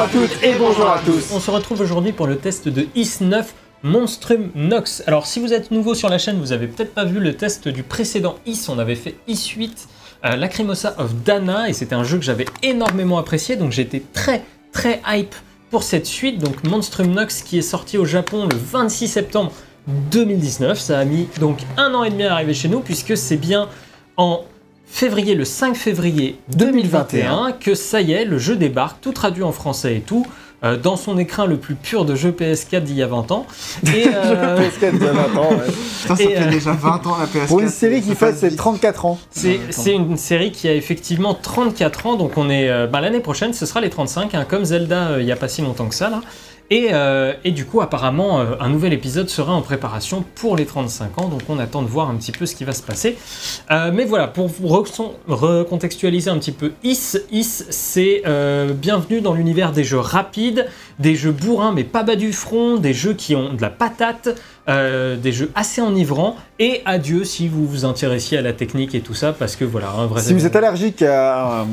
à toutes et bonjour à tous. On se retrouve aujourd'hui pour le test de IS 9 Monstrum Nox. Alors si vous êtes nouveau sur la chaîne, vous avez peut-être pas vu le test du précédent IS, on avait fait IS 8 euh, Lacrimosa of Dana et c'était un jeu que j'avais énormément apprécié donc j'étais très très hype pour cette suite donc Monstrum Nox qui est sorti au Japon le 26 septembre 2019. Ça a mis donc un an et demi à arriver chez nous puisque c'est bien en février, le 5 février 2021, que ça y est, le jeu débarque, tout traduit en français et tout, euh, dans son écrin le plus pur de jeu PS4 d'il y a 20 ans. Et, euh, PS4 il y a 20 ans, ouais. Putain, ça Et, fait euh, déjà 20 ans la PS4. Pour une série qui fait passe ses vite. 34 ans. c'est une série qui a effectivement 34 ans, donc on est euh, bah, l'année prochaine, ce sera les 35, hein, comme Zelda euh, il n'y a pas si longtemps que ça là. Et, euh, et du coup, apparemment, euh, un nouvel épisode sera en préparation pour les 35 ans, donc on attend de voir un petit peu ce qui va se passer. Euh, mais voilà, pour vous recon- recontextualiser un petit peu, Is, Is c'est bienvenue dans l'univers des jeux rapides, des jeux bourrins mais pas bas du front, des jeux qui ont de la patate, euh, des jeux assez enivrants, et adieu si vous vous intéressiez à la technique et tout ça, parce que voilà, un vrai... Si vous êtes allergique à,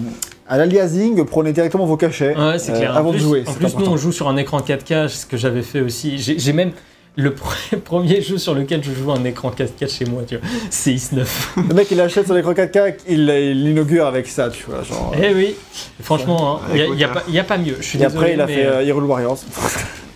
à l'aliasing, prenez directement vos cachets Ouais, c'est euh, clair. Avant de jouer. En plus, nous, on joue sur un écran 4K, ce que j'avais fait aussi. J'ai même le pre- premier jeu sur lequel je joue un écran 4K chez moi, tu vois. C'est Is 9. Le mec, il achète son écran 4K, il il l'inaugure avec ça, tu vois. Genre, eh oui, franchement, il Avec n'y a, pas- y a pas mieux. Je suis Et désolé. après, il a mais, fait euh, euh, Hero Warriors.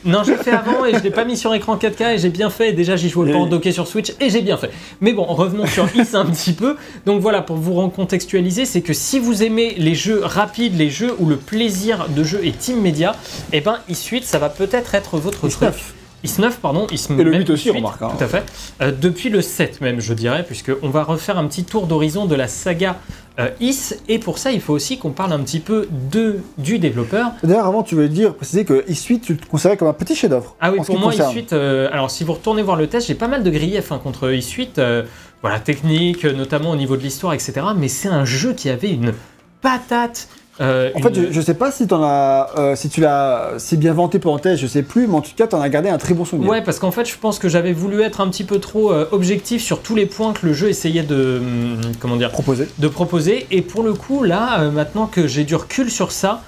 Non, j'ai fait avant et je l'ai pas mis sur écran 4K et j'ai bien fait. Et déjà, j'y jouais pas en docké sur Switch et j'ai bien fait. Mais bon, revenons sur Is un petit peu. Donc voilà, pour vous recontextualiser, c'est que si vous aimez les jeux rapides, les jeux où le plaisir de jeu est immédiat, et ben Is 8, ça va peut-être être votre Is truc. 9. Is 9, pardon. Is Et le même 8 aussi, Is remarque, hein. Tout à fait. Euh, depuis le 7 même, je dirais, puisqu'on va refaire un petit tour d'horizon de la saga euh, Is. Et pour ça, il faut aussi qu'on parle un petit peu de, du développeur. D'ailleurs, avant, tu voulais dire, préciser que Is8, tu le considérais comme un petit chef-d'œuvre. Ah oui, pour moi, concerne. Is8, euh, alors si vous retournez voir le test, j'ai pas mal de griefs hein, contre Is8, euh, voilà, technique, notamment au niveau de l'histoire, etc. Mais c'est un jeu qui avait une patate. Euh, En fait, je, je sais pas si, t'en as, euh, si tu l'as si bien vanté pour en je sais plus, mais en tout cas, t'en as gardé un très bon souvenir. Ouais, parce qu'en fait, je pense que j'avais voulu être un petit peu trop euh, objectif sur tous les points que le jeu essayait de, hum, comment dire, Proposé. de proposer. Et pour le coup, là, maintenant que j'ai du recul sur ça,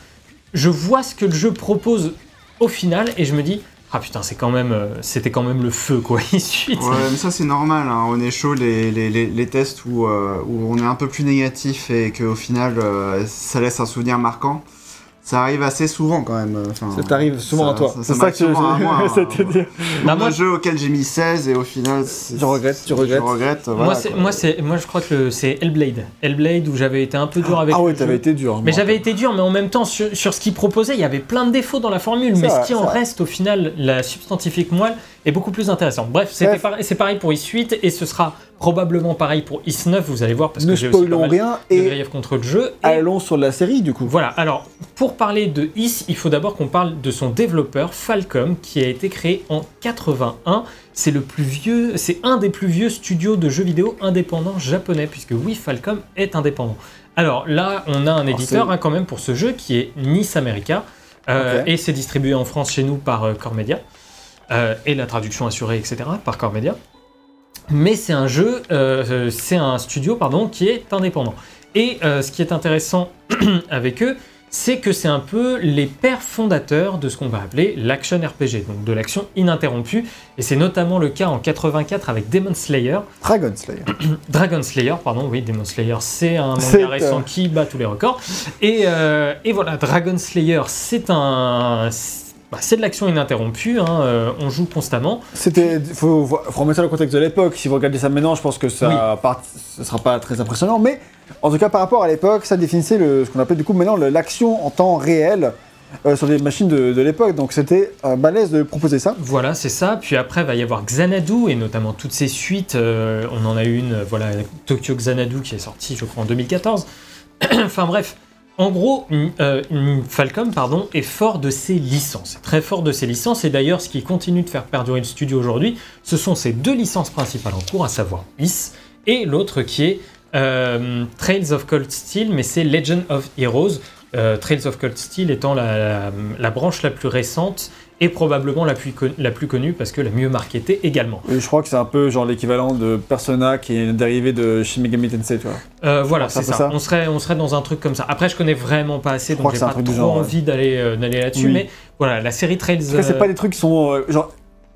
je vois ce que le jeu propose au final et je me dis, ah putain, c'est quand même, euh, c'était quand même le feu, quoi, Is8. Ouais, mais ça c'est normal, hein. on est chaud les, tests où, euh, où on est un peu plus négatif et qu'au final euh, ça laisse un souvenir marquant. Ça arrive assez souvent quand même. euh, enfin, Ça t'arrive souvent ça- à toi. ça- ça C'est ça m'arrive que tu souvent à moi, hein. c'était- Bah, Nombre moi- de jeux auxquels j'ai mis 16 et au final. c'est- Je regrette, tu regrettes. Je regrette. moi, c'est, moi, c'est, moi, je crois que c'est Hellblade. Hellblade où j'avais été un peu dur avec Ah le ouais, jeu. t'avais été dur. Mais j'avais été dur, mais en même temps, sur, sur ce qu'il proposait, il y avait plein de défauts dans la formule. C'est Mais vrai, ce qui en c'est vrai. reste, au final, la substantifique moelle est beaucoup plus intéressante. Bref, Bref. pareil- c'est pareil pour Is 8 et ce sera probablement pareil pour Is 9, vous allez voir, parce Ne que j'ai aussi pas mal rien de et contre le jeu. Et allons sur la série du coup. voilà, alors pour parler de Is, il faut d'abord qu'on parle de son développeur Falcom qui a été créé en 81. C'est le plus vieux, c'est un des plus vieux studios de jeux vidéo indépendants japonais puisque oui, Falcom est indépendant. Alors là, on a un éditeur c'est- hein, quand même pour ce jeu qui est Nice America euh, et c'est distribué en France chez nous par euh, Core Media euh, et la traduction assurée, etc. par Core Media. Mais c'est un jeu, euh, euh, c'est un studio pardon qui est indépendant. Et euh, ce qui est intéressant avec eux, c'est que c'est un peu les pères fondateurs de ce qu'on va appeler l'action RPG, donc de l'action ininterrompue. Et c'est notamment le cas en 84 avec Demon Slayer. Dragon Slayer. Dragon Slayer, pardon, oui, Demon Slayer, c'est un manga récent euh, qui bat tous les records. Et, euh, et voilà, Dragon Slayer, c'est un. C'est- bah, c'est de l'action ininterrompue, hein, euh, on joue constamment. C'était, faut, faut remettre ça dans le contexte de l'époque. Si vous regardez ça maintenant, je pense que ça, ce sera pas très impressionnant. Mais en tout cas, par rapport à l'époque, ça définissait le, ce qu'on appelle du coup maintenant l'action en temps réel euh, sur les machines de, de l'époque. Donc c'était euh, balèze de proposer ça. Voilà, c'est ça. Puis après, il va y avoir Xanadu et notamment toutes ses suites. Euh, on en a une, voilà, Tokyo Xanadu qui est sortie, je crois, en 2014. enfin bref, en gros, euh, Falcom pardon, est fort de ses licences, très fort de ses licences. Et d'ailleurs, ce qui continue de faire perdurer le studio aujourd'hui, ce sont ses deux licences principales en cours, à savoir Is et l'autre qui est euh, Trails of Cold Steel, mais c'est Legend of Heroes. Euh, Trails of Cold Steel étant la branche la plus récente et probablement la plus, con- la plus connue parce que la mieux marketée également. Et je crois que c'est un peu genre l'équivalent de Persona qui est dérivé de Shin Megami Tensei, tu vois. Euh, voilà, C'est ça. ça. On, serait, on serait dans un truc comme ça. Après, je connais vraiment pas assez, donc j'ai pas trop genre, envie d'aller euh, d'aller là-dessus. Oui. Mais voilà, la série Trails. Après, c'est euh, pas des trucs qui sont genre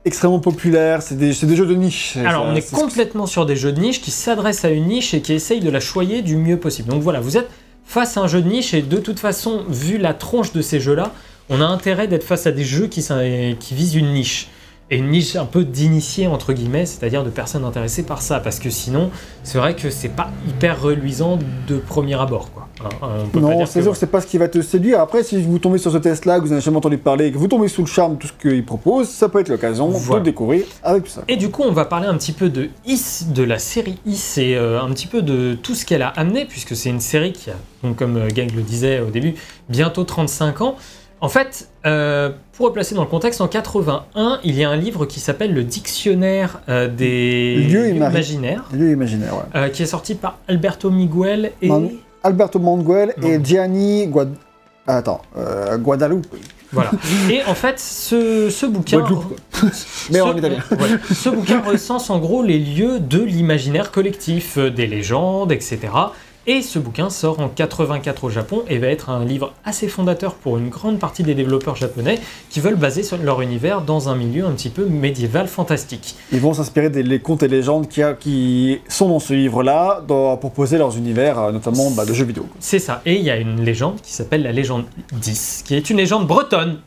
extrêmement populaires, c'est des, des jeux de niche. Alors, Ça- on est complètement sur des jeux de niche qui s'adressent à une niche et qui essayent de la choyer du mieux possible. Donc voilà, vous êtes face à un jeu de niche et de toute façon, vu la tronche de ces jeux-là, on a intérêt d'être face à des jeux qui, visent une niche. Et une niche un peu d'initiés, entre guillemets, c'est-à-dire de personnes intéressées par ça. Parce que sinon, c'est vrai que c'est pas hyper reluisant de premier abord, quoi. Hein, on peut pas Non, c'est sûr que c'est pas ce qui va te séduire. Après, si vous tombez sur ce test-là, que vous n'avez jamais entendu parler, et que vous tombez sous le charme de tout ce qu'il propose, ça peut être l'occasion de Voilà. le découvrir avec ça. Et du coup, on va parler un petit peu de Is, de la série Is, et euh, un petit peu de tout ce qu'elle a amené, puisque c'est une série qui a, donc, comme euh, Gang le disait au début, bientôt 35 ans. En fait, euh, pour replacer dans le contexte, en 81, il y a un livre qui s'appelle Le Dictionnaire euh, des Lieux imaginaires, ouais. euh, qui est sorti par Alberto Miguel et... Man- Alberto Manguel et. Gianni Guad... Attends, Guadalupe. Voilà. Et en fait, ce, ce bouquin... Mais en italien. ouais. Ce bouquin recense en gros les lieux de l'imaginaire collectif, des légendes, etc. Et ce bouquin sort en 84 au Japon et va être un livre assez fondateur pour une grande partie des développeurs japonais qui veulent baser leur univers dans un milieu un petit peu médiéval fantastique. Ils vont s'inspirer des contes et légendes qui, a- qui sont dans ce livre-là pour poser leurs univers, euh, notamment bah, de jeux vidéo. C'est ça. Et il y a une légende qui s'appelle la légende 10, qui est une légende bretonne.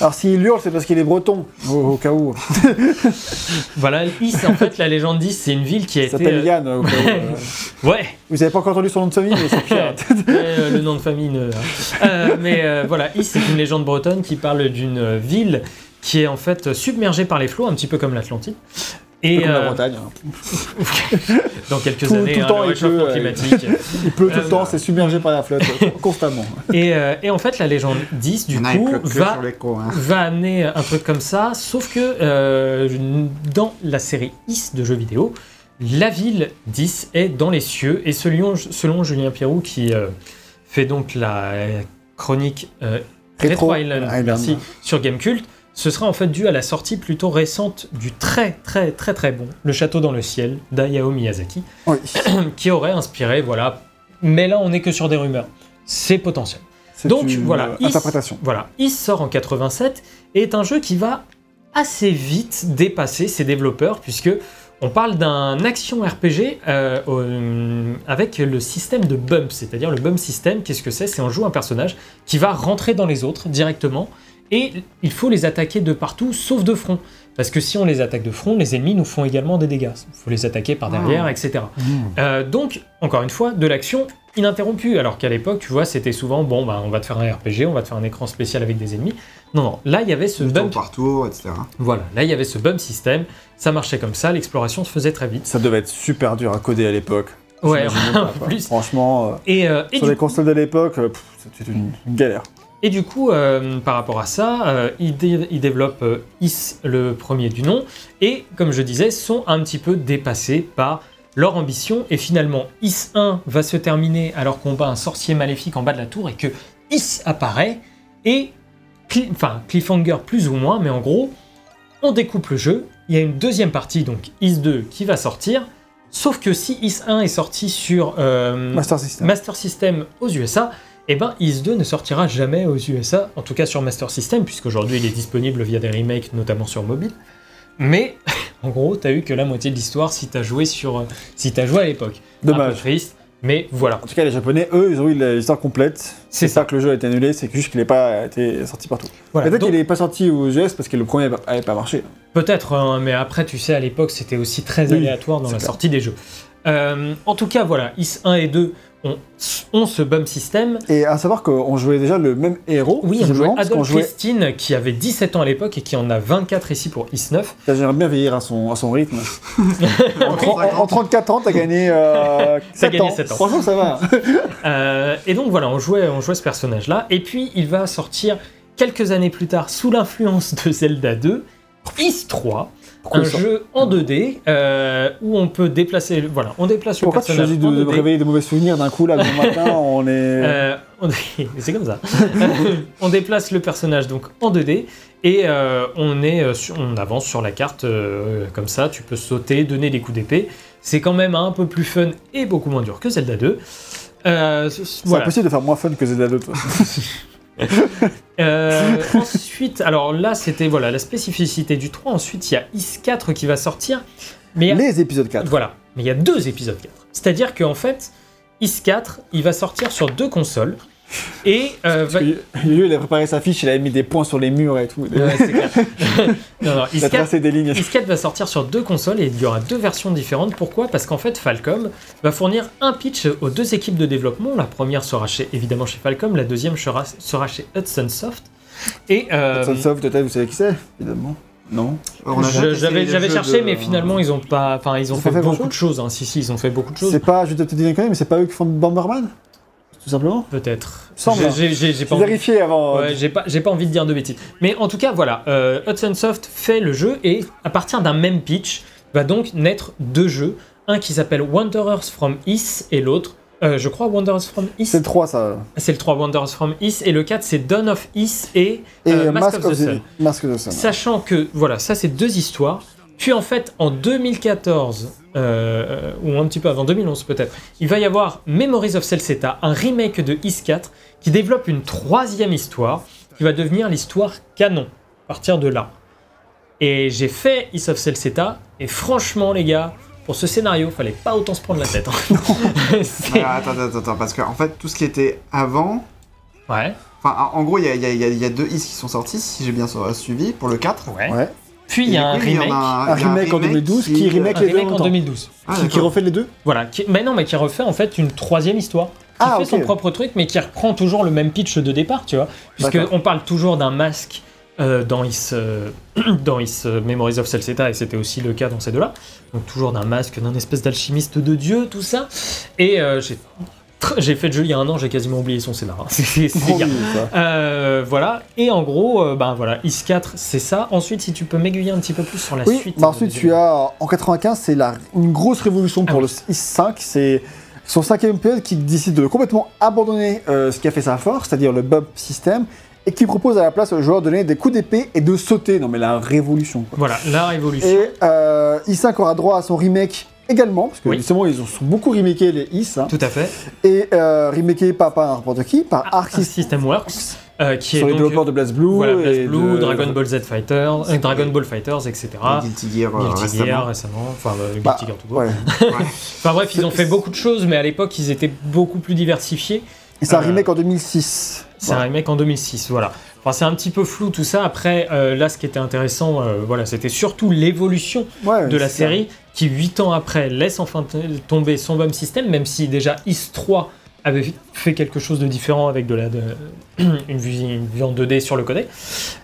Alors s'il hurle, c'est parce qu'il est breton, au, au cas où. Voilà, Is, en fait, la légende 10, c'est une ville qui a Il été... s'appelle euh, Yann, au cas où. euh. Ouais, Vous n'avez pas encore entendu son nom de famille, mais c'est. Euh, le nom de famille ne. Euh, mais euh, voilà, Is, c'est une légende bretonne qui parle d'une ville qui est en fait submergée par les flots, un petit peu comme l'Atlantide. Et comme la euh, Bretagne. hein. dans quelques Tout- années, tout le hein, temps, le il réchauffement pleut, euh, climatique. Il pleut tout euh, le temps, c'est submergé par la flotte, euh, constamment. et, euh, et en fait, la légende 10, du coup, va. Hein. va amener un truc comme ça, sauf que euh, dans la série Is de jeux vidéo, la ville 10 est dans les cieux, et selon, selon Julien Pierrot, qui euh, fait donc la euh, chronique euh, Rétro Retro Island, Island. merci, sur Gamecult, ce sera en fait dû à la sortie plutôt récente du très très très très bon Le Château dans le ciel d'Ayao Miyazaki, Oui. qui aurait inspiré, voilà, mais là on n'est que sur des rumeurs, c'est potentiel. Donc, une, voilà, euh, interprétation. Voilà, Is sort en 87 et est un jeu qui va assez vite dépasser ses développeurs puisque on parle d'un action RPG euh, au- avec le système de bump, c'est-à-dire le bump system. Qu'est-ce que c'est? C'est on joue un personnage qui va rentrer dans les autres directement et il faut les attaquer de partout sauf de front. Parce que si on les attaque de front, les ennemis nous font également des dégâts. Il faut les attaquer par derrière, etc. Euh, donc, encore une fois, de l'action ininterrompue. Alors qu'à l'époque, tu vois, c'était souvent bon, bah, on va te faire un RPG, on va te faire un écran spécial avec des ennemis. Non, non, là, il y avait ce Tour bump. par tour, etc. Voilà, là, il y avait ce bump system. Ça marchait comme ça, l'exploration se faisait très vite. Ça devait être super dur à coder à l'époque. Ouais, en plus. Franchement, euh, Et, euh, et sur les consoles de l'époque, c'était une galère. Et du coup, euh, par rapport à ça, euh, ils, dé- ils développent euh, Is, le premier du nom, et comme je disais, sont un petit peu dépassés par leur ambition. Et finalement, Is 1 va se terminer alors qu'on bat un sorcier maléfique en bas de la tour et que Is apparaît, et cli- enfin, cliffhanger plus ou moins, mais en gros, on découpe le jeu. Il y a une deuxième partie, donc Is 2, qui va sortir. Sauf que si Is 1 est sorti sur Master System. Master System aux USA, eh ben Is 2 ne sortira jamais aux USA, en tout cas sur Master System, puisqu'aujourd'hui il est disponible via des remakes, notamment sur mobile. Mais en gros, t'as eu que la moitié de l'histoire si t'as joué sur, si t'as joué à l'époque. Un peu Dommage. triste, mais voilà. En tout cas, les Japonais, eux, ils ont eu l'histoire complète. C'est C'est ça que le jeu a été annulé, c'est juste qu'il n'est pas été sorti partout. Voilà. Peut-être Donc, qu'il n'est pas sorti aux US parce que le premier n'avait pas marché. Peut-être, hein, mais après, tu sais, à l'époque, c'était aussi très Oui, aléatoire dans la clair. sortie des jeux. Euh, en tout cas, voilà, Is 1 et 2 ont, ont ce bump system. Et à savoir qu'on jouait déjà le même héros. Oui, on jouait Adolf jouait. Christine, qui avait 17 ans à l'époque et qui en a 24 ici pour Is 9. J'aimerais bien vieillir à son, à son rythme. en, en- en 34 ans, t'as gagné, euh, 7 gagné ans. sept ans. Franchement, ça va. Euh, et donc voilà, on jouait, on jouait ce personnage-là. Et puis il va sortir quelques années plus tard, sous l'influence de Zelda 2, Is 3, Pourquoi un jeu en 2D euh, où on peut déplacer. Voilà, on déplace le Pourquoi tu personnage choisis de, de 2D. réveiller de mauvais souvenirs d'un coup là le matin On est. Euh, c'est comme ça. on déplace le personnage donc en 2D et euh, on, est, euh, sur- on avance sur la carte euh, comme ça. Tu peux sauter, donner des coups d'épée. C'est quand même un peu plus fun et beaucoup moins dur que Zelda 2. Euh, c- C'est voilà. impossible de faire moins fun que Zelda 2. toi. Euh, ensuite, alors là c'était voilà la spécificité du 3. Ensuite il y a Is 4 qui va sortir. Mais a- Les épisodes 4. Voilà, mais il y a deux épisodes 4. C'est-à-dire qu'en fait, Is 4, il va sortir sur deux consoles. Et euh, va- Lui, il a préparé sa fiche, il avait mis des points sur les murs et tout. Ouais, c'est clair. non, non, Il Is a 4, tracé des lignes. Is 4 va sortir sur deux consoles et il y aura deux versions différentes. Pourquoi? Parce qu'en fait, Falcom va fournir un pitch aux deux équipes de développement. La première sera chez, évidemment chez Falcom, la deuxième sera, sera chez Hudson Soft. Et euh, Sunsoft, peut-être, vous savez qui c'est Évidemment. Non. A j'avais cherché, de- mais finalement ils ont pas, enfin ils ont Ils ont fait, beaucoup de choses. hein. Si si, ils ont fait beaucoup de choses. C'est pas, je vais te dire une connerie, mais c'est pas eux qui font Bomberman? Tout simplement Peut-être. J'ai- pas envie- vérifié avant. Ouais, j'ai pas, pas envie de dire de bêtises. Mais en tout cas, voilà, euh, Hudson Soft fait le jeu et à partir d'un même pitch va donc naître deux jeux. Un qui s'appelle Wanderers from East et l'autre, euh, je crois Wanderers from East. C'est le 3 ça. C'est le 3 Wanderers from East et le 4 c'est Dawn of East et, Et euh, Mask, of, the, Sun. Mask of the Sun. Sachant que, voilà, ça c'est deux histoires. Puis en fait, en 2014, euh, ou un petit peu avant 2011 peut-être, il va y avoir Memories of Celceta, un remake de Is 4, qui développe une troisième histoire, qui va devenir l'histoire canon, à partir de là. Et j'ai fait Is of Celceta, et franchement les gars, pour ce scénario, fallait pas autant se prendre la tête. hein. Ah, attends, attends, attends, parce qu'en fait, tout ce qui était avant. ouais, Enfin, en gros, il y a, y y y deux is qui sont sortis, si j'ai bien su- suivi, pour le 4. ouais. Ouais. Puis il y a un remake, Un en 2012 qui remake les deux remake en en même temps. 2012. Ah, Qui, d'accord. refait les deux Voilà, qui, mais non, mais qui refait en fait une troisième histoire. Qui Ah, fait son propre truc, mais qui reprend toujours le même pitch de départ, tu vois. Puisqu'on parle toujours d'un masque euh, dans Is, euh, dans Is euh, Memories of Celceta, et c'était aussi le cas dans ces deux-là. Donc toujours d'un masque, d'un espèce d'alchimiste de dieu, tout ça. Et euh, j'ai j'ai fait le jeu il y a un an, j'ai quasiment oublié son scénar. C'est c'est- oui, ça. Euh, voilà, et en gros, euh, ben voilà, Is 4, c'est ça. Ensuite, si tu peux m'aiguiller un petit peu plus sur la Oui, suite. bah euh, ensuite tu as en 95, c'est la, une grosse révolution Ah pour oui. le IS-5. C'est son cinquième pilote qui décide de complètement abandonner euh, ce qui a fait sa force, c'est-à-dire le bump system, et qui propose à la place au joueur de donner des coups d'épée et de sauter. Non mais la révolution. quoi. Voilà, la révolution. Et euh, IS-5 aura droit à son remake également, parce que Oui. justement ils ont sont beaucoup remakés les IS, hein, Tout à fait. et euh, remakés pas par n'importe qui, par Arc Arc System Works, euh, qui sur est les donc, développeurs de BlazBlue, voilà, Blue, de- Dragon Ball Z Fighters, euh, Dragon Ball Fighters, etc. Et Guilty Gear euh, Guilty récemment. Gear récemment, enfin euh, Guilty Bah, Gear tout court. ouais. Enfin bref, ils ont fait beaucoup de choses, mais à l'époque ils étaient beaucoup plus diversifiés. Et c'est un Euh, remake en 2006. C'est Voilà. un remake en 2006, voilà. Enfin, c'est un petit peu flou tout ça. Après, euh, là, ce qui était intéressant, euh, voilà, c'était surtout l'évolution Ouais, de la ça. Qui huit ans après laisse enfin tomber son bum system, même si déjà Is 3 avait fait quelque chose de différent avec de la de- une, vue, une vue en 2D sur le côté.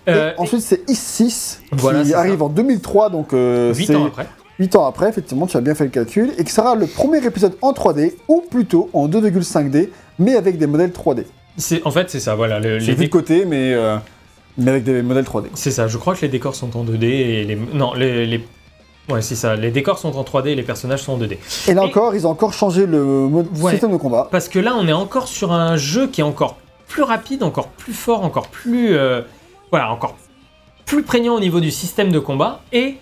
Euh, ensuite, c'est IS-6 Voilà, qui arrive ça. en 2003, donc euh, 8 c'est ans après. 8 ans après, effectivement, tu as bien fait le calcul, et qui sera le premier épisode en 3D, ou plutôt en 2,5D, mais avec des modèles 3D. C'est en fait c'est ça, voilà. le- les de côté, mais, euh, mais avec des modèles 3D. C'est ça. Je crois que les décors sont en 2D et les non les, les- ouais c'est ça. Les décors sont en 3D et les personnages sont en 2D. Et là Et- encore, ils ont encore changé le mode Ouais. système de combat. Parce que là, on est encore sur un jeu qui est encore plus rapide, encore plus fort, encore plus. euh, voilà, encore plus prégnant au niveau du système de combat. Et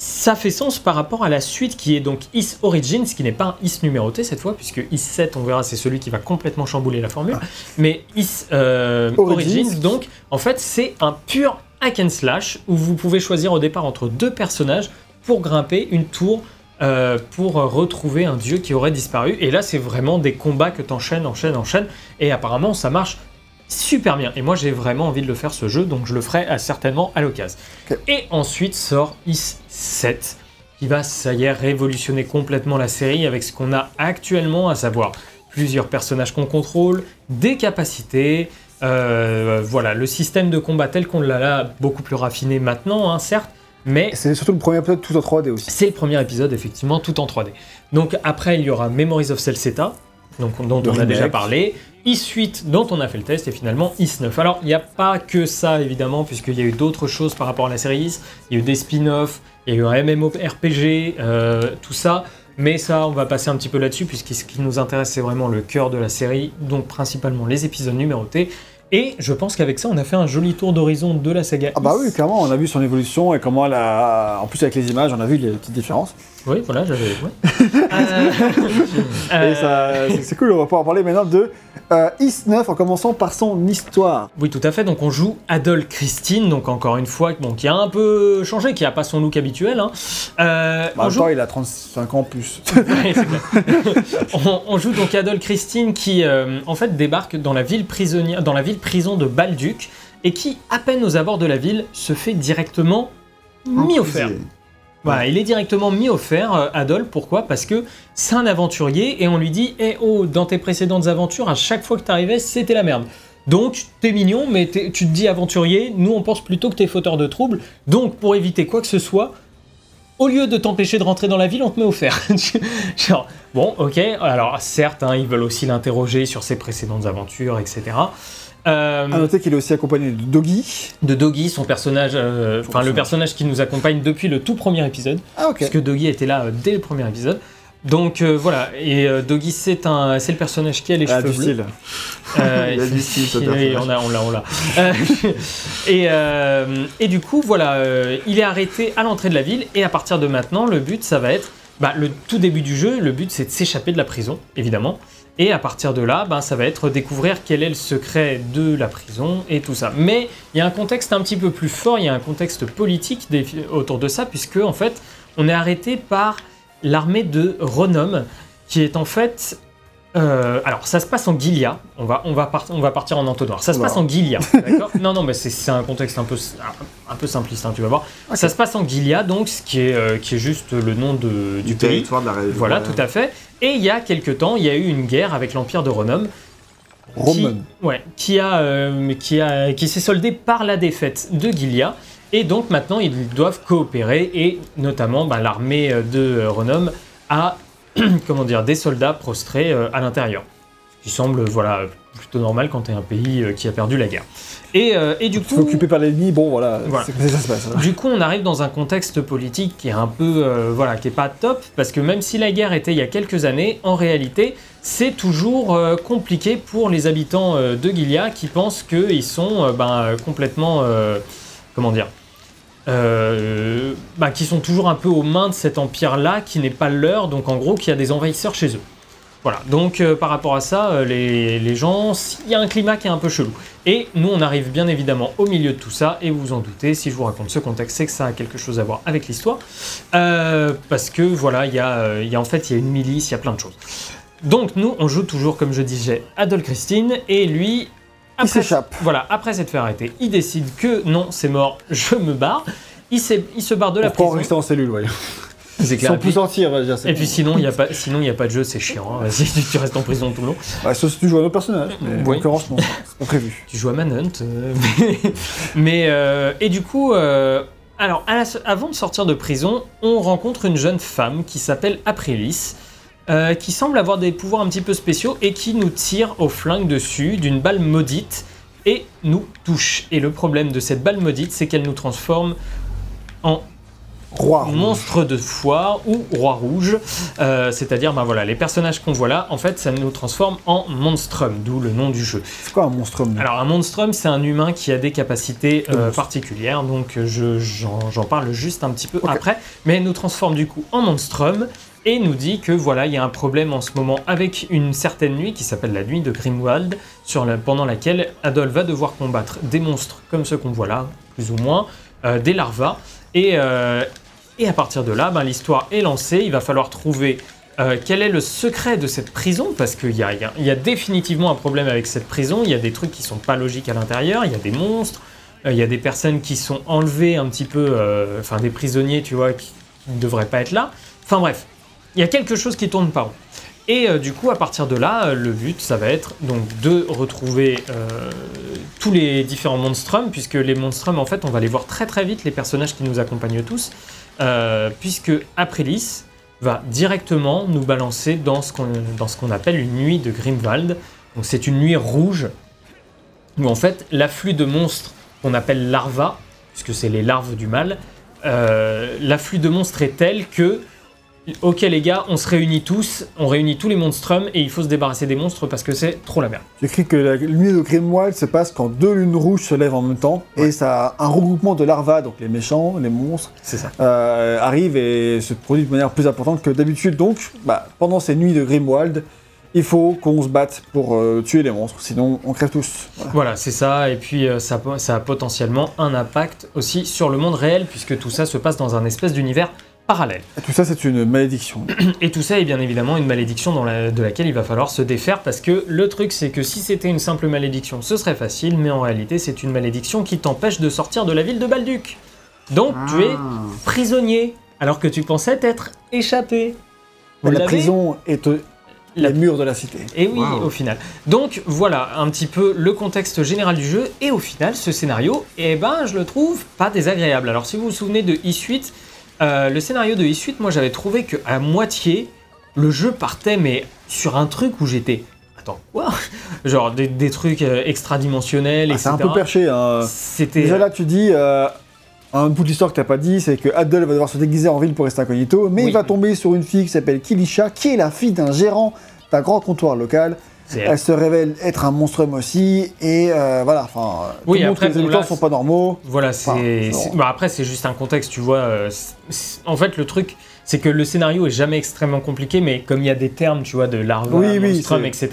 ça fait sens par rapport à la suite qui est donc Is Origins, qui n'est pas un Is numéroté cette fois, puisque Is 7, on verra, c'est celui qui va complètement chambouler la formule. Mais Is euh, Origins. Origins, donc, en fait, c'est un pur hack and slash où vous pouvez choisir au départ entre deux personnages pour grimper une tour euh, pour retrouver un dieu qui aurait disparu. Et là, c'est vraiment des combats que t'enchaînes, enchaînes, enchaînes. Et apparemment, ça marche super bien. Et moi, j'ai vraiment envie de le faire ce jeu, donc je le ferai certainement à l'occasion. Et ensuite sort Is 7, qui va, ça y est, révolutionner complètement la série avec ce qu'on a actuellement, à savoir plusieurs personnages qu'on contrôle, des capacités. euh, voilà, le système de combat tel qu'on l'a là, beaucoup plus raffiné maintenant, hein, certes, mais C'est surtout le premier épisode tout en 3D aussi. c'est le premier épisode, effectivement, tout en 3D. Donc après, il y aura Memories of Celceta, donc, dont on a déjà parlé, Is8 dont on a fait le test et finalement Is9. Alors il n'y a pas que ça évidemment puisqu'il y a eu d'autres choses par rapport à la série Is, il y a eu des spin-offs, il y a eu un MMORPG, euh, tout ça. Mais ça, on va passer un petit peu là-dessus, puisque ce qui nous intéresse, c'est vraiment le cœur de la série, donc principalement les épisodes numérotés. Et je pense qu'avec ça, on a fait un joli tour d'horizon de la saga. Ah bah Is. oui, clairement, on a vu son évolution et comment elle a... En plus avec les images, on a vu les petites différences. Oui, voilà, j'avais. ouais. Euh, euh, c'est cool, on va pouvoir parler maintenant de euh, Is9 en commençant par son histoire. Oui, tout à fait. Donc, on joue Adol Christine, donc encore une fois, bon, qui a un peu changé, qui a pas son look habituel. hein. Euh, Bah, en on même joue- temps, il a 35 ans plus. Ouais, on joue donc Adol Christine qui, euh, en fait, débarque dans la ville prisonnière, dans la ville prison de Balduc, et qui, à peine aux abords de la ville, se fait directement mis au fer. Voilà, il est directement mis au fer, euh, Adol. Pourquoi? Parce que c'est un aventurier et on lui dit Eh oh, dans tes précédentes aventures, à chaque fois que t'arrivais, c'était la merde. Donc, t'es mignon, mais tu te dis aventurier, nous on pense plutôt que t'es fauteur de troubles. Donc, pour éviter quoi que ce soit, au lieu de t'empêcher de rentrer dans la ville, on te met au fer. Genre, bon, ok, alors certes, hein, ils veulent aussi l'interroger sur ses précédentes aventures, etc. Euh, À noter qu'il est aussi accompagné de Doggy. de Doggy, son personnage, euh, enfin le personnage qui nous accompagne depuis le tout premier épisode Ah ok. puisque Doggy était là euh, dès le premier épisode. Donc euh, voilà, et euh, Doggy c'est un, c'est le personnage qui a les Ah, cheveux du bleus. style. Euh, Il a du style, ce oui, on l'a, on l'a, on l'a. Et, euh, et du coup, voilà, euh, il est arrêté à l'entrée de la ville, et à partir de maintenant, le but, ça va être, bah, le tout début du jeu, le but, c'est de s'échapper de la prison, évidemment. Et à partir de là, bah, ça va être découvrir quel est le secret de la prison et tout ça. Mais il y a un contexte un petit peu plus fort, il y a un contexte politique autour de ça, puisque en fait, on est arrêté par l'armée de Ronom, qui est en fait euh, alors, ça se passe en Gilead. On va, on va, part- on va partir en entonnoir. Ça se passe en Gilead, d'accord? Non, non, mais c'est- un contexte un peu, un, un peu simpliste, hein, tu vas voir. Ça se passe en Gilead, donc, ce qui est, euh, qui est juste le nom de, du, Du pays. territoire de la région. Voilà, tout à fait. Et il y a quelques temps, il y a eu une guerre avec l'Empire de Ronom. Roman. Qui, ouais, qui, a, euh, qui, a, qui s'est soldée par la défaite de Gilead. Et donc maintenant, ils doivent coopérer et notamment bah, l'armée de Ronom a comment dire, des soldats prostrés euh, à l'intérieur. Ce qui semble voilà, plutôt normal quand tu es un pays euh, qui a perdu la guerre. Et, euh, et du coup, occuper par l'ennemi, bon voilà, Voilà. c'est comme ça que ça se passe. du coup, on arrive dans un contexte politique qui est un peu, euh, voilà, qui est pas top, parce que même si la guerre était il y a quelques années, en réalité, c'est toujours euh, compliqué pour les habitants de Gilead qui pensent qu'ils sont ben, complètement, comment dire, euh, ben, qui sont toujours un peu aux mains de cet empire-là, qui n'est pas leur, donc en gros, qui a des envahisseurs chez eux. Voilà, donc euh, par rapport à ça, euh, les, les gens, il y a un climat qui est un peu chelou. Et nous, on arrive bien évidemment au milieu de tout ça, et vous vous en doutez, si je vous raconte ce contexte, c'est que ça a quelque chose à voir avec l'histoire. Parce que voilà, il y, a, y a en fait il y a une milice, il y a plein de choses. Donc nous, on joue toujours, comme je disais, Adol Christine, et lui... Il après- s'échappe. Voilà, après s'être fait arrêter, il décide que non, c'est mort, je me barre. Il, il se barre de la Pourquoi prison. rester en cellule, voyons. C'est clair. Sans plus sortir, va dire. et puis sinon, il n'y a, pas- sinon, il a pas de jeu, c'est chiant. hein. Vas-y, tu- restes en prison tout le long. Ouais, sauf si tu joues à un autre personnage, mais Oui. en l'occurrence, non, c'est pas prévu. Tu joues à Manhunt. euh, mais mais, euh, et du coup, euh, alors à la- avant de sortir de prison, on rencontre une jeune femme qui s'appelle Aprilis, euh, qui semble avoir des pouvoirs un petit peu spéciaux et qui nous tire au flingue dessus d'une balle maudite et nous touche. Et le problème de cette balle maudite, c'est qu'elle nous transforme en Roi. monstre de foire ou roi rouge, Euh, c'est-à-dire ben voilà les personnages qu'on voit là, en fait ça nous transforme en monstrum, d'où le nom du jeu. C'est quoi un monstrum Alors un monstrum, c'est un humain qui a des capacités euh, particulières, donc je- j'en parle juste un petit peu après, mais elle nous transforme du coup en monstrum et nous dit que voilà, il y a un problème en ce moment avec une certaine nuit qui s'appelle la nuit de Grimwald, pendant laquelle Adol va devoir combattre des monstres comme ceux qu'on voit là, plus ou moins, euh, des larvas, et, euh, et à partir de là, ben, l'histoire est lancée, il va falloir trouver euh, quel est le secret de cette prison Parce qu'il y a, définitivement un problème avec cette prison. Il y a des trucs qui sont pas logiques à l'intérieur. Il y a des monstres. il y a des personnes qui sont enlevées un petit peu. Enfin, des prisonniers, tu vois, qui ne devraient pas être là. Enfin bref, il y a quelque chose qui tourne pas rond. Et euh, du coup, à partir de là, euh, le but, ça va être donc de retrouver euh, tous les différents monstrums, puisque les monstrums, en fait, on va les voir très très vite, les personnages qui nous accompagnent tous, puisque Aprilis, va directement nous balancer dans ce qu'on appelle une nuit de Grimwald. Donc c'est une nuit rouge où en fait l'afflux de monstres qu'on appelle larva, puisque c'est les larves du mal, l'afflux de monstres est tel que Ok les gars, on se réunit tous, on réunit tous les monstrums et il faut se débarrasser des monstres parce que c'est trop la merde. J'écris que la nuit de Grimwald se passe quand deux lunes rouges se lèvent en même temps et ça un regroupement de larvas, donc les méchants, les monstres, C'est ça. euh, arrive et se produit de manière plus importante que d'habitude. Donc, bah, pendant ces nuits de Grimwald, il faut qu'on se batte pour euh, tuer les monstres, sinon on crève tous. Voilà. Voilà, c'est ça. Et puis euh, ça, ça a potentiellement un impact aussi sur le monde réel puisque tout ça se passe dans un espèce d'univers parallèle. Et tout ça, c'est une malédiction. Et tout ça est bien évidemment une malédiction dans la- de laquelle il va falloir se défaire parce que le truc c'est que si c'était une simple malédiction ce serait facile mais en réalité c'est une malédiction qui t'empêche de sortir de la ville de Balduc. Donc tu es Ah. prisonnier alors que tu pensais t'être échappé. Vous la prison est les murs de la cité. Et oui, Wow. au final. Donc voilà un petit peu le contexte général du jeu. Et au final, ce scénario, eh ben, je le trouve pas désagréable. Alors si vous vous souvenez de Isuite, euh, le scénario de Isuite, moi j'avais trouvé que à moitié, le jeu partait mais sur un truc où j'étais. Attends, quoi Genre des, des trucs euh, extradimensionnels, Ah, c'est etc. un peu perché. Hein. C'était. Déjà là, tu dis, euh, un bout de l'histoire que t'as pas dit, c'est que Adol va devoir se déguiser en ville pour rester incognito, mais Oui. il va tomber sur une fille qui s'appelle Kilisha, qui est la fille d'un gérant d'un grand comptoir local. Elle se révèle être un monstrum aussi, et euh, voilà, enfin, euh, tout Oui, le après, les habitants là, sont pas normaux. Voilà, c'est. Bah, après, c'est juste un contexte, tu vois. euh, en fait, le truc, c'est que le scénario est jamais extrêmement compliqué, mais comme il y a des termes, tu vois, de larva, Oui, oui, monstrum, etc.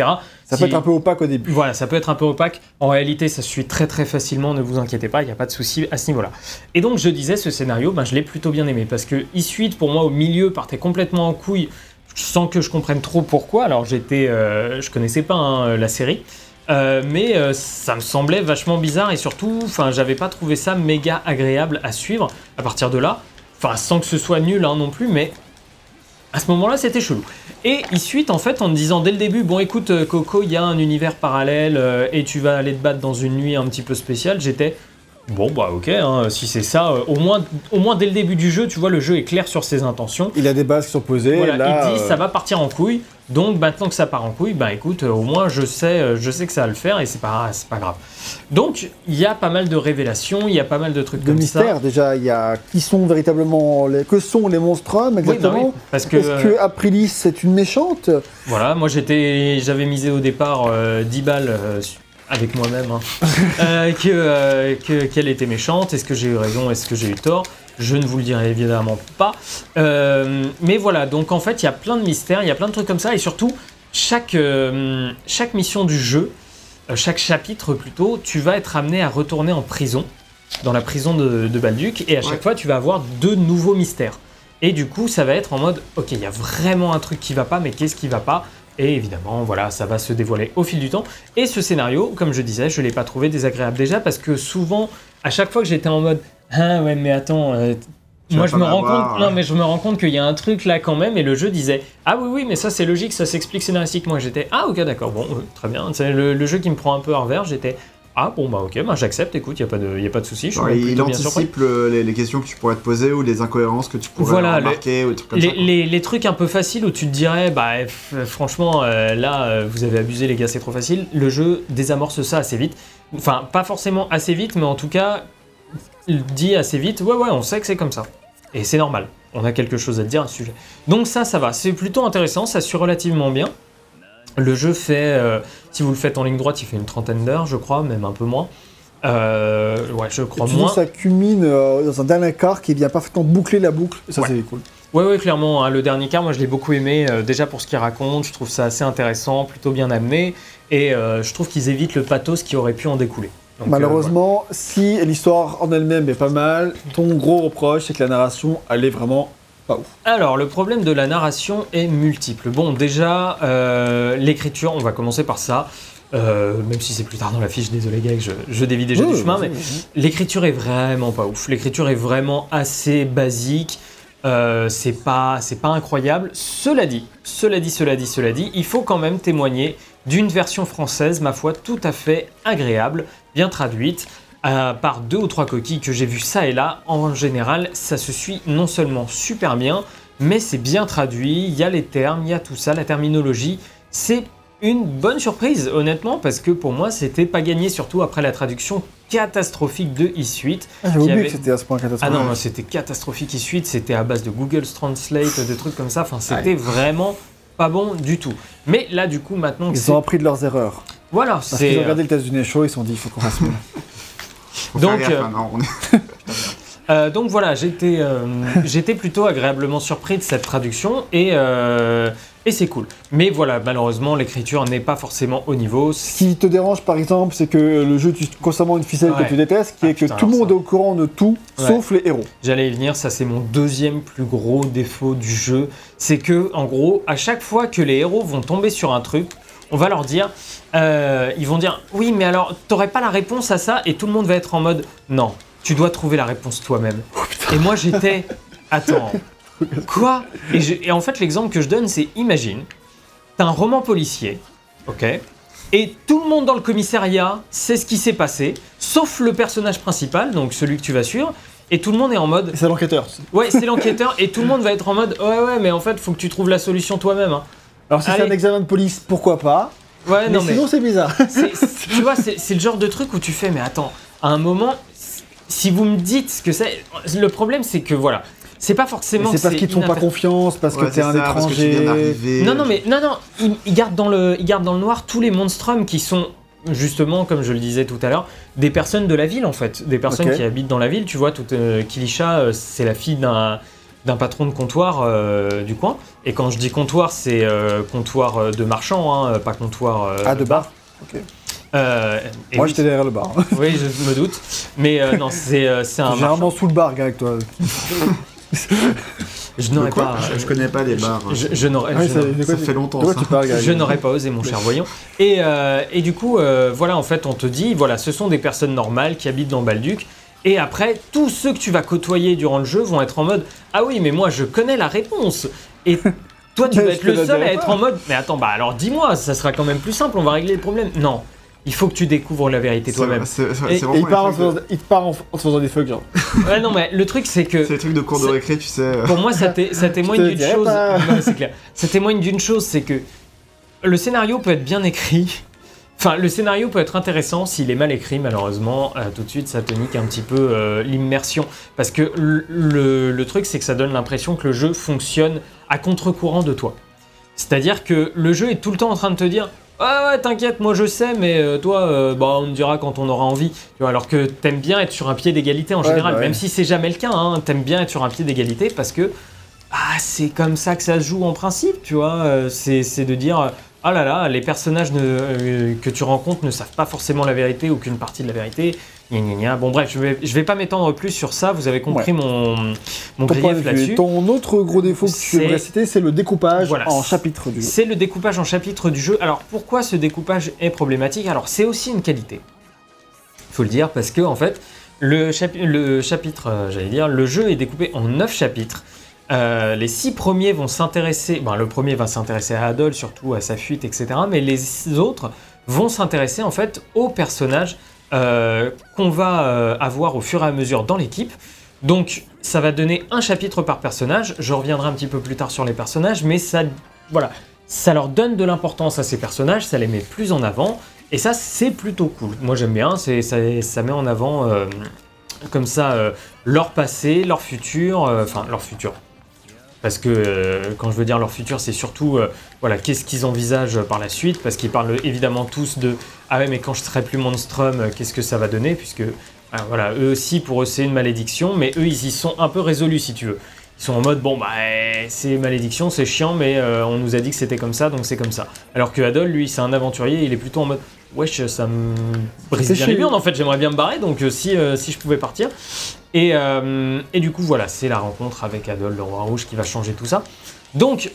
Ça si- peut être un peu opaque au début. Voilà, ça peut être un peu opaque. En réalité, ça se suit très très facilement, ne vous inquiétez pas, il n'y a pas de souci à ce niveau-là. Et donc, je disais, ce scénario, ben, je l'ai plutôt bien aimé, parce que Isuite, pour moi, au milieu, partait complètement en couille, sans que je comprenne trop pourquoi. Alors, j'étais, euh, je connaissais pas hein, la série. Euh, mais euh, ça me semblait vachement bizarre et surtout, enfin, j'avais pas trouvé ça méga agréable à suivre à partir de là. Enfin, sans que ce soit nul hein, non plus, mais à ce moment-là, c'était chelou. Et il suite, en fait, en te disant dès le début, bon, écoute, euh, Coco, il y a un univers parallèle euh, et tu vas aller te battre dans une nuit un petit peu spéciale, j'étais. Bon, bah, ok, hein, si c'est ça, euh, au, moins, au moins dès le début du jeu, tu vois, le jeu est clair sur ses intentions. Il a des bases qui sont posées. Voilà, là, il dit euh, ça va partir en couille. Donc maintenant que ça part en couille, bah écoute, euh, au moins je sais, je sais que ça va le faire et c'est pas, c'est pas grave. Donc il y a pas mal de révélations, il y a pas mal de trucs de comme mystère ça. déjà, il y a qui sont véritablement les, que sont les monstrums Oui, bah exactement. oui, parce que, Est-ce que Aprilis c'est une méchante? Voilà, moi j'étais, j'avais misé au départ euh, 10 balles avec moi-même hein, euh, que, euh, que- qu'elle était méchante. Est-ce que j'ai eu raison Est-ce que j'ai eu tort? Je ne vous le dirai évidemment pas. Euh, mais voilà, donc en fait il y a plein de mystères, il y a plein de trucs comme ça et surtout chaque, euh, chaque mission du jeu, euh, chaque chapitre plutôt, tu vas être amené à retourner en prison, dans la prison de, de Balduc, et à chaque Ouais. fois tu vas avoir deux nouveaux mystères. Et du coup, ça va être en mode, ok, il y a vraiment un truc qui va pas, mais qu'est-ce qui va pas? Et évidemment, voilà, ça va se dévoiler au fil du temps. Et ce scénario, comme je disais, je l'ai pas trouvé désagréable déjà parce que souvent, à chaque fois que j'étais en mode, ah ouais, mais attends. euh, moi, je me rends compte, non, mais je me rends compte qu'il y a un truc là quand même, et le jeu disait Ah oui, oui, mais ça c'est logique, ça s'explique scénaristiquement. Et j'étais Ah, ok, d'accord, bon, euh, très bien. C'est le, le jeu qui me prend un peu à revers, j'étais Ah, bon, bah ok, bah, j'accepte, écoute, il n'y a, pas de- y a pas de souci, je suis même il anticipe le- les, les questions que tu pourrais te poser ou les incohérences que tu pourrais Voilà, remarquer ou des trucs comme Les, ça. quoi. les- les trucs un peu faciles où tu te dirais, bah f- franchement, euh, là, euh, vous avez abusé, les gars, c'est trop facile. Le jeu désamorce ça assez vite. Enfin, pas forcément assez vite, mais en tout cas, il dit assez vite, ouais, ouais, on sait que c'est comme ça. Et c'est normal. On a quelque chose à te dire à ce sujet. Donc ça, ça va. C'est plutôt intéressant, ça suit relativement bien. Le jeu fait, euh, si vous le faites en ligne droite, il fait une trentaine d'heures, je crois, même un peu moins. Euh, ouais, je Et crois dis moins. ça culmine euh, dans un dernier quart qui vient parfaitement boucler la boucle. Ça Ouais. c'est cool. Ouais, ouais, clairement. hein, le dernier quart, moi, je l'ai beaucoup aimé. déjà pour ce qu'il raconte, je trouve ça assez intéressant, plutôt bien amené. Et je trouve qu'ils évitent le pathos qui aurait pu en découler. Donc, Malheureusement, si l'histoire en elle-même est pas mal, ton gros reproche c'est que la narration elle est vraiment pas ouf. voilà. Alors, le problème de la narration est multiple. Bon, déjà, euh, l'écriture, on va commencer par ça. Euh, même si c'est plus tard dans la fiche, désolé, gars, je, je dévie déjà du chemin, mais. L'écriture est vraiment pas ouf. L'écriture est vraiment assez basique. Euh, c'est pas, c'est pas incroyable. Cela dit, cela dit, cela dit, cela dit, il faut quand même témoigner d'une version française, ma foi, tout à fait agréable, bien traduite, euh, par deux ou trois coquilles que j'ai vues ça et là. En général, ça se suit non seulement super bien, mais c'est bien traduit, il y a les termes, il y a tout ça, la terminologie. C'est une bonne surprise, honnêtement, parce que pour moi, c'était pas gagné, surtout après la traduction catastrophique de E-Suite. Ah, J'avais oublié avait- que c'était à ce point Ah catastrophique. non, c'était catastrophique E-Suite, c'était à base de Google Translate, de trucs comme ça, enfin, c'était vraiment pas bon du tout. Mais là, du coup, maintenant, Ils ont appris de leurs erreurs. voilà, Parce qu'ils c'est. ont regardé le test du nez chaud, ils se sont dit, il faut qu'on fasse mieux. Faut Donc, faire gaffe, euh, hein, non, on est- Euh, donc voilà, j'étais euh, j'étais plutôt agréablement surpris de cette traduction et, euh, et c'est cool. Mais voilà, malheureusement, l'écriture n'est pas forcément au niveau. Ce qui te dérange, par exemple, c'est que le jeu tue constamment une ficelle Ouais. que tu détestes, qui Ah, est que tout le monde ça. est au courant de tout, Ouais. sauf les héros. J'allais y venir, ça c'est mon deuxième plus gros défaut du jeu. C'est que, en gros, à chaque fois que les héros vont tomber sur un truc, on va leur dire, euh, ils vont dire, oui, mais alors, t'aurais pas la réponse à ça Et tout le monde va être en mode, non, tu dois trouver la réponse toi-même. et moi j'étais, attends, quoi? Et, je- et en fait, l'exemple que je donne, c'est, imagine, t'as un roman policier, ok? Et tout le monde dans le commissariat sait ce qui s'est passé, sauf le personnage principal, donc celui que tu vas suivre, et tout le monde est en mode c'est l'enquêteur. Ouais, c'est l'enquêteur et tout le monde va être en mode ouais ouais mais en fait faut que tu trouves la solution toi-même. hein. Alors si c'est un examen de police, pourquoi pas? Ouais Mais non mais sinon, c'est bizarre. c'est- c'est- tu vois c'est c'est le genre de truc où tu fais mais attends à un moment si vous me dites ce que c'est le problème c'est que voilà c'est pas Mais forcément C'est parce qu'ils te font pas confiance, parce Ouais, que c'est t'es un ça, parce que tu viens étranger. Non non mais non non ils, ils gardent dans le ils gardent dans le noir tous les monstrums qui sont justement comme je le disais tout à l'heure des personnes de la ville en fait des personnes qui habitent dans la ville tu vois toute euh, Kilisha euh, c'est la fille d'un d'un patron de comptoir euh, du coin et quand je dis comptoir c'est euh, comptoir euh, de marchand hein, pas comptoir euh, Ah, de bar Ok. Euh, et Moi, oui, j'étais derrière le bar. oui je me doute mais euh, non c'est euh, c'est un marchand. Généralement sous le bar, gars, avec toi. je n'aurais pas je, je connais pas les bars. je, je n'aurais Ouais, je ça- Ça fait longtemps, ça. tu parles, Je n'aurais pas osé, mon cher voyant. Et, euh, et du coup, euh, voilà, en fait, on te dit, voilà, ce sont des personnes normales qui habitent dans Balduc. Et après, tous ceux que tu vas côtoyer durant le jeu vont être en mode Ah oui, mais moi, je connais la réponse. Et toi, tu vas être le seul à être en mode Mais attends, bah alors dis-moi, ça sera quand même plus simple, on va régler le problème. Non, il faut que tu découvres la vérité toi-même. Et- Et il part, en de- il part en, faisant des fuck, genre. Ouais, non, mais le truc, c'est que. c'est les trucs de cours de récré, tu sais. Pour moi, ça, ça témoigne d'une chose. c'est clair. Ça témoigne d'une chose, c'est que le scénario peut être bien écrit. Enfin, le scénario peut être intéressant s'il est mal écrit, malheureusement. euh, tout de suite, ça te nique un petit peu euh, l'immersion. Parce que le, truc, c'est que ça donne l'impression que le jeu fonctionne à contre-courant de toi. C'est-à-dire que le jeu est tout le temps en train de te dire Ah ouais, t'inquiète, moi je sais, mais euh, toi, euh, bah, on te dira quand on aura envie. Tu vois, alors que t'aimes bien être sur un pied d'égalité en Ouais, général, bah ouais. même si c'est jamais le cas, hein, t'aimes bien être sur un pied d'égalité parce que ah, c'est comme ça que ça se joue en principe, tu vois. euh, C'est c'est de dire ah là là, les personnages ne- euh, que tu rencontres ne savent pas forcément la vérité ou qu'une partie de la vérité. Gna, gna, gna. Bon bref, je vais, je vais pas m'étendre plus sur ça, vous avez compris mon, mon de grief là-dessus. Ton autre gros défaut que tu aimerais citer, c'est le découpage Voilà. en chapitres du jeu. C'est le découpage en chapitres du jeu. Alors pourquoi ce découpage est problématique? Alors c'est aussi une qualité. Il faut le dire parce que en fait le, chapi- le chapitre, euh, j'allais dire, le jeu est découpé en 9 chapitres. Euh, les six premiers vont s'intéresser, ben, le premier va s'intéresser à Adol, surtout à sa fuite, etc. Mais les autres vont s'intéresser en fait aux personnages euh, qu'on va euh, avoir au fur et à mesure dans l'équipe. Donc ça va donner un chapitre par personnage. Je reviendrai un petit peu plus tard sur les personnages, mais ça, voilà, ça leur donne de l'importance à ces personnages, ça les met plus en avant, et ça c'est plutôt cool. Moi j'aime bien, ça, ça met en avant comme ça leur passé, leur futur, enfin leur futur. Parce que euh, quand je veux dire leur futur, c'est surtout euh, voilà qu'est-ce qu'ils envisagent par la suite, parce qu'ils parlent évidemment tous de ah ouais mais quand je serai plus Monstrum, euh, qu'est-ce que ça va donner, puisque ah, voilà eux aussi pour eux c'est une malédiction, mais eux ils y sont un peu résolus si tu veux. Ils sont en mode bon bah eh, c'est malédiction, c'est chiant, mais on nous a dit que c'était comme ça, donc c'est comme ça. Alors que Adol lui c'est un aventurier, il est plutôt en mode wesh ça me brise bien les en fait, j'aimerais bien me barrer, donc euh, si euh, si je pouvais partir. Et, euh, et du coup, voilà, c'est la rencontre avec Adol, le roi rouge, qui va changer tout ça. Donc,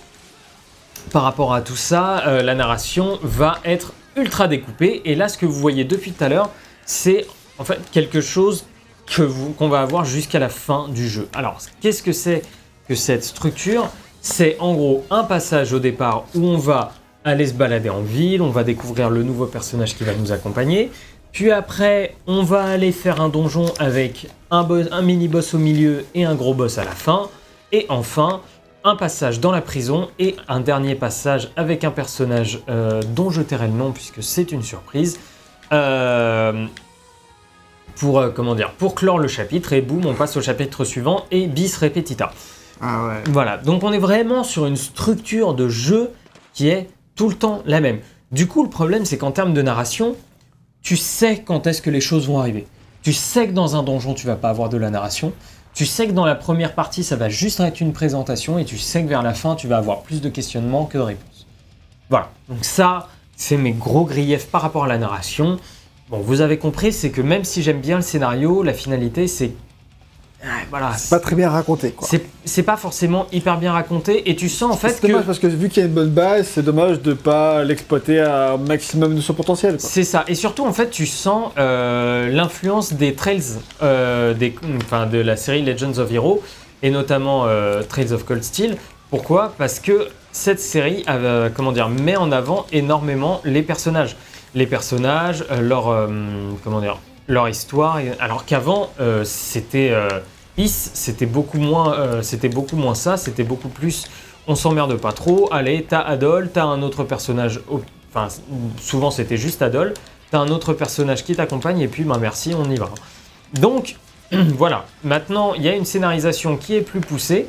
par rapport à tout ça, euh, la narration va être ultra découpée. Et là, ce que vous voyez depuis tout à l'heure, c'est en fait quelque chose que qu'on va avoir jusqu'à la fin du jeu. Alors, qu'est-ce que c'est que cette structure? C'est en gros un passage au départ où on va aller se balader en ville, on va découvrir le nouveau personnage qui va nous accompagner. Puis après, on va aller faire un donjon avec un, boss- un mini-boss au milieu et un gros boss à la fin. Et enfin, un passage dans la prison et un dernier passage avec un personnage euh, dont je tairai le nom puisque c'est une surprise. Euh, pour, euh, comment dire, pour clore le chapitre et boum, on passe au chapitre suivant et bis repetita. Ah ouais. Voilà, donc on est vraiment sur une structure de jeu qui est le temps la même. Du coup, le problème, c'est qu'en termes de narration, tu sais quand est-ce que les choses vont arriver. Tu sais que dans un donjon, tu vas pas avoir de la narration. Tu sais que dans la première partie, ça va juste être une présentation et tu sais que vers la fin, tu vas avoir plus de questionnements que de réponses. Voilà, donc ça, c'est mes gros griefs par rapport à la narration. Bon, vous avez compris, c'est que même si j'aime bien le scénario, la finalité, c'est... Voilà, C'est pas très bien raconté, quoi. c'est pas forcément hyper bien raconté et tu sens en fait C'est que dommage parce que vu qu'il y a une bonne base, c'est dommage de pas l'exploiter à un maximum de son potentiel. Quoi. c'est ça et surtout en fait tu sens euh, l'influence des trails euh, des, enfin, de la série Legends of Hero et notamment euh, Trails of Cold Steel. Pourquoi? Parce que cette série comment dire met en avant énormément les personnages, les personnages, leur comment dire leur histoire. Alors qu'avant euh, c'était euh, Is, c'était beaucoup moins euh, c'était beaucoup moins ça, c'était beaucoup plus on s'emmerde pas trop. Allez, t'as Adol, t'as un autre personnage. Enfin, souvent c'était juste Adol. T'as un autre personnage qui t'accompagne et puis, ben merci, on y va. Donc, voilà. Maintenant, il y a une scénarisation qui est plus poussée.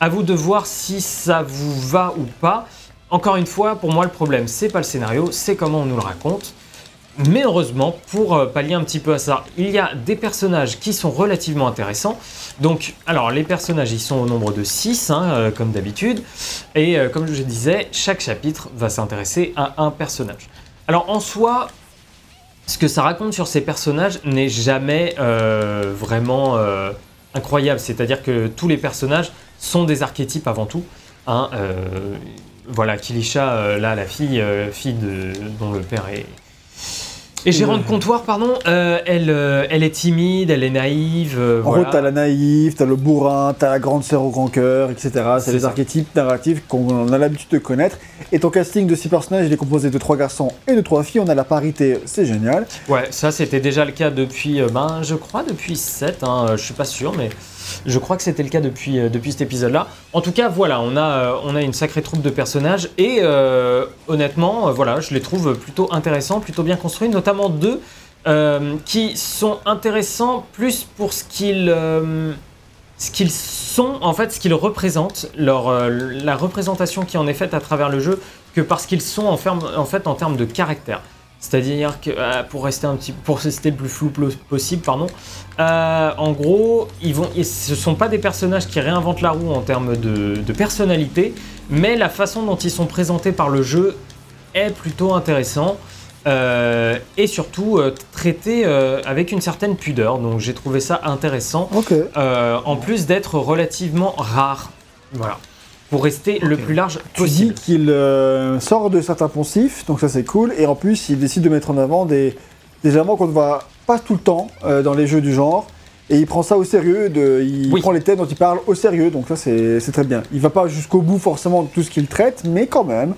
À vous de voir si ça vous va ou pas. Encore une fois, pour moi, le problème, c'est pas le scénario, c'est comment on nous le raconte. Mais heureusement, pour euh, pallier un petit peu à ça, il y a des personnages qui sont relativement intéressants. Donc, alors, les personnages, ils sont au nombre de 6, comme d'habitude. Et euh, comme je disais, chaque chapitre va s'intéresser à un personnage. Alors, en soi, ce que ça raconte sur ces personnages n'est jamais euh, vraiment euh, incroyable. C'est-à-dire que tous les personnages sont des archétypes avant tout. hein. Euh, voilà, Kilisha, euh, là, la fille, euh, fille dont le père est, est gérant de comptoir, pardon, euh, elle, euh, elle est timide, elle est naïve. euh, En voilà. gros, t'as la naïve, t'as le bourrin, t'as la grande sœur au grand cœur, etc. C'est C'est les ça. archétypes narratifs qu'on a l'habitude de connaître. Et ton casting de six personnages, il est composé de trois garçons et de trois filles. On a la parité, c'est génial. Ouais, ça c'était déjà le cas depuis, euh, ben, je crois depuis 7, hein, euh, je suis pas sûr, mais je crois que c'était le cas depuis, euh, depuis cet épisode-là. En tout cas, voilà, on a, euh, une sacrée troupe de personnages et euh, honnêtement, voilà, je les trouve plutôt intéressants, plutôt bien construits, notamment deux qui sont intéressants plus pour ce qu'ils. sont, en fait, ce qu'ils représentent, leur, la représentation qui en est faite à travers le jeu, que parce qu'ils sont en fait en termes de caractère. C'est-à-dire que euh, pour rester un petit, pour rester le plus flou possible, pardon. euh, en gros, ils vont, ils- ce sont pas des personnages qui réinventent la roue en termes de, de personnalité, mais la façon dont ils sont présentés par le jeu est plutôt intéressant. euh, et surtout traité avec une certaine pudeur, donc j'ai trouvé ça intéressant. En plus d'être relativement rare. Voilà. Pour rester le plus large Tu dis possible. qu'il euh, sort de certains poncifs, donc ça c'est cool. Et en plus, il décide de mettre en avant des, des éléments qu'on ne voit pas tout le temps euh, dans les jeux du genre. Et il prend ça au sérieux, de, il Oui. prend les thèmes dont il parle au sérieux, donc ça c'est c'est très bien. Il va pas jusqu'au bout forcément de tout ce qu'il traite, mais quand même,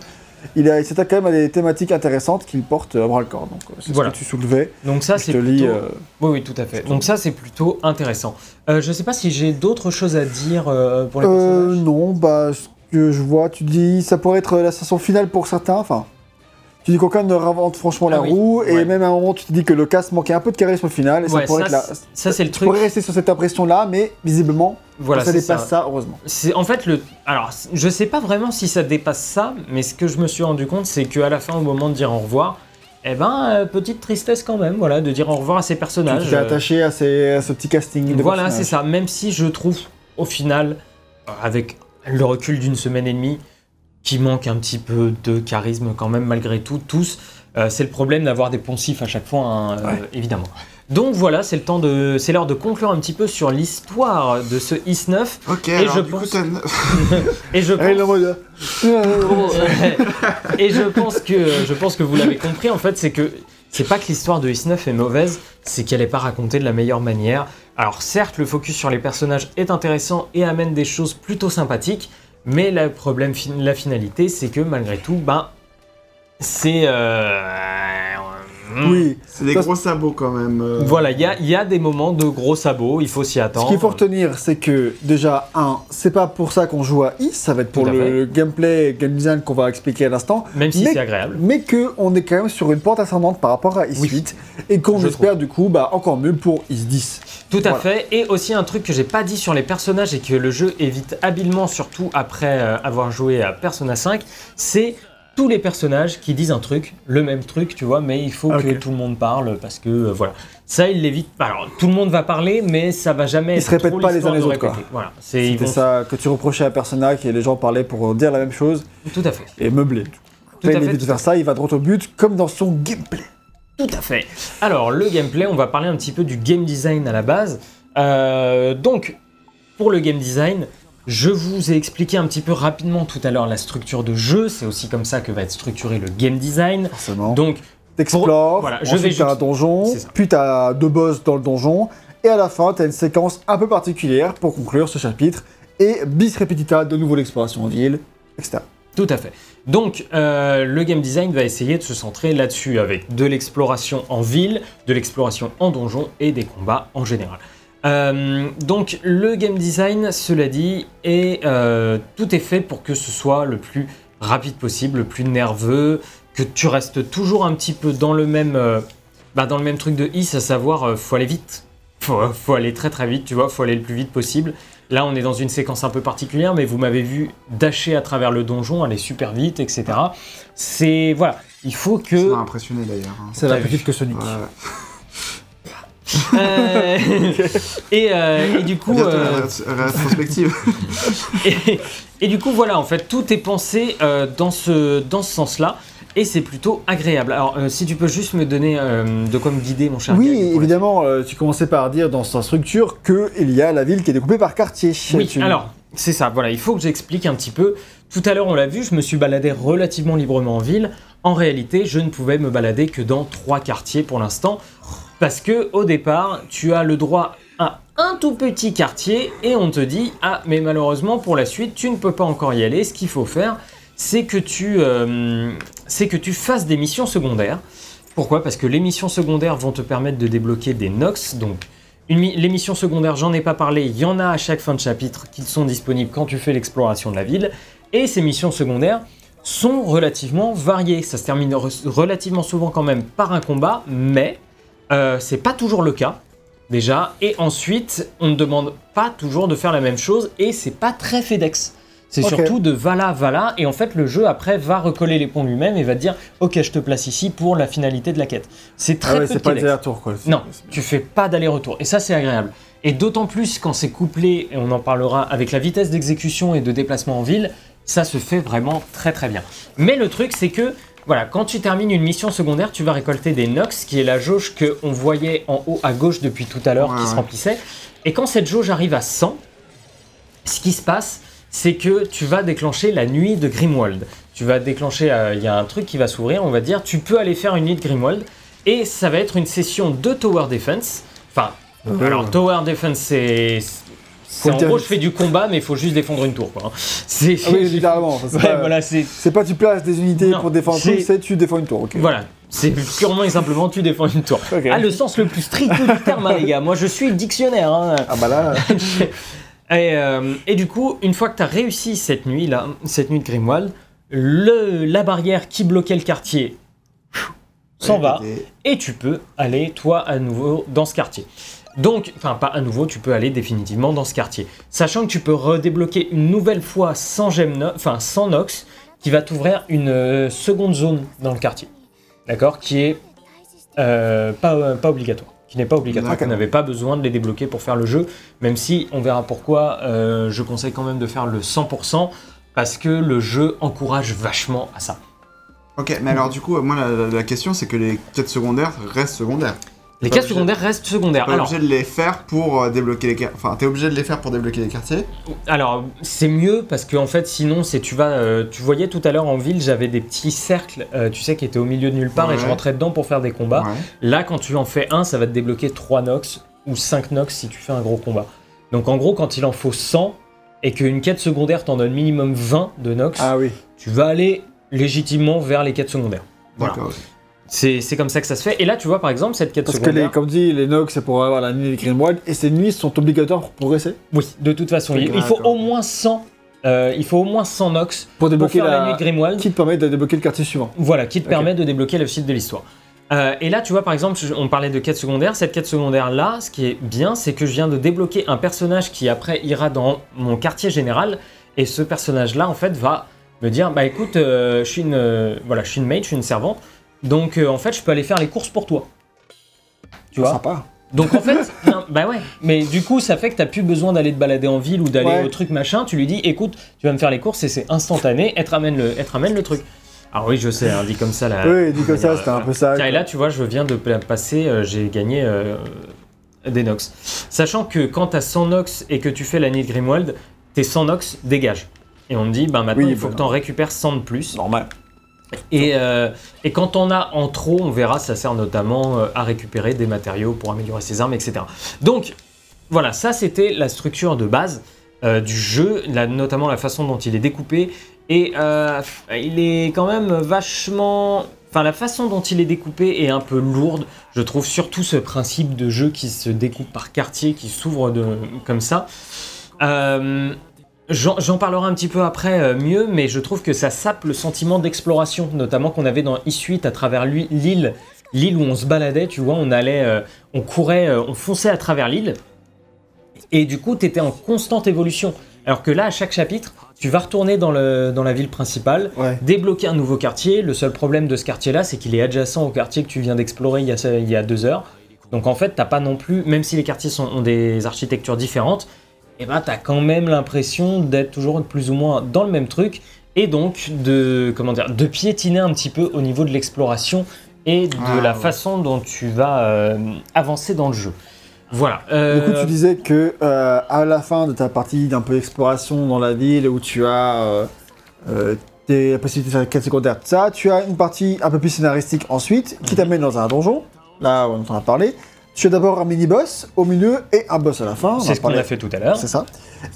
il, s'attaque quand même à des thématiques intéressantes qu'il porte à bras le corps. Donc euh, c'est Voilà. ce que tu soulevais. Donc ça, c'est lis. plutôt... euh, Oui, oui, tout à fait. Donc ça, c'est plutôt intéressant. Euh, je sais pas si j'ai d'autres choses à dire euh, pour les euh, personnages. non, bah ce que je vois, tu dis ça pourrait être la station finale pour certains. Enfin, tu dis qu'aucun ne réinvente franchement la Ah oui, roue, et ouais. même à un moment tu te dis que le cast manquait un peu de charisme au final, et Ouais, ça pourrait ça, être la... ça, c'est le Tu truc. pourrais rester sur cette impression-là, mais visiblement, Voilà, ça dépasse ça. heureusement. C'est en fait le. Alors, je sais pas vraiment si ça dépasse ça, mais ce que je me suis rendu compte, c'est qu'à la fin, au moment de dire au revoir, eh ben, euh, petite tristesse quand même, voilà, de dire au revoir à ces personnages. Tu t'es euh, attaché à, ces- à ce petit casting. de Voilà, c'est ça. Même si je trouve, au final, avec le recul d'une semaine et demie, qui manque un petit peu de charisme quand même, malgré tout, tous, euh, c'est le problème d'avoir des poncifs à chaque fois, hein, euh, Ouais. évidemment. Donc voilà, c'est le temps de, c'est l'heure de conclure un petit peu sur l'histoire de ce IS-9. Ok, Et alors je du coup, pense- t'as- Et je pense, et je pense que, je pense que vous l'avez compris, en fait, c'est que c'est pas que l'histoire de IS-9 est mauvaise, c'est qu'elle n'est pas racontée de la meilleure manière. Alors certes, le focus sur les personnages est intéressant et amène des choses plutôt sympathiques, mais le problème, la finalité, c'est que malgré tout, ben, c'est... euh. Oui. C'est des gros sabots quand même. euh. Voilà, il y a, il y a des moments de gros sabots, il faut s'y Ce attendre. qu'il faut retenir, c'est que déjà, un, c'est pas pour ça qu'on joue à Is, ça va être pour le gameplay, game design qu'on va expliquer à l'instant, Même si c'est agréable. mais que on est quand même sur une pente ascendante par rapport à Is Oui. 8 et qu'on espère du coup bah, encore mieux pour Is 10. Tout à Voilà. fait. Et aussi un truc que j'ai pas dit sur les personnages et que le jeu évite habilement, surtout après euh, avoir joué à Persona 5, c'est tous les personnages qui disent un truc, le même truc, tu vois, mais il faut que Ok. tout le monde parle parce que euh, voilà. Ça, il l'évite. Alors, tout le monde va parler, mais ça va jamais. Ils se répètent pas les uns les autres, quoi. Voilà. C'était vont- ça que tu reprochais à Persona, que les gens parlaient pour dire la même chose Tout à fait. et meubler. Tout à il fait, évite de faire ça, il va droit au but, comme dans son gameplay. Tout à fait. Alors, le gameplay, on va parler un petit peu du game design à la base. Euh, donc, pour le game design, je vous ai expliqué un petit peu rapidement tout à l'heure la structure de jeu. C'est aussi comme ça que va être structuré le game design. Forcément. Donc, T'explores, voilà, je vais t'as un donjon, puis t'as deux boss dans le donjon, et à la fin t'as une séquence un peu particulière pour conclure ce chapitre, et bis repetita, de nouveau l'exploration en ville, etc. Tout à fait. Donc, euh, le game design va essayer de se centrer là-dessus avec de l'exploration en ville, de l'exploration en donjon et des combats en général. Euh, donc, le game design, cela dit, est, euh, tout est fait pour que ce soit le plus rapide possible, le plus nerveux, que tu restes toujours un petit peu dans le même, euh, bah, dans le même truc de Is, à savoir, euh, faut aller vite. Faut, faut aller très très vite, tu vois, faut aller le plus vite possible. Là, on est dans une séquence un peu particulière, mais vous m'avez vu dasher à travers le donjon, aller super vite, etc. C'est voilà, il faut Ça que m'a impressionné d'ailleurs. hein. C'est T'as la vu. petite que Sonic. Ouais. Euh, et, euh, et du coup, euh, rétrospective. et, et du coup, voilà, en fait, tout est pensé euh, dans ce dans ce sens-là. Et c'est plutôt agréable. Alors, euh, si tu peux juste me donner euh, de quoi me guider, mon cher. Oui, évidemment, euh, tu commençais par dire dans sa structure qu'il y a la ville qui est découpée par quartier. Oui, Tu- alors, c'est ça, voilà, il faut que j'explique un petit peu. Tout à l'heure, on l'a vu, je me suis baladé relativement librement en ville. En réalité, je ne pouvais me balader que dans trois quartiers pour l'instant. Parce que au départ, tu as le droit à un tout petit quartier et on te dit Ah, mais malheureusement, pour la suite, tu ne peux pas encore y aller. Ce qu'il faut faire, c'est que, tu, euh, c'est que tu fasses des missions secondaires. Pourquoi? Parce que les missions secondaires vont te permettre de débloquer des Nox, donc les missions secondaires, j'en ai pas parlé, il y en a à chaque fin de chapitre qui sont disponibles quand tu fais l'exploration de la ville. Et ces missions secondaires sont relativement variées. Ça se termine re- relativement souvent quand même par un combat, mais euh, c'est pas toujours le cas. Déjà, et ensuite, on ne demande pas toujours de faire la même chose, et c'est pas très FedEx. C'est surtout de voilà, voilà, et en fait, le jeu après va recoller les ponts lui-même et va te dire Ok, je te place ici pour la finalité de la quête. C'est Ah très ouais, peu c'est de pas allers-retours quoi. Non, tu fais pas d'aller-retour. Et ça, c'est agréable. Et d'autant plus quand c'est couplé, et on en parlera, avec la vitesse d'exécution et de déplacement en ville, ça se fait vraiment très très bien. Mais le truc, c'est que, voilà, quand tu termines une mission secondaire, tu vas récolter des Nox, qui est la jauge qu'on voyait en haut à gauche depuis tout à l'heure, Ouais, qui se remplissait. Et quand cette jauge arrive à 100, ce qui se passe, c'est que tu vas déclencher la nuit de Grimwald. Tu vas déclencher, euh, il y a un truc qui va s'ouvrir, on va dire, tu peux aller faire une nuit de Grimwald, et ça va être une session de Tower Defense. Enfin, alors Tower Defense, c'est... en gros, je fais du combat, mais il faut juste défendre une tour. Quoi. hein. C'est, Ah oui, littéralement. C'est Ouais, pas, voilà, c'est... c'est pas tu places des unités Non, pour défendre un c'est- truc, c'est tu défends une tour. Voilà, c'est purement et simplement tu défends une tour. Ok. Ah, le sens le plus strict du terme, hein, les gars. Moi, je suis dictionnaire. hein. Ah bah là, Et, euh, et du coup, une fois que tu as réussi cette nuit là, cette nuit de Grimwald, le, la barrière qui bloquait le quartier s'en va et tu peux aller toi à nouveau dans ce quartier. Donc, enfin pas à nouveau, tu peux aller définitivement dans ce quartier, sachant que tu peux redébloquer une nouvelle fois sans gemme, no- enfin sans nox, qui va t'ouvrir une euh, seconde zone dans le quartier, d'accord, qui est euh, pas, euh, pas obligatoire, qui n'est pas obligatoire, qu'on n'avait pas besoin de les débloquer pour faire le jeu, même si on verra pourquoi. euh, je conseille quand même de faire le 100% parce que le jeu encourage vachement à ça. Ok, mais alors du coup, moi la, la- la question c'est que les quêtes secondaires restent secondaires. Les obligé- secondaires restent secondaires. Pas Alors, obligé de les faire pour euh, débloquer les quartiers. Enfin, t'es obligé de les faire pour débloquer les quartiers. Alors, c'est mieux parce que en fait, sinon, c'est tu vas, euh, tu voyais tout à l'heure en ville, j'avais des petits cercles, euh, tu sais, qui étaient au milieu de nulle part et je Ouais. rentrais dedans pour faire des combats. Ouais. Là, quand tu en fais un, ça va te débloquer 3 nox ou 5 nox si tu fais un gros combat. Donc, en gros, quand il en faut 100 et qu'une quête secondaire t'en donne minimum 20 de nox, ah oui. tu vas aller légitimement vers les quêtes secondaires. Voilà. D'accord. ok. C'est c'est comme ça que ça se fait. Et là, tu vois, par exemple, cette quête Parce que, secondaire. les, comme dit, les Nox, c'est pour avoir la nuit des Greenwald, et ces nuits sont obligatoires pour progresser. Oui, de toute façon, il, il faut au moins 100. euh, il faut au moins 100 nox Pour pour débloquer faire la, la, nuit de Grimwald. qui te permet de débloquer le quartier suivant. Voilà, qui te Ok. permet de débloquer le site de l'histoire. Euh, et là, tu vois, par exemple, on parlait de quête secondaire. Cette quête secondaire-là, ce qui est bien, c'est que je viens de débloquer un personnage qui, après, ira dans mon quartier général. Et ce personnage-là, en fait, va me dire Bah écoute, euh, je suis une, euh, voilà, je suis une mage, je suis une servante. Donc, euh, en fait, je peux aller faire les courses pour toi. Tu vois Sympa. Donc, en fait, non, bah ouais. Mais du coup, ça fait que t'as plus besoin d'aller te balader en ville ou d'aller Ouais. au truc machin. Tu lui dis Écoute, tu vas me faire les courses et c'est instantané. Elle te ramène le, elle te ramène le truc. Alors, oui, je sais, hein, dit comme ça, là. oui, dit comme ça, c'était un peu ça. Tiens, et là, tu vois, je viens de passer, euh, j'ai gagné euh, des Nox. Sachant que quand tu as 100 Nox et que tu fais la nuit de Grimwald, tes 100 Nox dégagent. Et on te dit, ben maintenant, Oui, il faut bah que tu en récupères 100 de plus. Normal. Et, euh, et quand on a en trop, on verra, ça sert notamment euh, à récupérer des matériaux pour améliorer ses armes, etc. Donc, voilà, ça c'était la structure de base euh, du jeu, notamment la façon dont il est découpé. Et il est quand même vachement... Enfin, la façon dont il est découpé est un peu lourde. Je trouve surtout ce principe de jeu qui se découpe par quartier, qui s'ouvre comme ça. Euh, J'en parlerai un petit peu après euh, mieux, mais je trouve que ça sape le sentiment d'exploration, notamment qu'on avait dans I8 à travers l'île, l'île où on se baladait, tu vois, on allait, euh, on courait, euh, on fonçait à travers l'île, et du coup, tu étais en constante évolution. Alors que là, à chaque chapitre, tu vas retourner dans, le, dans la ville principale, Ouais. débloquer un nouveau quartier. Le seul problème de ce quartier-là, c'est qu'il est adjacent au quartier que tu viens d'explorer il, y a- il y a deux heures. Donc en fait, t'as pas non plus, même si les quartiers sont, ont des architectures différentes, et ben t'as quand même l'impression d'être toujours plus ou moins dans le même truc, et donc de comment dire, de piétiner un petit peu au niveau de l'exploration et de Ah, la ouais. façon dont tu vas euh, avancer dans le jeu. Voilà. Du euh, coup, tu disais que euh, à la fin de ta partie d'un peu d'exploration dans la ville où tu as tes possibilités de faire des quêtes secondaires, tout ça, tu as une partie un peu plus scénaristique ensuite qui t'amène dans un donjon, là où on en a parlé. Tu as d'abord un mini-boss au milieu et un boss à la fin. c'est ce qu'on a fait tout à l'heure. C'est ça.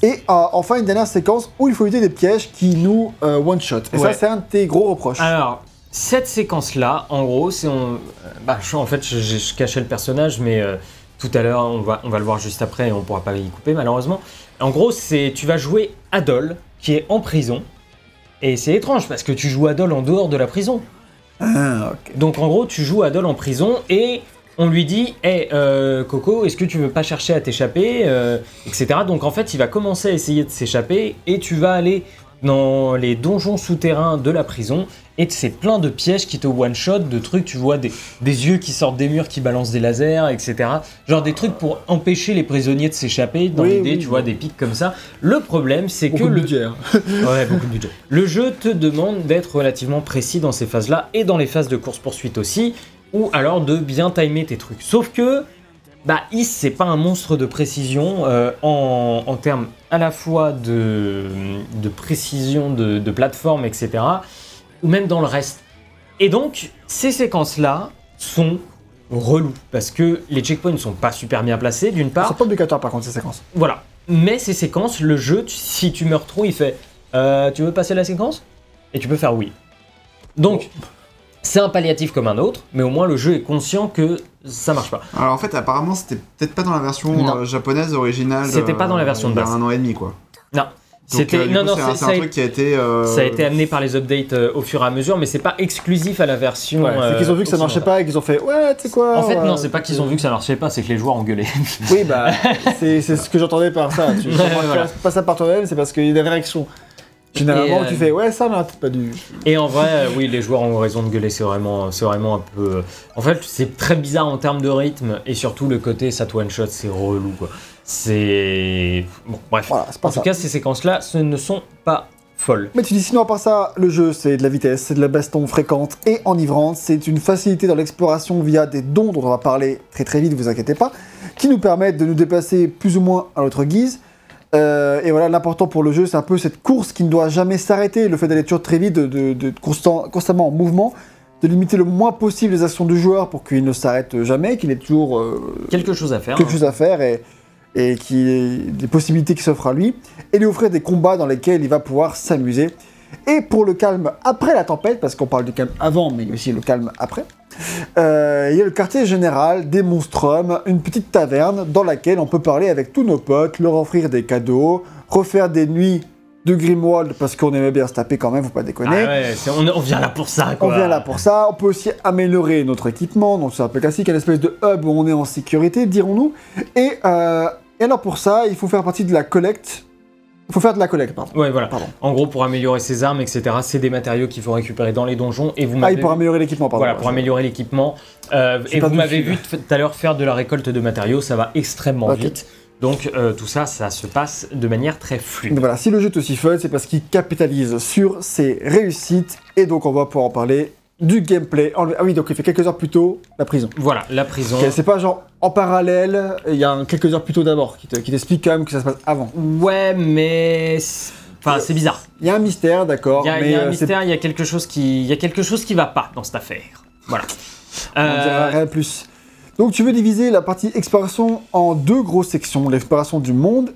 Et euh, enfin, une dernière séquence où il faut éviter des pièges qui nous euh, one-shot. Et ça, c'est un de tes gros reproches. Alors, cette séquence-là, en gros, c'est on... euh, bah, je- en fait, je, je- je cachais le personnage, mais euh, tout à l'heure, on va, on va le voir juste après et on pourra pas y couper malheureusement. En gros, c'est tu vas jouer Adol, qui est en prison. Et c'est étrange parce que tu joues Adol en dehors de la prison. Ah, ok. Donc en gros, tu joues Adol en prison et on lui dit Hé Coco, est-ce que tu veux pas chercher à t'échapper euh, etc. Donc en fait, il va commencer à essayer de s'échapper et tu vas aller dans les donjons souterrains de la prison et c'est plein de pièges qui te one-shot, de trucs, tu vois, des, des yeux qui sortent des murs qui balancent des lasers, etc. Genre des trucs pour empêcher les prisonniers de s'échapper, dans Oui, l'idée, oui, tu vois, des pics comme ça. Le problème, c'est que Beaucoup de le, budget. hein. Ouais, beaucoup de budget. Le jeu te demande d'être relativement précis dans ces phases-là et dans les phases de course-poursuite aussi, ou alors de bien timer tes trucs. Sauf que, bah, Is, c'est pas un monstre de précision euh, en, en termes à la fois de, de précision de, de plateforme, etc., ou même dans le reste. Et donc, ces séquences-là sont relous parce que les checkpoints ne sont pas super bien placés, d'une part. C'est pas obligatoire par contre ces séquences. Voilà. Mais ces séquences, le jeu, si tu meurs trop, il fait euh, Tu veux passer la séquence? Et tu peux faire oui. Donc, c'est un palliatif comme un autre, mais au moins le jeu est conscient que ça marche pas. Alors en fait, apparemment, c'était peut-être pas dans la version euh, japonaise originale. C'était pas dans la version de il y a base. un an et demi, quoi. Non. C'était euh, non coup, non c'est un- truc qui a été. euh, ça a été amené par les updates euh, au fur et à mesure, mais c'est pas exclusif à la version. Ouais, c'est euh, qu'ils ont vu que ça marchait pas et qu'ils ont fait Ouais, tu sais quoi En fait, non, c'est pas qu'ils ont vu que ça marchait pas, c'est que les joueurs ont gueulé. Oui, bah, c'est ce que j'entendais par ça. Tu Ouais, remarques voilà. pas ça par toi-même, c'est parce qu'il y a des réactions. Généralement, euh, tu fais Ouais, ça, n'a pas dû. Et en vrai, euh, oui, les joueurs ont raison de gueuler, c'est vraiment, c'est vraiment un peu. euh, En fait, c'est très bizarre en termes de rythme et surtout le côté ça one shot, c'est relou quoi. C'est. Bon, bref. Voilà, c'est pas en ça. tout cas, ces séquences-là, ce ne sont pas folles. Mais tu dis sinon, à part ça, le jeu, c'est de la vitesse, c'est de la baston fréquente et enivrante, c'est une facilité dans l'exploration via des dons dont on va parler très très vite, vous inquiétez pas, qui nous permettent de nous déplacer plus ou moins à notre guise. Euh, et voilà, l'important pour le jeu, c'est un peu cette course qui ne doit jamais s'arrêter, le fait d'aller toujours très vite, de, de- de constant- constamment en mouvement, de limiter le moins possible les actions du joueur pour qu'il ne s'arrête jamais, qu'il ait toujours euh, Quelque chose à faire. quelque hein. chose à faire et, et des possibilités qui s'offrent à lui, et lui offrir des combats dans lesquels il va pouvoir s'amuser. Et pour le calme après la tempête, parce qu'on parle du calme avant, mais aussi le calme après, Euh, il y a le quartier général des Monstrums, une petite taverne dans laquelle on peut parler avec tous nos potes, leur offrir des cadeaux, refaire des nuits de Grimwald parce qu'on aimait bien se taper quand même, faut pas déconner. Ah ouais, on, on vient là pour ça, On vient là pour ça. On peut aussi améliorer notre équipement. Donc c'est un peu classique, une espèce de hub où on est en sécurité, dirons-nous. Et, euh, et alors pour ça, il faut faire partie de la collecte. Il faut faire de la collecte, pardon. Ouais, voilà. Pardon. En gros, pour améliorer ses armes, etc., c'est des matériaux qu'il faut récupérer dans les donjons. Et vous Ah, m'avez pour améliorer l'équipement, pardon. Voilà, pour améliorer l'équipement. Euh, et vous m'avez vu tout à l'heure faire de la récolte de matériaux, ça va extrêmement vite. Donc euh, tout ça, ça se passe de manière très fluide. Voilà, si le jeu est aussi fun, c'est parce qu'il capitalise sur ses réussites. Et donc on va pouvoir en parler du gameplay. Ah oui, donc il fait quelques heures plus tôt la prison. Voilà, la prison. C'est pas genre en parallèle, il y a un- quelques heures plus tôt d'abord qui te- qui t'explique quand même que ça se passe avant. Ouais, mais enfin, c'est bizarre. Il y a un mystère, d'accord, Il y a, y un euh, mystère, il y a quelque chose qui, il y a quelque chose qui va pas dans cette affaire. Voilà. on Euh, rien de plus. Donc tu veux diviser la partie exploration en deux grosses sections, l'exploration du monde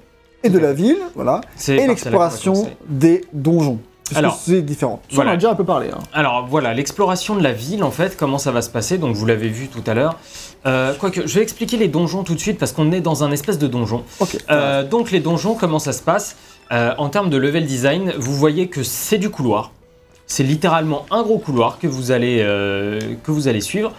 et de la ville, voilà, c'est et l'exploration des donjons. Alors, c'est différent. Ça, voilà. On en a déjà un peu parlé. hein. Alors voilà, l'exploration de la ville, en fait, comment ça va se passer Donc vous l'avez vu tout à l'heure. Euh, quoique, je vais expliquer les donjons tout de suite parce qu'on est dans un espèce de donjon. Euh, donc les donjons, comment ça se passe? Euh, En termes de level design, vous voyez que c'est du couloir. C'est littéralement un gros couloir que vous allez, que vous allez suivre.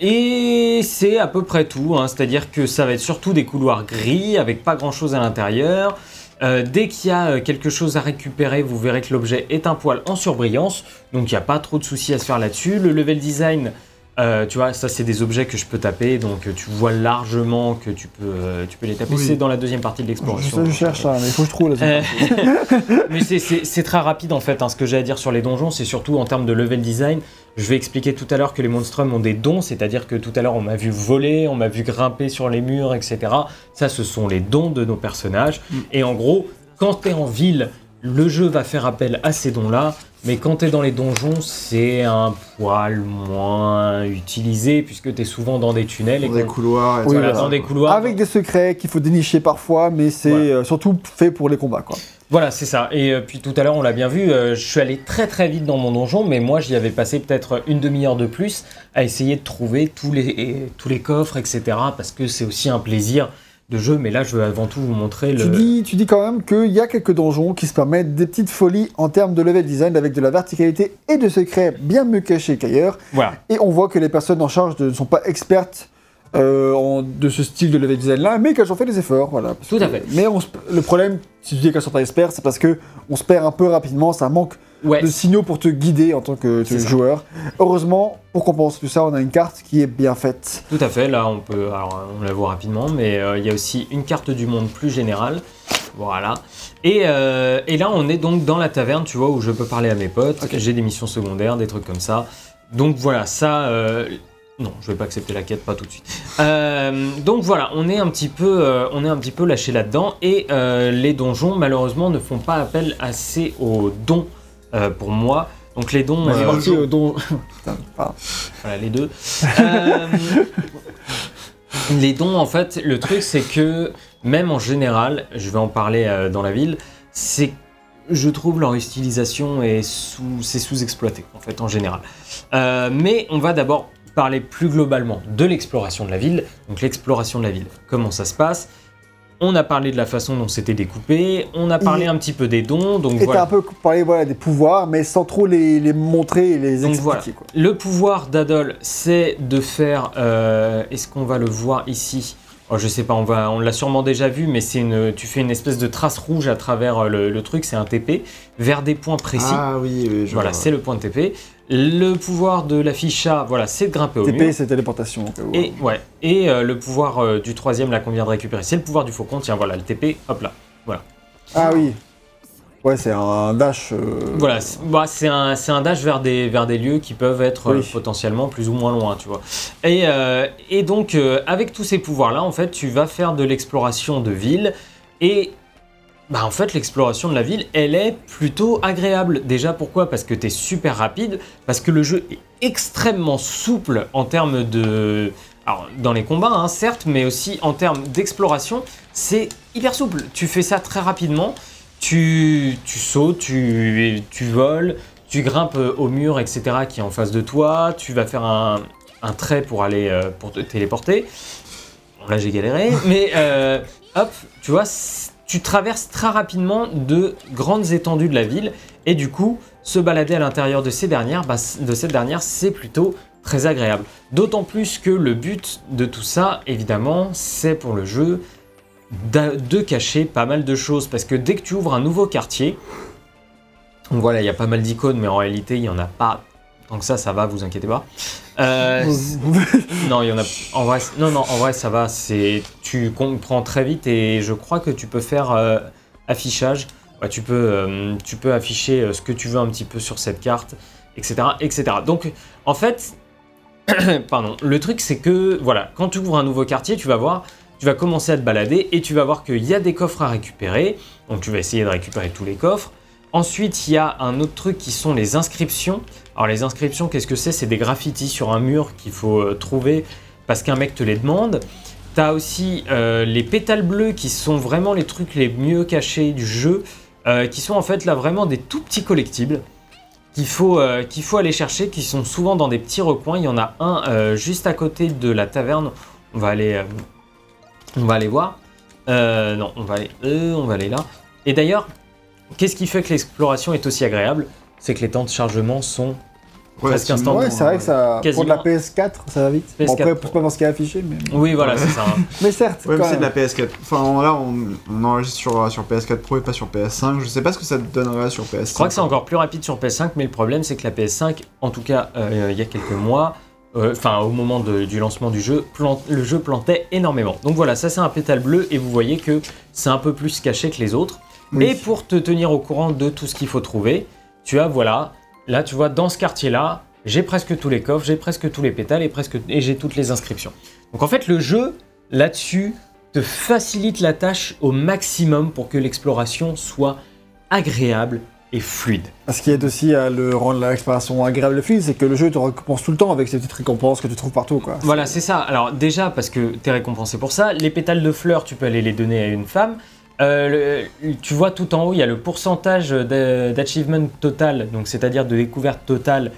Et c'est à peu près tout, hein. c'est-à-dire que ça va être surtout des couloirs gris avec pas grand-chose à l'intérieur. Euh, dès qu'il y a euh, quelque chose à récupérer, vous verrez que l'objet est un poil en surbrillance, donc il n'y a pas trop de soucis à se faire là-dessus. Le level design, euh, tu vois, ça c'est des objets que je peux taper, donc tu vois largement que tu peux, tu peux les taper. Oui. C'est dans la deuxième partie de Je, l'exploration. sais, je cherche ça, mais il faut que je trouve la Euh, mais c'est- c'est c'est très rapide en fait. hein. Ce que j'ai à dire sur les donjons, c'est surtout en termes de level design. Je vais expliquer tout à l'heure que les monstrums ont des dons, c'est-à-dire que tout à l'heure on m'a vu voler, on m'a vu grimper sur les murs, etc. Ça, ce sont les dons de nos personnages. Et en gros, quand t'es en ville, le jeu va faire appel à ces dons-là. Mais quand t'es dans les donjons, c'est un poil moins utilisé puisque t'es souvent dans des tunnels et Dans des couloirs. Et Oui, tout, voilà, voilà. dans des couloirs. Avec des secrets qu'il faut dénicher parfois, mais c'est Voilà. euh, surtout fait pour les combats, quoi. Voilà, c'est ça. Et euh, puis tout à l'heure, on l'a bien vu, euh, je suis allé très très vite dans mon donjon, mais moi j'y avais passé peut-être une demi-heure de plus à essayer de trouver tous les, et- tous les coffres, etc. Parce que c'est aussi un plaisir de jeu, mais là je veux avant tout vous montrer le... Tu, dis, tu dis quand même qu'il y a quelques donjons qui se permettent des petites folies en termes de level design avec de la verticalité et de secrets bien mieux cachés qu'ailleurs. Voilà. Et on voit que les personnes en charge de- ne sont pas expertes euh, en- de ce style de level design là, mais qu'elles ont fait des efforts. Voilà. Tout à que- fait. Mais on le problème, si tu dis qu'elles sont pas expertes, c'est parce que on se perd un peu rapidement, ça manque Ouais, de signaux pour te guider en tant que, ça. joueur. Heureusement, pour compenser tout ça, on a une carte qui est bien faite. tout à fait. Là, on peut... Alors, on la voit rapidement, mais euh, il y a aussi une carte du monde plus générale. Voilà. Et, euh, et là, on est donc dans la taverne, tu vois, où je peux parler à mes potes. J'ai des missions secondaires, des trucs comme ça. Donc voilà, ça. euh, Non, je vais pas accepter la quête, pas tout de suite. Euh, donc voilà, on est un petit peu, euh, on est un petit peu lâché là-dedans. Et euh, les donjons, malheureusement, ne font pas appel assez aux dons euh, pour moi. Donc les dons, euh, parti au don. Putain, pardon. voilà, les deux. Euh, les dons, en fait, le truc, c'est que même en général, je vais en parler euh, dans la ville, c'est je trouve leur utilisation est sous, c'est sous-exploité en fait en général. Euh, mais on va d'abord parler plus globalement de l'exploration de la ville. Donc l'exploration de la ville, comment ça se passe? On a parlé de la façon dont c'était découpé, on a parlé un petit peu des dons, donc Et un peu parlé voilà, des pouvoirs, mais sans trop les, les montrer et les Donc expliquer. voilà. quoi. Le pouvoir d'Adol, c'est de faire. euh, Est-ce qu'on va le voir ici? Oh, Je sais pas, on, va, on l'a sûrement déjà vu, mais c'est une, tu fais une espèce de trace rouge à travers euh, le, le truc, c'est un TP, vers des points précis. Ah oui, oui, je voilà, c'est le point de TP. Le pouvoir de la ficha, voilà, c'est de grimper au TP, mur. c'est téléportation. Et, ouais, et euh, le pouvoir euh, du troisième, là qu'on vient de récupérer, c'est le pouvoir du faucon. Tiens, voilà, le TP, hop là. Ah oui. Ouais, c'est un dash. euh, Voilà, c'est bah, un, un dash vers des, vers des lieux qui peuvent être euh, Oui. potentiellement plus ou moins loin, tu vois. Et, et donc, avec tous ces pouvoirs-là, en fait, tu vas faire de l'exploration de ville. Et bah, en fait, l'exploration de la ville, elle est plutôt agréable. Déjà, pourquoi? Parce que tu es super rapide, parce que le jeu est extrêmement souple en termes de. Alors, dans les combats, hein, certes, mais aussi en termes d'exploration, c'est hyper souple. Tu fais ça très rapidement tu, tu sautes, tu, tu voles, tu grimpes euh, au mur, etc., qui est en face de toi, tu vas faire un, un trait pour aller euh, pour te téléporter. Bon, là j'ai galéré, mais euh, hop, tu vois, tu traverses très rapidement de grandes étendues de la ville et du coup, se balader à l'intérieur de ces dernières, bah, de cette dernière, c'est plutôt très agréable. D'autant plus que le but de tout ça, évidemment, c'est pour le jeu de cacher pas mal de choses parce que dès que tu ouvres un nouveau quartier, voilà, il y a pas mal d'icônes, mais en réalité, il y en a pas que ça, ça va, vous inquiétez pas. Euh, non, il y en a. En vrai, c- non, non, en vrai, ça va. C'est, tu comprends très vite et je crois que tu peux faire euh, affichage. Ouais, tu peux, euh, tu peux afficher ce que tu veux un petit peu sur cette carte, etc., etc. Donc, en fait, pardon. Le truc, c'est que voilà, quand tu ouvres un nouveau quartier, tu vas voir, tu vas commencer à te balader et tu vas voir qu'il y a des coffres à récupérer. Donc, tu vas essayer de récupérer tous les coffres. Ensuite, il y a un autre truc qui sont les inscriptions. Alors les inscriptions, qu'est-ce que c'est? C'est des graffitis sur un mur qu'il faut euh, trouver parce qu'un mec te les demande. T'as aussi euh, les pétales bleus qui sont vraiment les trucs les mieux cachés du jeu, euh, qui sont en fait là vraiment des tout petits collectibles qu'il faut, faut aller chercher, qui sont souvent dans des petits recoins. Il y en a un juste à côté de la taverne. On va aller, on va aller voir. Non, on va aller, on va aller là. Et d'ailleurs, qu'est-ce qui fait que l'exploration est aussi agréable? C'est que les temps de chargement sont Presque instant. Ouais, c'est vrai que ça. Pour de la Quasiment. PS4, ça va vite. PS4, Bon, après, pour- pas dans ce qui est affiché, mais. Oui, voilà, c'est ça. hein. Mais certes, Ouais, c'est de la même. PS4. Enfin, là, on, on enregistre sur, sur PS4 Pro et pas sur PS5. Je sais pas ce que ça donnerait sur PS5. Je crois que c'est encore plus rapide sur PS5, mais le problème c'est que la PS5, en tout cas euh, il y a quelques mois, euh, enfin au moment de- du lancement du jeu, le jeu plantait énormément. Donc voilà, ça c'est un pétale bleu et vous voyez que c'est un peu plus caché que les autres. Oui. Et pour te tenir au courant de tout ce qu'il faut trouver, tu as voilà, là tu vois dans ce quartier-là, j'ai presque tous les coffres, j'ai presque tous les pétales et presque et j'ai toutes les inscriptions. Donc en fait le jeu là-dessus te facilite la tâche au maximum pour que l'exploration soit agréable et fluide. Ce qui aide aussi à le rendre l'exploration agréable et fluide, c'est que le jeu te récompense tout le temps avec ces petites récompenses que tu trouves partout, quoi. Voilà, c'est ça. Alors déjà, parce que tu es récompensé pour ça, les pétales de fleurs, tu peux aller les donner à une femme. Euh, le- tu vois tout en haut, il y a le pourcentage d'achievement total, donc c'est-à-dire de découverte totale.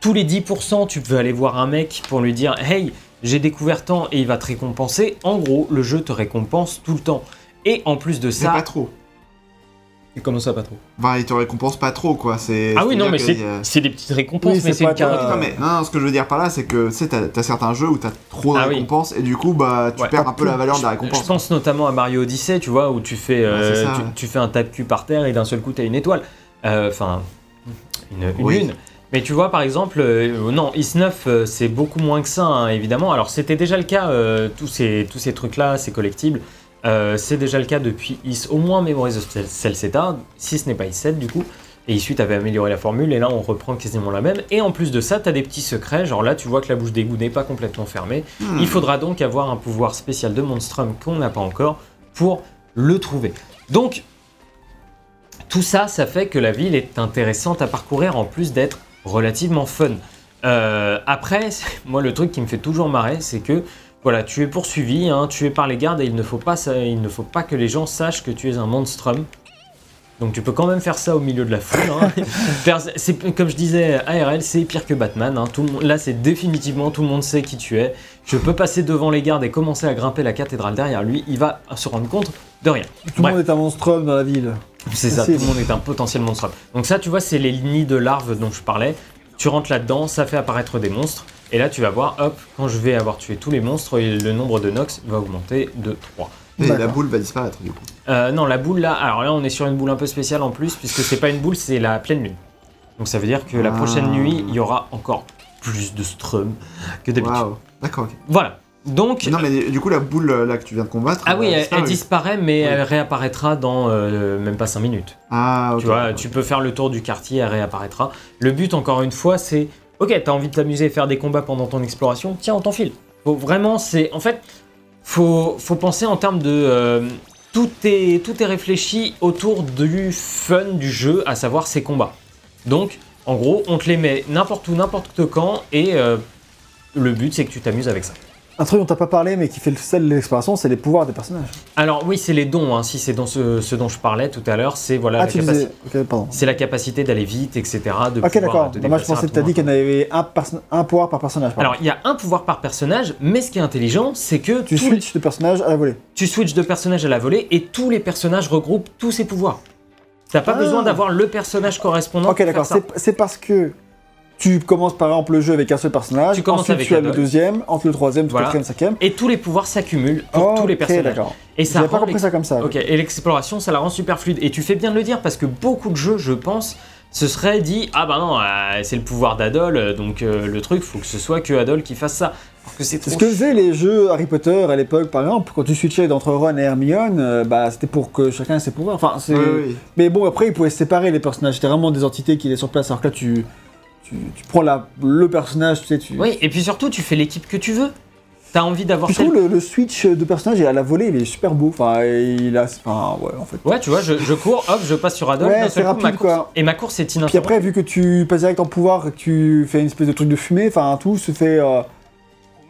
Tous les 10%, tu peux aller voir un mec pour lui dire Hey, j'ai découvert tant et il va te récompenser. En gros, le jeu te récompense tout le temps. Et en plus de Mais ça. pas trop. Et comment ça, pas trop Enfin, il te récompense pas trop, quoi. C'est. Ah oui, non, mais c'est a- des petites récompenses, Oui, mais c'est c'est pas une Non, mais non, non, ce que je veux dire par là, c'est que tu sais, t'as t'as certains jeux où t'as trop de Ah oui. récompenses et du coup, bah, tu Ouais. perds un peu la valeur de la Je récompense. pense notamment à Mario Odyssey, tu vois, où tu fais, euh, Ouais, ça, tu, ouais. tu fais un tape-cul par terre et d'un seul coup, tu as une étoile. Euh, Enfin, une, une Oui. lune. Mais tu vois, par exemple, euh, non, Is9, euh, c'est beaucoup moins que ça, hein, évidemment. Alors, c'était déjà le cas, euh, tous ces, tous ces trucs-là, ces collectibles, euh, c'est déjà le cas depuis Is, au moins Memories of Cel- Celceta, si ce n'est pas Is7 du coup. Et Is8 avait amélioré la formule, et là, on reprend quasiment la même. Et en plus de ça, tu as des petits secrets, genre là, tu vois que la bouche d'égout n'est pas complètement fermée. Hmm. Il faudra donc avoir un pouvoir spécial de Monstrum qu'on n'a pas encore pour le trouver. Donc, tout ça, ça fait que la ville est intéressante à parcourir en plus d'être relativement fun. Euh, après, moi, le truc qui me fait toujours marrer, c'est que voilà, tu es poursuivi, hein, tu es par les gardes et il ne, faut pas, ça- il ne faut pas que les gens sachent que tu es un monstrum. Donc tu peux quand même faire ça au milieu de la foule. hein. C'est comme je disais, ARL, c'est pire que Batman. hein. Tout le monde- là, c'est définitivement tout le monde sait qui tu es. Je peux passer devant les gardes et commencer à grimper la cathédrale derrière lui. Il va se rendre compte de rien. Tout le monde est un monstrum dans la ville. C'est ça, tout le monde est un potentiel monstre. Donc ça, tu vois, c'est les nids de larves dont je parlais. Tu rentres là-dedans, ça fait apparaître des monstres. Et là, tu vas voir, hop, quand je vais avoir tué tous les monstres, le nombre de nox va augmenter de 3. Et la boule va disparaître, du coup. Euh, non, la boule là, alors là, on est sur une boule un peu spéciale en plus, puisque c'est pas une boule, c'est la pleine lune. Donc ça veut dire que la Ah. prochaine nuit, il y aura encore plus de strum que d'habitude. Waouh. D'accord, ok. Voilà. Donc, Non, mais du coup, la boule euh, là que tu viens de combattre. ah oui, elle, disparu. disparaît, mais Oui. elle réapparaîtra dans euh, même pas 5 minutes. Ah, ok. Tu vois, tu peux faire le tour du quartier, elle réapparaîtra. Le but, encore une fois, c'est ok, t'as envie de t'amuser et faire des combats pendant ton exploration, tiens, on t'enfile. Faut vraiment, c'est en fait, faut, faut penser en termes de euh, tout est tout est réfléchi autour du fun du jeu, à savoir ses combats. Donc, en gros, on te les met n'importe où, n'importe quand, et euh, le but, c'est que tu t'amuses avec ça. Un truc dont t'as pas parlé, mais qui fait le sel de l'exploration, c'est les pouvoirs des personnages. Alors oui, c'est les dons, hein, si c'est dans ce, ce dont je parlais tout à l'heure, c'est voilà, ah, la, tu disais. Pardon. la capacité d'aller vite, etc. De Ok, d'accord. Moi, je pensais que t'as dit qu'il y en avait un, pouvoir par personnage. pardon. Alors il y a un pouvoir par personnage, mais ce qui est intelligent, c'est que tu les- switches de personnage à la volée. tu switches de personnage à la volée et tous les personnages regroupent tous ces pouvoirs. T'as pas Ah. besoin d'avoir le personnage correspondant. Ok, d'accord. c'est parce que tu commences par exemple le jeu avec un seul personnage. Tu commences ensuite, avec tu as le deuxième, entre le troisième, le Voilà. quatrième, cinquième. Et tous les pouvoirs s'accumulent pour tous les personnages. d'accord. Et ça pas compris ça comme ça. Ok, et l'exploration, ça la rend super fluide. Et tu fais bien de le dire parce que beaucoup de jeux, je pense, se seraient dit Ah bah non, euh, c'est le pouvoir d'Adol, euh, donc euh, le truc, faut que ce soit que Adol qui fasse ça. Parce que c'est ce que faisaient les jeux Harry Potter à l'époque, par exemple, quand tu switchais d'entre Ron et Hermione, euh, bah c'était pour que chacun ait ses pouvoirs. Enfin, c'est. Oui, oui. Mais bon, après, ils pouvaient se séparer les personnages. C'était vraiment des entités qui étaient sur place. Alors que là, tu, tu, tu prends la, le personnage, tu sais, tu. Oui, et puis surtout, tu fais l'équipe que tu veux. T'as envie d'avoir Puis je tel- trouve le, le switch de personnage et à la volée, il est super beau. Enfin, il a. Enfin, ouais, en fait. Ouais, tu vois, je, je cours, hop, je passe sur Adol, Ouais, c'est ma rapide, course- quoi. Et ma course est Puis ininterrompue. après, vu que tu passes direct en pouvoir que tu fais une espèce de truc de fumée, enfin, tout se fait. euh,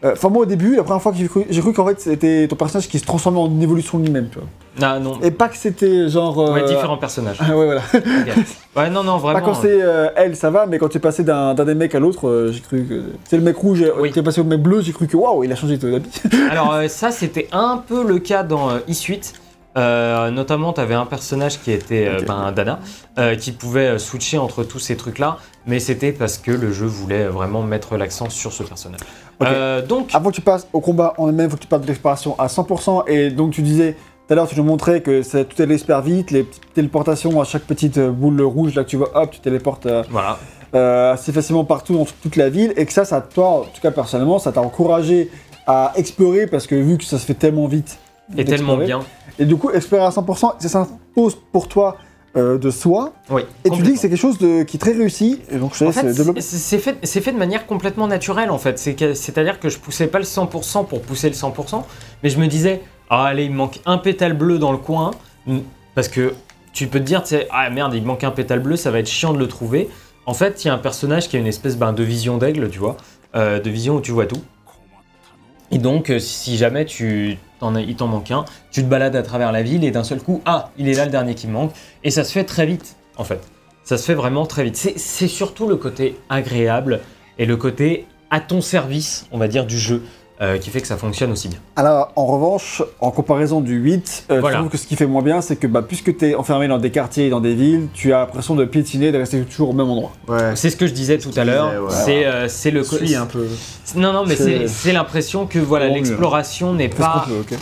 euh, Enfin, moi, au début, la première fois que j'ai cru, cru qu'en fait, c'était ton personnage qui se transformait en évolution de lui-même, tu vois. Ah non, Et pas que c'était genre. euh, ouais, différents personnages. Ah, ouais, voilà. Ok. Ouais, non, non, vraiment. Pas quand c'est euh, elle, ça va, mais quand tu es passé d'un des mecs à l'autre, j'ai cru que. C'est le mec rouge, Oui. tu es passé au mec bleu, j'ai cru que waouh, il a changé de habit. Alors ça c'était un peu le cas dans e-suite. Euh, notamment, tu avais un personnage qui était euh, Ok. ben, Dana, euh, qui pouvait switcher entre tous ces trucs-là, mais c'était parce que le jeu voulait vraiment mettre l'accent sur ce personnage. Euh, donc, Avant que tu passes au combat en même, faut que tu parles de l'exploration à 100%. Et donc tu disais, tout à l'heure, tu nous montrais que ça, tout allait super vite, les petites téléportations à chaque petite euh, boule rouge là que tu vois, hop, tu téléportes euh, voilà. euh, assez facilement partout dans toute la ville. Et que ça, ça toi, en tout cas personnellement, ça t'a encouragé à explorer parce que vu que ça se fait tellement vite. Et tellement bien. Et du coup, explorer à 100%, ça s'impose pour toi euh, de soi. Oui. Et tu dis que c'est quelque chose de, qui est très réussi. Et donc je En fait, c'est c'est fait, c'est fait de manière complètement naturelle en fait. C'est-à-dire que je poussais pas le 100% pour pousser le 100%, mais je me disais, ah allez, il me manque un pétale bleu dans le coin, parce que tu peux te dire, tu sais, ah merde, il me manque un pétale bleu, ça va être chiant de le trouver. En fait, il y a un personnage qui a une espèce ben, de vision d'aigle, tu vois, euh, de vision où tu vois tout. Et donc, euh, si jamais tu il t'en manque un, tu te balades à travers la ville et d'un seul coup, ah, il est là le dernier qui me manque. Et ça se fait très vite, en fait. Ça se fait vraiment très vite. C'est surtout le côté agréable et le côté à ton service, on va dire, du jeu, euh, qui fait que ça fonctionne aussi bien. Alors, en revanche, en comparaison du 8, euh, Voilà. je trouve que ce qui fait moins bien, c'est que bah, puisque tu es enfermé dans des quartiers et dans des villes, tu as l'impression de piétiner, de rester toujours au même endroit. Ouais. C'est ce que je disais tout à l'heure. ouais. C'est euh, c'est le un peu. Non, non, mais C'est- l'impression que voilà, l'exploration n'est pas. peut.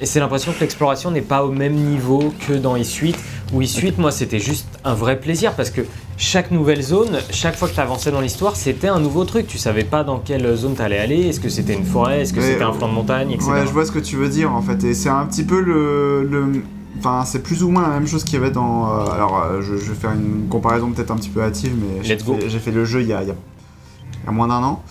Et c'est l'impression que l'exploration n'est pas au même niveau que dans E-Suite. Où E-Suite, moi, c'était juste un vrai plaisir parce que chaque nouvelle zone, chaque fois que tu avançais dans l'histoire, c'était un nouveau truc. Tu savais pas dans quelle zone tu allais aller. Est-ce que c'était une forêt Est-ce que c'était un flanc de montagne etc. Ouais, je vois ce que tu veux dire en fait. Et c'est un petit peu le. le- Enfin, c'est plus ou moins la même chose qu'il y avait dans. euh, alors, euh, je, je vais faire une comparaison peut-être un petit peu hâtive, mais j'ai fait, j'ai fait le jeu il y a, il y a- il y a moins d'un an.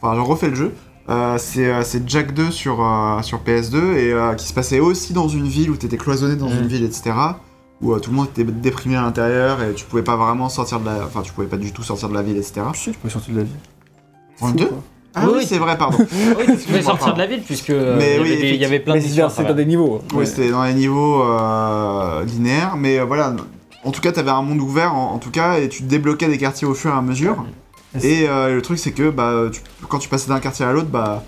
Enfin, je refais le jeu. Euh, c'est euh, c'est Jack 2 sur, euh, sur PS2 et euh, qui se passait aussi dans une ville où tu étais cloisonné dans une ville, etc. Où euh, tout le monde était déprimé à l'intérieur et tu pouvais pas vraiment sortir de la. Enfin, tu pouvais pas du tout sortir de la ville, etc. Je sais, tu peux sortir de la vie. Dans le Fou, 2 quoi. Ah Oui, oui, oui. c'est vrai, pardon. Oui, tu pouvais sortir pardon. de la ville puisque Mais il, y oui, avait des- il y avait plein Mais de c'est missions c'est dans des niveaux. Oui, Ouais. c'était dans les niveaux euh, linéaires, mais euh, voilà. En tout cas, t'avais un monde ouvert, en, en tout cas, et tu débloquais des quartiers au fur et à mesure. Et euh, le truc, c'est que bah, tu- quand tu passais d'un quartier à l'autre, bah.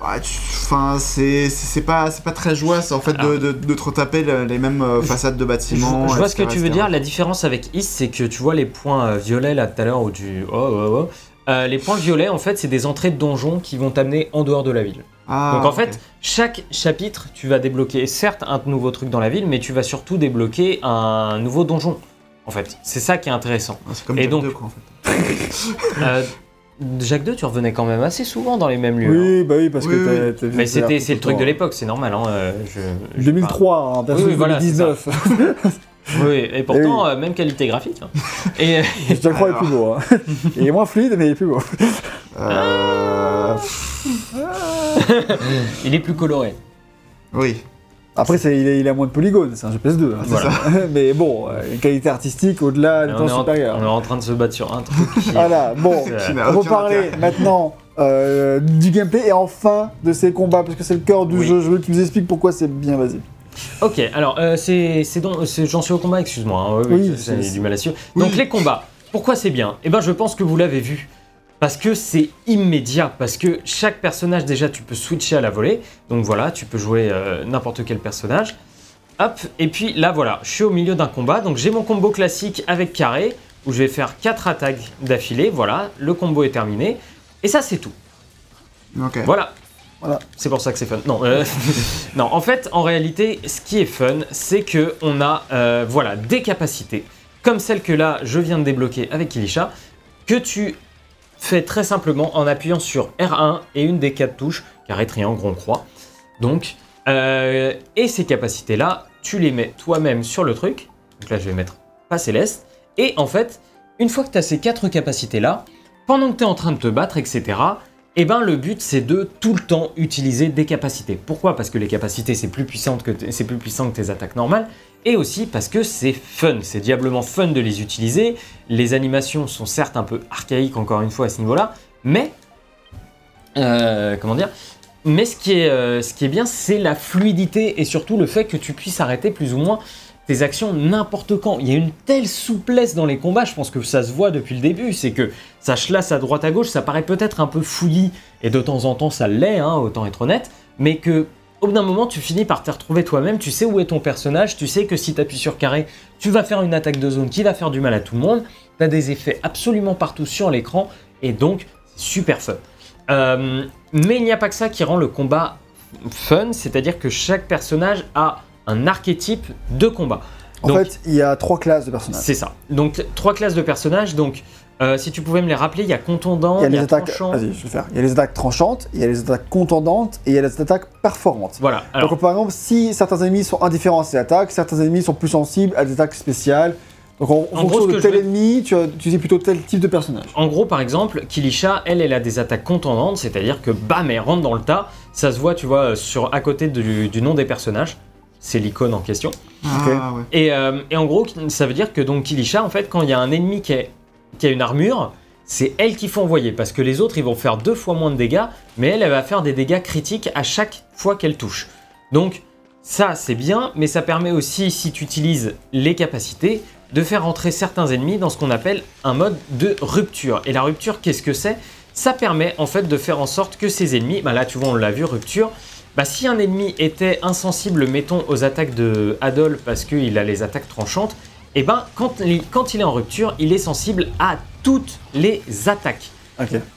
bah, Enfin, c'est pas, pas très joyeux, en fait, de, de, de te retaper le- les mêmes euh, façades de bâtiments. je vois ce que etc., tu veux dire. La différence avec Is, c'est que tu vois les points euh, violets là tout à l'heure où tu. Oh, oh, oh. Les points violets, en fait, c'est des entrées de donjons qui vont t'amener en dehors de la ville. Ah, Donc en fait, chaque chapitre, tu vas débloquer certes un nouveau truc dans la ville, mais tu vas surtout débloquer un nouveau donjon. En fait, c'est ça qui est intéressant. Ah, c'est comme et donc- 2, quoi, en fait. Euh, Jacques 2, tu revenais quand même assez souvent dans les mêmes lieux. hein. Oui, bah oui, parce Oui, que oui. t'as- Mais c'était c'est le truc de l'époque, c'est normal. Hein, euh, je, je- 2003, hein, version Oui, oui, voilà, c'est 2019. Oui, et pourtant, euh, même qualité graphique. hein. Et Je te le crois, il est plus beau. hein. Il est moins fluide, mais il est plus beau. Euh, il est plus coloré. Oui. Après, c'est- il, est- il a moins de polygones, c'est un jeu PS2. hein, Voilà. mais bon, euh, une qualité artistique au-delà du on, temps est en, supérieur. on est en train de se battre sur un truc qui- Voilà, bon, on va parler maintenant euh, du gameplay et enfin de ces combats parce que c'est le cœur du Oui. jeu. Je veux que tu nous expliques pourquoi c'est bien, vas-y. Ok, alors euh, c'est c'est donc c'est- j'en suis au combat, excuse-moi. hein, oui, oui, j'ai c'est- du mal à suivre. Donc Oui. les combats, pourquoi c'est bien? Eh ben je pense que vous l'avez vu. Parce que c'est immédiat, parce que chaque personnage déjà tu peux switcher à la volée. Donc voilà, tu peux jouer euh, n'importe quel personnage. Hop, et puis là voilà, je suis au milieu d'un combat, donc j'ai mon combo classique avec carré, où je vais faire 4 attaques d'affilée, voilà, le combo est terminé. Et ça c'est tout. Ok. Voilà. Voilà. C'est pour ça que c'est fun. Non, euh, non, en fait, en réalité, ce qui est fun, c'est que on a, euh, voilà, des capacités, comme celle que là, je viens de débloquer avec Kilisha, que tu fais très simplement en appuyant sur R1 et une des quatre touches, carré, triangle, rond, croix. Donc, euh, et ces capacités-là, tu les mets toi-même sur le truc. Donc là, je vais mettre pas céleste. Et en fait, une fois que tu as ces quatre capacités-là, pendant que tu es en train de te battre, etc., eh ben, le but, c'est de tout le temps utiliser des capacités. Pourquoi? Parce que les capacités, c'est plus, plus puissant que tes attaques normales. Et aussi parce que c'est fun. C'est diablement fun de les utiliser. Les animations sont certes un peu archaïques, encore une fois, à ce niveau-là. Mais, euh, comment dire Mais ce qui est, euh, ce qui est bien, c'est la fluidité et surtout le fait que tu puisses arrêter plus ou moins tes actions n'importe quand. Il y a une telle souplesse dans les combats, je pense que ça se voit depuis le début, c'est que ça chlasse à droite à gauche, ça paraît peut-être un peu fouillis, et de temps en temps ça l'est, hein, autant être honnête, mais que au bout d'un moment tu finis par te retrouver toi-même, tu sais où est ton personnage, tu sais que si tu appuies sur carré, tu vas faire une attaque de zone qui va faire du mal à tout le monde, tu as des effets absolument partout sur l'écran, et donc super fun. Euh, mais il n'y a pas que ça qui rend le combat fun, c'est-à-dire que chaque personnage a un archétype de combat. En Donc- fait, il y a trois classes de personnages. C'est ça. Donc trois classes de personnages. Donc euh, si tu pouvais me les rappeler, il y a contondant, Il y a il y les a attaques. tranchant. Vas-y, je vais le faire. Il y a les attaques tranchantes, il y a les attaques contendantes et il y a les attaques perforantes. Voilà. Alors Donc par exemple, si certains ennemis sont indifférents à ces attaques, certains ennemis sont plus sensibles à des attaques spéciales. Donc en, en En fonction gros, de tel veux- ennemi, tu, as- plutôt tel type de personnage. en gros, par exemple, Kilisha, elle, elle a des attaques contendantes, c'est-à-dire que bam, elle rentre dans le tas. Ça se voit, tu vois, euh, sur à côté du, du nom des personnages. C'est l'icône en question. Ah ouais. Et, euh, et en gros, ça veut dire que donc Kilisha, en fait, quand il y a un ennemi qui, est- qui a une armure, c'est elle qu'il faut envoyer parce que les autres, ils vont faire deux fois moins de dégâts, mais elle, va faire des dégâts critiques à chaque fois qu'elle touche. Donc, ça, c'est bien, mais ça permet aussi, si tu utilises les capacités, de faire entrer certains ennemis dans ce qu'on appelle un mode de rupture. Et la rupture, qu'est-ce que c'est? Ça permet en fait de faire en sorte que ces ennemis, bah là tu vois on l'a vu, rupture, bah, si un ennemi était insensible, mettons, aux attaques de Adol parce qu'il a les attaques tranchantes, et ben quand, il- quand il est en rupture, il est sensible à toutes les attaques.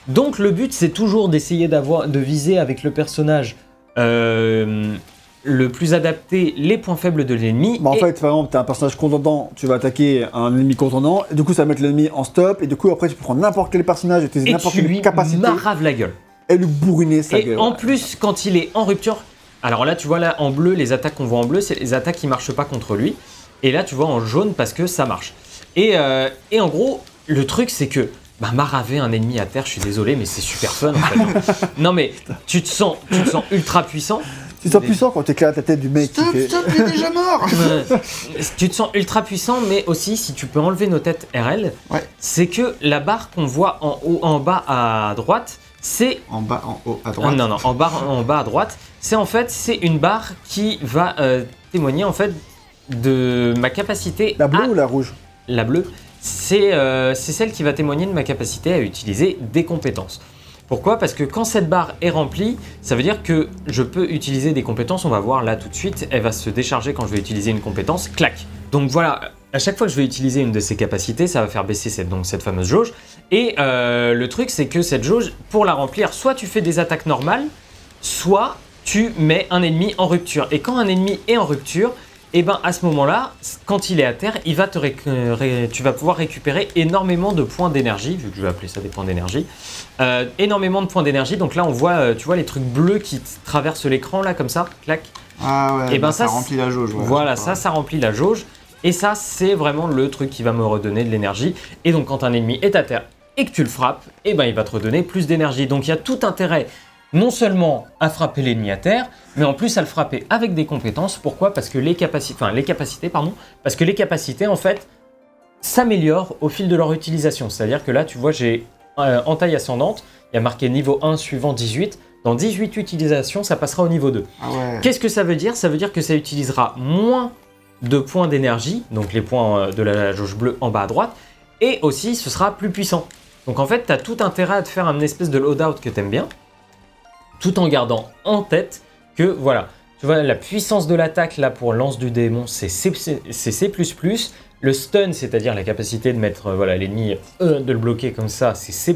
Donc le but c'est toujours d'essayer d'avoir de viser avec le personnage euh, le plus adapté les points faibles de l'ennemi. Bah, en et- fait, par exemple, tu as un personnage contendant, tu vas attaquer un ennemi contendant, et du coup, ça va mettre l'ennemi en stop, et du coup, après, tu peux prendre n'importe quel personnage, utiliser et n'importe quelle lui capacité, maraves la gueule. et lui bourriner sa Et gueule. en plus, quand il est en rupture, alors là, tu vois là en bleu, les attaques qu'on voit en bleu, c'est les attaques qui marchent pas contre lui. Et là, tu vois en jaune parce que ça marche. Et, euh, et en gros, le truc, c'est que bah, maraver un ennemi à terre, je suis désolé, mais c'est super fun en fait. non, mais tu te sens, tu te sens ultra puissant. Tu te sens puissant quand tu éclates la tête du mec qui Stop, fait. stop, il est déjà mort tu te sens ultra puissant, mais aussi si tu peux enlever nos têtes RL, Ouais. c'est que la barre qu'on voit en haut, en bas à droite, c'est En bas, en haut, à droite. non, non, en bas, en bas à droite, c'est en fait c'est une barre qui va euh, témoigner en fait de ma capacité La bleue à ou la rouge? La bleue. C'est euh, c'est celle qui va témoigner de ma capacité à utiliser des compétences. Pourquoi? Parce que quand cette barre est remplie, ça veut dire que je peux utiliser des compétences. On va voir là tout de suite. Elle va se décharger quand je vais utiliser une compétence. Clac. Donc voilà. À chaque fois que je vais utiliser une de ces capacités, ça va faire baisser cette, donc cette fameuse jauge. Et euh, le truc, c'est que cette jauge, pour la remplir, soit tu fais des attaques normales, soit tu mets un ennemi en rupture. Et quand un ennemi est en rupture, et ben à ce moment-là, quand il est à terre, il va te tu vas pouvoir récupérer énormément de points d'énergie, vu que je vais appeler ça des points d'énergie. Euh, énormément de points d'énergie. Donc là, on voit, euh, tu vois les trucs bleus qui traversent l'écran là comme ça, clac. Ah ouais, Et ben bah, ça, ça, remplit la jauge. ouais, voilà, ça, ça remplit la jauge. Et ça, c'est vraiment le truc qui va me redonner de l'énergie. Et donc, quand un ennemi est à terre et que tu le frappes, et ben, il va te redonner plus d'énergie. Donc, il y a tout intérêt, non seulement à frapper l'ennemi à terre, mais en plus à le frapper avec des compétences. Pourquoi? Parce que les capacités, enfin, les capacités, pardon, parce que les capacités, en fait, s'améliorent au fil de leur utilisation. C'est-à-dire que là, tu vois, j'ai euh, en taille ascendante, il y a marqué niveau 1 suivant 18. Dans 18 utilisations, ça passera au niveau 2. Ah ouais. Qu'est-ce que ça veut dire? Ça veut dire que ça utilisera moins de points d'énergie, donc les points euh, de la jauge bleue en bas à droite, et aussi ce sera plus puissant. Donc en fait, tu as tout intérêt à te faire un espèce de loadout que t'aimes bien, tout en gardant en tête que voilà, tu vois, la puissance de l'attaque là pour lance du démon, c'est C++, c'est C++. Le stun, c'est-à-dire la capacité de mettre euh, voilà l'ennemi, euh, de le bloquer comme ça, c'est C++.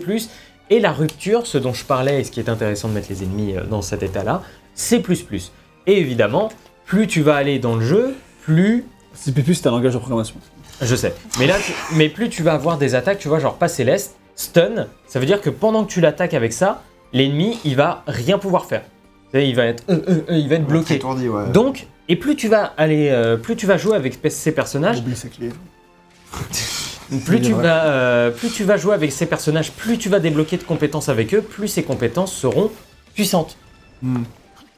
Et la rupture, ce dont je parlais et ce qui est intéressant de mettre les ennemis euh, dans cet état-là, C++. Et évidemment, plus tu vas aller dans le jeu, plus C++, c'est un langage de programmation. je sais. Mais là, tu- mais plus tu vas avoir des attaques, tu vois, genre pas céleste, stun, ça veut dire que pendant que tu l'attaques avec ça, l'ennemi, il va rien pouvoir faire. Il va être, euh, euh, euh, il va être bloqué. Étourdi, ouais. Donc, et plus tu vas aller, euh, plus tu vas jouer avec ces personnages, Oublie sa clé. plus tu vas, euh, plus tu vas jouer avec ces personnages, plus tu vas débloquer de compétences avec eux, plus ces compétences seront puissantes. Hmm.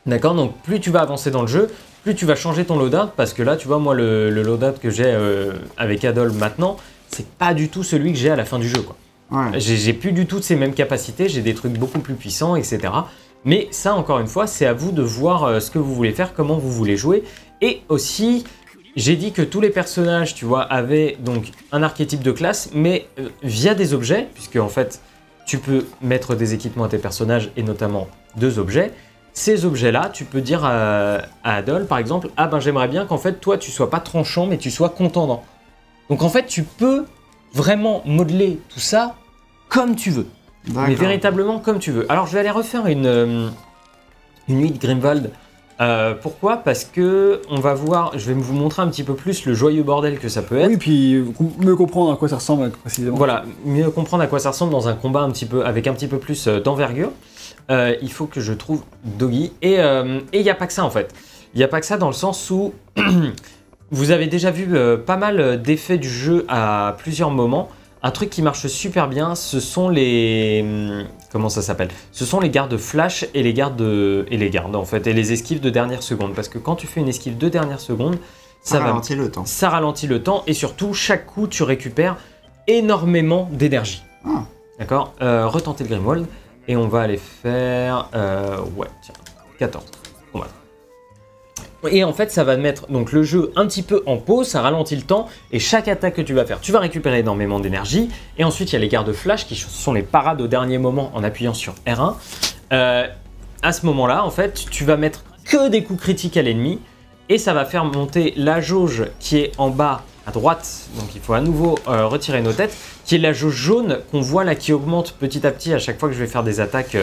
D'accord Donc plus tu vas avancer dans le jeu, plus tu vas changer ton loadout, parce que là, tu vois, moi, le, le loadout que j'ai euh, avec Adol maintenant, c'est pas du tout celui que j'ai à la fin du jeu. Quoi. J'ai plus du tout ces mêmes capacités, j'ai des trucs beaucoup plus puissants, etc. Mais ça, encore une fois, c'est à vous de voir euh, ce que vous voulez faire, comment vous voulez jouer. Et aussi, j'ai dit que tous les personnages, tu vois, avaient donc un archétype de classe, mais euh, via des objets, puisque en fait, tu peux mettre des équipements à tes personnages, et notamment deux objets. Ces objets-là, tu peux dire à, à Adol, par exemple, ah ben j'aimerais bien qu'en fait, toi, tu sois pas tranchant, mais tu sois contendant. Donc en fait, tu peux vraiment modeler tout ça comme tu veux. Mais véritablement comme tu veux. Alors je vais aller refaire une, euh, une nuit de Grimwald. Euh, pourquoi? Parce que on va voir, je vais vous montrer un petit peu plus le joyeux bordel que ça peut être. Oui, puis mieux comprendre à quoi ça ressemble précisément. Voilà, mieux comprendre à quoi ça ressemble dans un combat un petit peu avec un petit peu plus euh, d'envergure. Euh, il faut que je trouve Doggy. Et et il n'y a pas que ça en fait. Il n'y a pas que ça dans le sens où vous avez déjà vu pas mal d'effets du jeu à plusieurs moments. Un truc qui marche super bien, ce sont les hum, comment ça s'appelle? Ce sont les gardes flash et les gardes et les gardes en fait et les esquives de dernière seconde. Parce que quand tu fais une esquive de dernière seconde, ça, Ça va ralentit le temps. ça ralentit le temps et surtout, chaque coup, tu récupères énormément d'énergie. Ah. D'accord? Euh, Retenter le Grimwald et on va aller faire. euh, ouais, tiens, 14. On va. Et en fait, ça va mettre donc le jeu un petit peu en pause, ça ralentit le temps, et chaque attaque que tu vas faire, tu vas récupérer énormément d'énergie. Et ensuite, il y a les gardes flash qui sont les parades au dernier moment en appuyant sur R1. Euh, à ce moment-là, en fait, tu vas mettre que des coups critiques à l'ennemi, et ça va faire monter la jauge qui est en bas à droite, donc il faut à nouveau euh, retirer nos têtes, qui est la jauge jaune qu'on voit là qui augmente petit à petit à chaque fois que je vais faire des attaques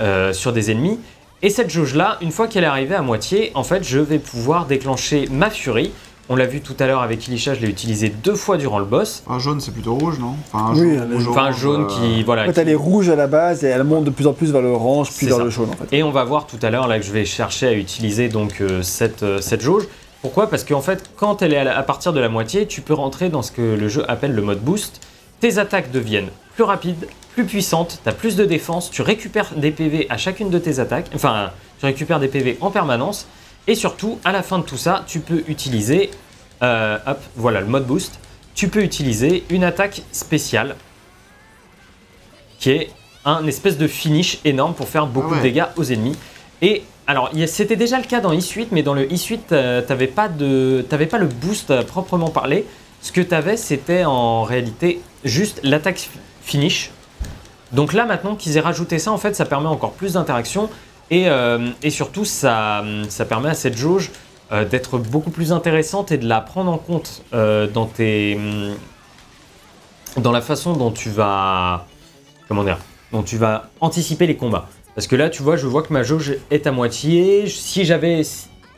euh, sur des ennemis. Et cette jauge là, une fois qu'elle est arrivée à moitié, en fait je vais pouvoir déclencher ma furie. On l'a vu tout à l'heure avec Ilisha, je l'ai utilisé deux fois durant le boss. Un jaune, c'est plutôt rouge, non? Enfin, un Oui, jaune, elle est- rouge, Enfin orange, jaune euh, qui voilà. En fait, elle est rouge à la base et elle monte de plus en plus vers le orange, puis C'est vers ça. le jaune en fait. Et on va voir tout à l'heure là que je vais chercher à utiliser donc euh, cette, euh, cette jauge. Pourquoi? Parce qu'en fait, quand elle est à, la- à partir de la moitié, tu peux rentrer dans ce que le jeu appelle le mode boost. Tes attaques deviennent plus rapides, plus puissantes, tu as plus de défense, tu récupères des PV à chacune de tes attaques, enfin, tu récupères des PV en permanence. Et surtout, à la fin de tout ça, tu peux utiliser, euh, hop, voilà le mode boost, tu peux utiliser une attaque spéciale qui est un espèce de finish énorme pour faire beaucoup Ah ouais. de dégâts aux ennemis. Et alors, c'était déjà le cas dans Is8, mais dans le Is8, euh, t'avais pas, de, t'avais pas le boost à proprement parler. Ce que t'avais, c'était en réalité juste l'attaque fi- finish. Donc là, maintenant qu'ils aient rajouté ça, en fait, ça permet encore plus d'interaction. Et, euh, et surtout, ça, permet à cette jauge euh, d'être beaucoup plus intéressante et de la prendre en compte euh, dans tes. dans la façon dont tu vas. Comment dire Dont tu vas anticiper les combats. Parce que là, tu vois, je vois que ma jauge est à moitié. Si j'avais.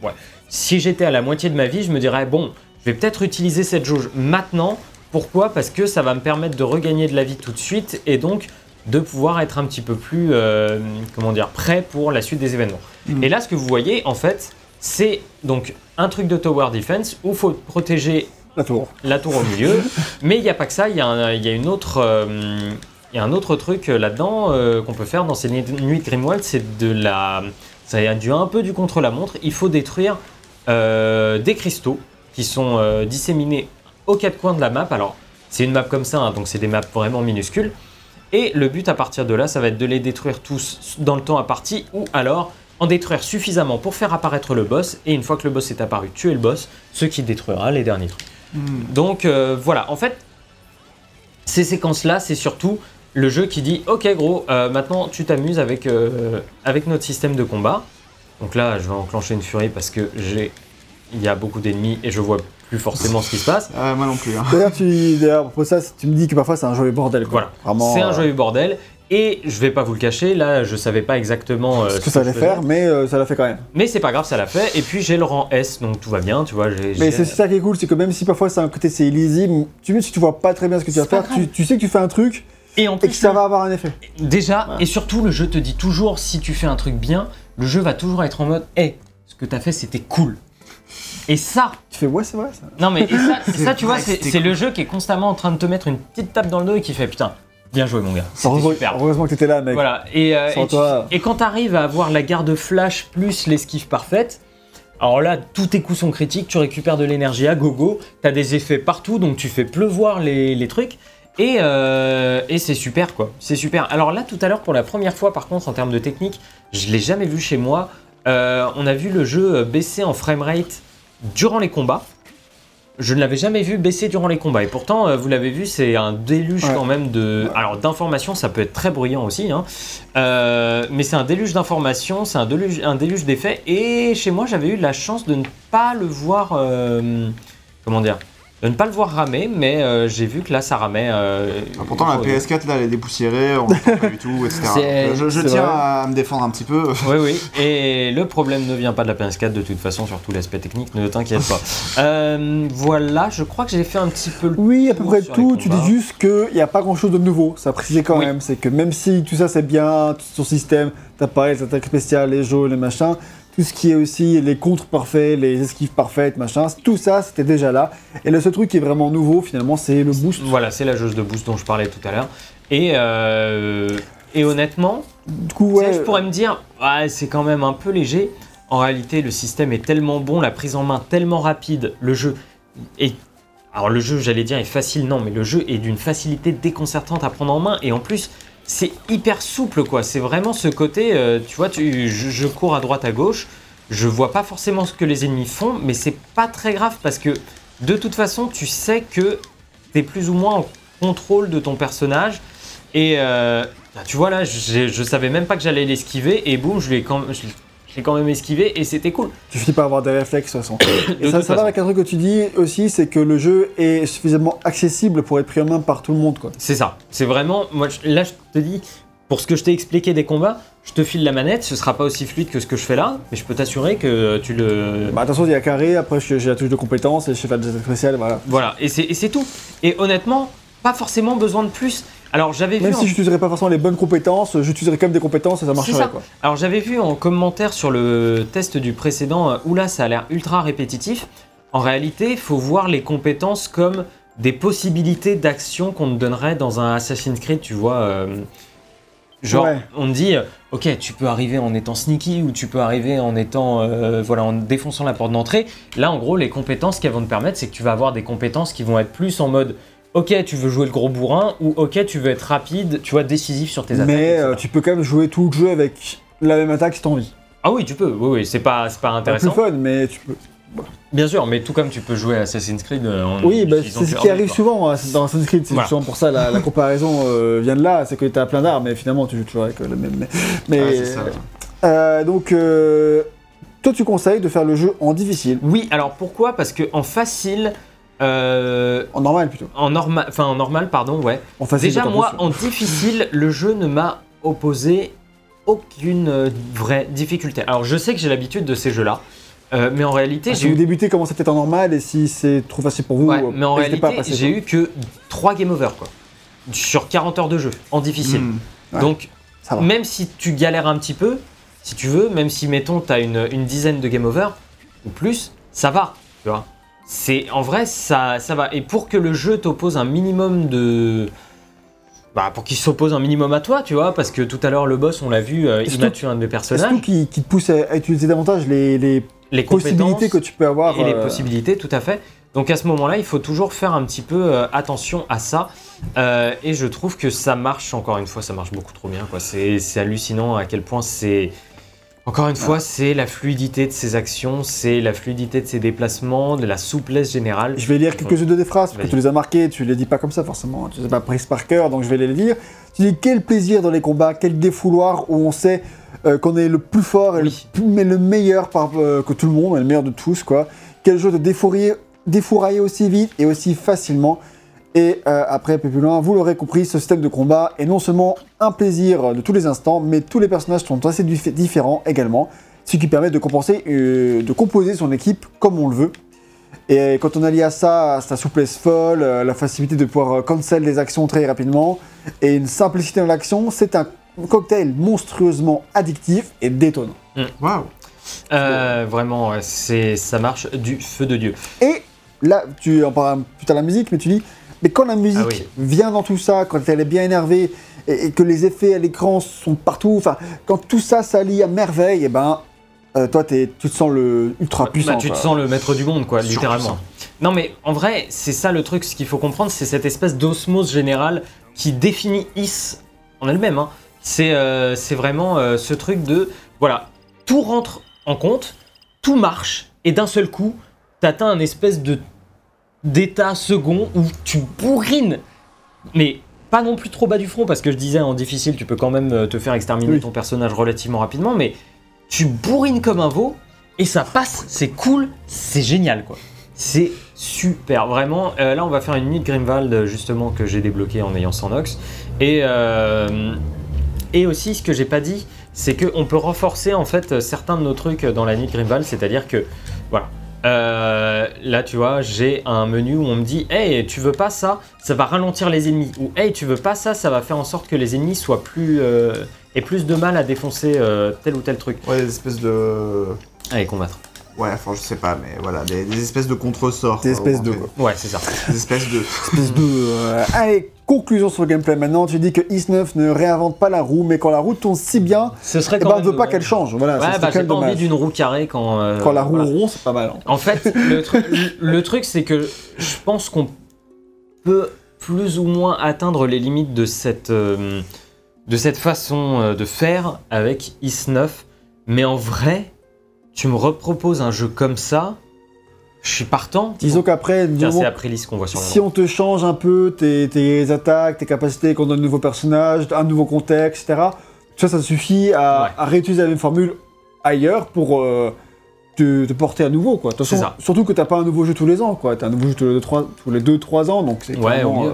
Ouais. Si j'étais à la moitié de ma vie, je me dirais, bon, je vais peut-être utiliser cette jauge maintenant. Pourquoi? Parce que ça va me permettre de regagner de la vie tout de suite et donc de pouvoir être un petit peu plus, euh, comment dire, prêt pour la suite des événements. Mhm. Et là, ce que vous voyez, en fait, c'est donc un truc de tower defense où il faut protéger La tour. la tour au milieu. Mais il n'y a pas que ça, il y, a y une autre, euh, il y a un autre truc euh, là-dedans euh, qu'on peut faire dans ces nuits de Grimwald, c'est de la, ça a du un peu du contre-la-montre. Il faut détruire des cristaux qui sont disséminés aux quatre coins de la map. Alors c'est une map comme ça, hein, donc c'est des maps vraiment minuscules. Et le but à partir de là, ça va être de les détruire tous dans le temps imparti ou alors en détruire suffisamment pour faire apparaître le boss. Et une fois que le boss est apparu, tuer le boss, ce qui détruira les derniers trucs. Hmm. Donc euh, voilà, en fait, ces séquences-là, c'est surtout le jeu qui dit Ok, gros, euh, maintenant tu t'amuses avec, euh, avec notre système de combat. Donc là, je vais enclencher une furie parce que j'ai. Il y a beaucoup d'ennemis et je vois plus forcément ce qui se passe. Euh, moi non plus. hein. D'ailleurs, tu, pour ça, tu me dis que parfois c'est un joyeux bordel. Quoi. Voilà. Vraiment, C'est un euh, joyeux bordel. Et je vais pas vous le cacher, là, je savais pas exactement euh, ce que ça allait faire, mais euh, ça l'a fait quand même. Mais c'est pas grave, ça l'a fait. Et puis j'ai le rang S, donc tout va bien, tu vois. j'ai- Mais c'est ça qui est cool, c'est que même si parfois c'est un côté c'est illisible, tu veux si tu vois pas très bien ce que tu vas faire, tu, tu sais que tu fais un truc Et en et plus, que ça va avoir un effet. Déjà, Ouais. et surtout, le jeu te dit toujours, si tu fais un truc bien, le jeu va toujours être en mode, hé, ce que t'as fait, c'était cool. Et ça, Tu fais ouais, c'est vrai ça. non mais et ça, C'est ça, tu vois, c'est cool. le jeu qui est constamment en train de te mettre une petite tape dans le dos et qui fait, putain, bien joué mon gars, Heureusement, super. heureusement que t'étais là, mec. Voilà, et, euh, et, tu- toi. et quand t'arrives à avoir la garde flash plus l'esquive parfaite, alors là, tous tes coups sont critiques, tu récupères de l'énergie à gogo, t'as des effets partout, donc tu fais pleuvoir les, les trucs, et, euh, et c'est super quoi, c'est super. Alors là, tout à l'heure, pour la première fois, par contre, en termes de technique, je l'ai jamais vu chez moi, euh, on a vu le jeu baisser en framerate durant les combats. Je ne l'avais jamais vu baisser durant les combats. Et pourtant, euh, vous l'avez vu, c'est un déluge Ouais. quand même de. Alors, d'informations, ça peut être très bruyant aussi. hein. Euh, mais c'est un déluge d'informations, c'est un déluge, un déluge d'effets. Et chez moi, j'avais eu la chance de ne pas le voir. euh, comment dire De ne pas le voir ramer, mais euh, j'ai vu que là, ça ramait. euh, Ah, Pourtant, la ouais. PS4, là, elle est dépoussiérée, on n'entend pas du tout, etc. Je, tiens vrai. à me défendre un petit peu. Oui, oui. Et le problème ne vient pas de la PS4 de toute façon, surtout l'aspect technique, ne t'inquiète pas. Euh, voilà, je crois que j'ai fait un petit peu le Oui, à peu près tout. Tu dis juste qu'il n'y a pas grand chose de nouveau. Ça précisé quand Oui. même. C'est que même si tout ça c'est bien, tout ton système, t'as pareil, les attaques spéciales, les jeux, les machins, tout ce qui est aussi les contres parfaits, les esquives parfaites, machin, tout ça c'était déjà là. Et le seul truc qui est vraiment nouveau finalement, c'est le boost. Voilà, c'est la jauge de boost dont je parlais tout à l'heure. Et, euh, et honnêtement, Du coup, ouais. je pourrais me dire, ouais, c'est quand même un peu léger. En réalité, le système est tellement bon, la prise en main tellement rapide, le jeu est. Alors, le jeu, j'allais dire, est facile, non, mais le jeu est d'une facilité déconcertante à prendre en main. Et en plus, c'est hyper souple, quoi. C'est vraiment ce côté, euh, tu vois, tu, je, cours à droite, à gauche, je vois pas forcément ce que les ennemis font, mais c'est pas très grave parce que de toute façon, tu sais que tu es plus ou moins en contrôle de ton personnage. Et euh, bah, tu vois là, je savais même pas que j'allais l'esquiver et boum, je l'ai quand, je l'ai quand même esquivé et c'était cool. Tu finis par avoir des réflexes de toute façon. Et ça, va avec un truc que tu dis aussi, c'est que le jeu est suffisamment accessible pour être pris en main par tout le monde. Quoi. C'est ça. C'est vraiment. Moi, je- là, je te dis, pour ce que je t'ai expliqué des combats, je te file la manette. Ce sera pas aussi fluide que ce que je fais là, mais je peux t'assurer que tu le. Bah, attention, il y a carré, après j'ai j'ai la touche de compétence et je fais des attaques spéciales, voilà. Voilà. Et c'est tout. Et honnêtement, pas forcément besoin de plus. Alors, j'avais vu. Même en- si j'utiliserais pas forcément les bonnes compétences, j'utiliserais quand même des compétences et ça marcherait ça. quoi. Alors j'avais vu en commentaire sur le test du précédent, euh, où là ça a l'air ultra répétitif. En réalité, il faut voir les compétences comme des possibilités d'action qu'on te donnerait dans un Assassin's Creed, tu vois. euh, genre, Ouais. on te dit, euh, ok, tu peux arriver en étant sneaky ou tu peux arriver en étant, euh, voilà, en défonçant la porte d'entrée. Là, en gros, les compétences qu'elles vont te permettre, c'est que tu vas avoir des compétences qui vont être plus en mode, ok, tu veux jouer le gros bourrin ou ok, tu veux être rapide, tu vois, décisif sur tes attaques. Mais euh, tu peux quand même jouer tout le jeu avec la même attaque si t'as envie. Ah oui, tu peux, oui, oui, c'est pas, c'est pas Pas intéressant. plus fun, mais tu peux. Bien sûr, mais tout comme tu peux jouer à Assassin's Creed euh, en Oui, bah, c'est ce qui arrive souvent hein, dans Assassin's Creed, c'est Voilà. justement pour ça la, la comparaison euh, vient de là, c'est que t'as plein d'armes, mais finalement tu joues toujours avec euh, le même. Mais, c'est ça. euh, donc, euh, toi tu conseilles de faire le jeu en difficile. Oui, alors pourquoi? Parce que en facile, euh, en normal plutôt. en normal, enfin en normal, pardon, ouais. En facile, Déjà moi, en difficile, le jeu ne m'a opposé aucune euh, vraie difficulté. Alors je sais que j'ai l'habitude de ces jeux-là, euh, mais en réalité, Ah, j'ai si vous eu, débutez, comment c'était en normal et si c'est trop facile pour vous, ouais, mais en réalité, j'ai eu que 3 game over quoi, sur 40 heures de jeu en difficile. Hmm. Ouais. Donc même si tu galères un petit peu, si tu veux, même si mettons tu as une, une dizaine de game over ou plus, ça va, tu vois. C'est en vrai ça ça va et pour que le jeu t'oppose un minimum de bah, pour qu'il s'oppose un minimum à toi, tu vois, parce que tout à l'heure le boss, on l'a vu, euh, il m'a tué un de mes C'est personnages, tout qui, qui te pousse à, à utiliser davantage les, les les possibilités que tu peux avoir. et les euh, possibilités, tout à fait. Donc à ce moment-là, il faut toujours faire un petit peu euh, attention à ça. Et je trouve que ça marche, encore une fois, ça marche beaucoup trop bien. quoi. C'est c'est hallucinant à quel point c'est... Encore une fois, c'est la fluidité de ses actions, c'est la fluidité de ses déplacements, de la souplesse générale. Je vais lire quelques-unes de tes phrases, parce que tu les as marquées, tu les dis pas comme ça forcément, tu les as pas prises par cœur, donc je vais les lire. Tu dis quel plaisir dans les combats, quel défouloir où on sait euh, qu'on est le plus fort et le, Oui. plus- mais le meilleur par, euh, que tout le monde, le meilleur de tous, quoi. Quel jeu de défourailler, défourailler aussi vite et aussi facilement. Et euh, après, un peu plus loin, vous l'aurez compris, ce système de combat est non seulement un plaisir de tous les instants, mais tous les personnages sont assez dif- différents également, ce qui permet de compenser, euh, de composer son équipe comme on le veut. Et quand on allie à ça sa souplesse folle, euh, la facilité de pouvoir euh, cancel des actions très rapidement, et une simplicité dans l'action, c'est un cocktail monstrueusement addictif et détonnant. Waouh Euh, vraiment, c'est ça marche du feu de Dieu. Et là, tu en parles plus tard de la musique, mais tu dis, mais quand la musique Ah oui. vient dans tout ça, quand elle est bien énervée, et, et que les effets à l'écran sont partout, enfin, quand tout ça s'allie à merveille, et ben, euh, toi, t'es- tu te sens le ultra puissant. Bah, tu te sens le maître du monde, quoi, littéralement. Non, mais en vrai, c'est ça le truc, ce qu'il faut comprendre, c'est cette espèce d'osmose générale qui définit Is en elle-même. hein. C'est euh, c'est vraiment euh, ce truc de, voilà, tout rentre en compte, tout marche, et d'un seul coup, t'atteins un espèce de d'état second où tu bourrines, mais pas non plus trop bas du front, parce que je disais en difficile, tu peux quand même euh, te faire exterminer Oui. ton personnage relativement rapidement, mais tu bourrines comme un veau, et ça passe, c'est cool, c'est génial quoi. C'est super, vraiment. Euh, là, on va faire une nuit de Grimwald justement que j'ai débloqué en ayant sans Nox. Et, euh, et aussi, ce que j'ai pas dit, c'est qu'on peut renforcer en fait certains de nos trucs dans la nuit de Grimwald, c'est-à-dire que voilà. Euh, là, tu vois, j'ai un menu où on me dit Hey, tu veux pas ça? Ça va ralentir les ennemis. Ou Hey, tu veux pas ça? Ça va faire en sorte que les ennemis soient plus. euh, aient plus de mal à défoncer euh, tel ou tel truc. Ouais, des espèces de. Allez, combattre. Ouais, enfin, je sais pas, mais voilà, des, des espèces de contresorts. Des espèces de- fait. Ouais, c'est ça. Des espèces de. espèce de. euh, Allez, conclusion sur le gameplay maintenant. Tu dis que Is9 ne réinvente pas la roue, mais quand la roue tourne si bien, Ce serait eh quand ben, on ne veut pas qu'elle change. Voilà, Ouais, bah, j'ai pas envie d'une roue carrée quand. euh, Quand la roue voilà. rond, c'est pas mal. hein. En fait, le, tru- le truc, c'est que je pense qu'on peut plus ou moins atteindre les limites de cette, euh, de cette façon euh, de faire avec Is9. Mais en vrai, tu me reproposes un jeu comme ça, je suis partant. Disons qu'après, c'est Aprilis qu'on voit sur si on te change un peu tes, tes attaques, tes capacités, qu'on donne de nouveaux personnages, un nouveau contexte, etc., ça, ça suffit à, Ouais. à réutiliser la même formule ailleurs pour euh, te, te porter à nouveau. Quoi. Façon, ça. Surtout que t'as pas un nouveau jeu tous les ans. Tu as un nouveau jeu tous les 2-3 tous les deux, trois ans, donc c'est Ouais, euh,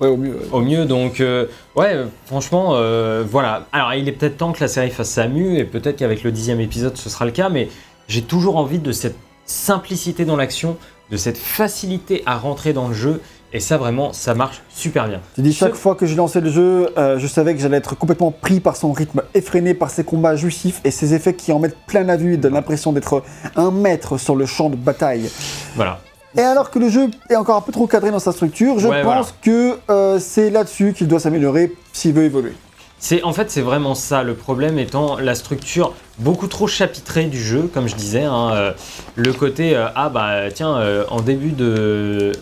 ouais, au mieux. ouais. Au mieux, donc, euh, ouais, franchement, euh, voilà. Alors, il est peut-être temps que la série fasse sa mue, et peut-être qu'avec le dixième épisode, ce sera le cas, mais j'ai toujours envie de cette simplicité dans l'action, de cette facilité à rentrer dans le jeu, et ça, vraiment, ça marche super bien. Tu dis Ce- chaque fois que j'ai lancé le jeu, euh, je savais que j'allais être complètement pris par son rythme effréné, par ses combats jouissifs et ses effets qui en mettent plein la vue et donnent l'impression d'être un maître sur le champ de bataille. Voilà. Et alors que le jeu est encore un peu trop cadré dans sa structure, je Ouais, pense que euh, c'est là-dessus qu'il doit s'améliorer s'il veut évoluer. C'est en fait c'est vraiment ça le problème étant la structure beaucoup trop chapitrée du jeu comme je disais hein, euh, le côté euh, ah bah tiens euh, en début de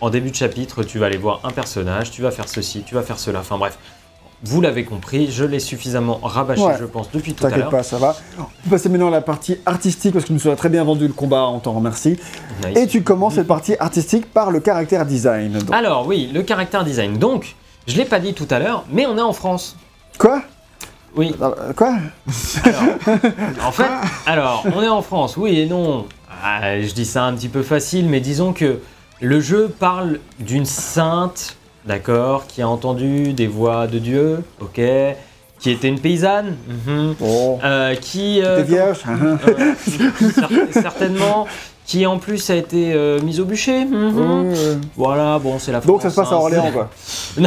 en début de chapitre tu vas aller voir un personnage tu vas faire ceci tu vas faire cela enfin bref vous l'avez compris je l'ai suffisamment rabâché Ouais. je pense depuis tout à T'inquiète l'heure pas, ça va. On peut passer maintenant à la partie artistique parce que tu nous as très bien vendu le combat, on t'en remercie. Nice. Et tu commences cette partie artistique par le caractère design. Donc- alors oui le caractère design donc je l'ai pas dit tout à l'heure mais on est en France Quoi? Oui Euh, Quoi? En fait, alors, on est en France, oui et non. Ah, je dis ça un petit peu facile, mais disons que le jeu parle d'une sainte, d'accord, qui a entendu des voix de Dieu, ok, qui était une paysanne, mhm, Bon. euh, qui... euh, euh, cer- certainement, qui en plus a été euh, mise au bûcher. mhm. Euh, Voilà, bon, c'est la France. Donc ça se passe à hein, Orléans, quoi.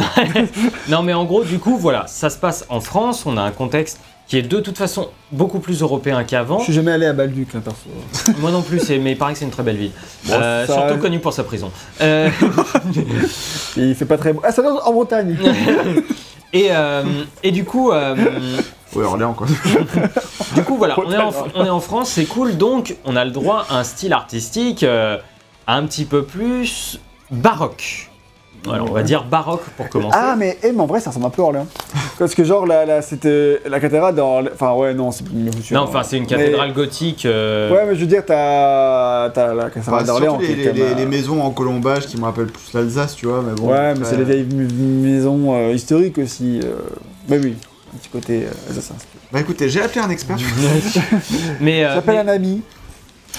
non mais en gros du coup voilà, ça se passe en France, on a un contexte qui est de toute façon beaucoup plus européen qu'avant. Je suis jamais allé à Balduc, là, perso. Moi non plus, mais il paraît que c'est une très belle ville. Bon, Euh, ça- surtout connu pour sa prison. Euh, Il fait pas très beau. Ah, ça donne en Bretagne et, euh, et du coup, euh, Ouais, Orléans, quoi. du coup voilà, on est, en, on est en France, c'est cool, donc on a le droit à un style artistique euh, un petit peu plus baroque. Voilà, on va dire baroque pour commencer. Ah, mais, eh, mais en vrai, ça ressemble un peu à Orléans. Parce que, genre, la, la, c'était la cathédrale d'Orléans. Enfin, ouais, non, c'est non, enfin, c'est une cathédrale gothique. euh, Ouais, mais je veux dire, t'as t'as la cathédrale Enfin, d'Orléans. les, les- même, les euh, maisons en colombage qui me rappellent plus l'Alsace, tu vois, mais bon. ouais, mais c'est les vieilles m- maisons euh, historiques aussi. euh, Mais oui, un petit côté euh, assassin. Bah écoutez, j'ai appelé un expert. mais, euh, J'appelle mais, un ami.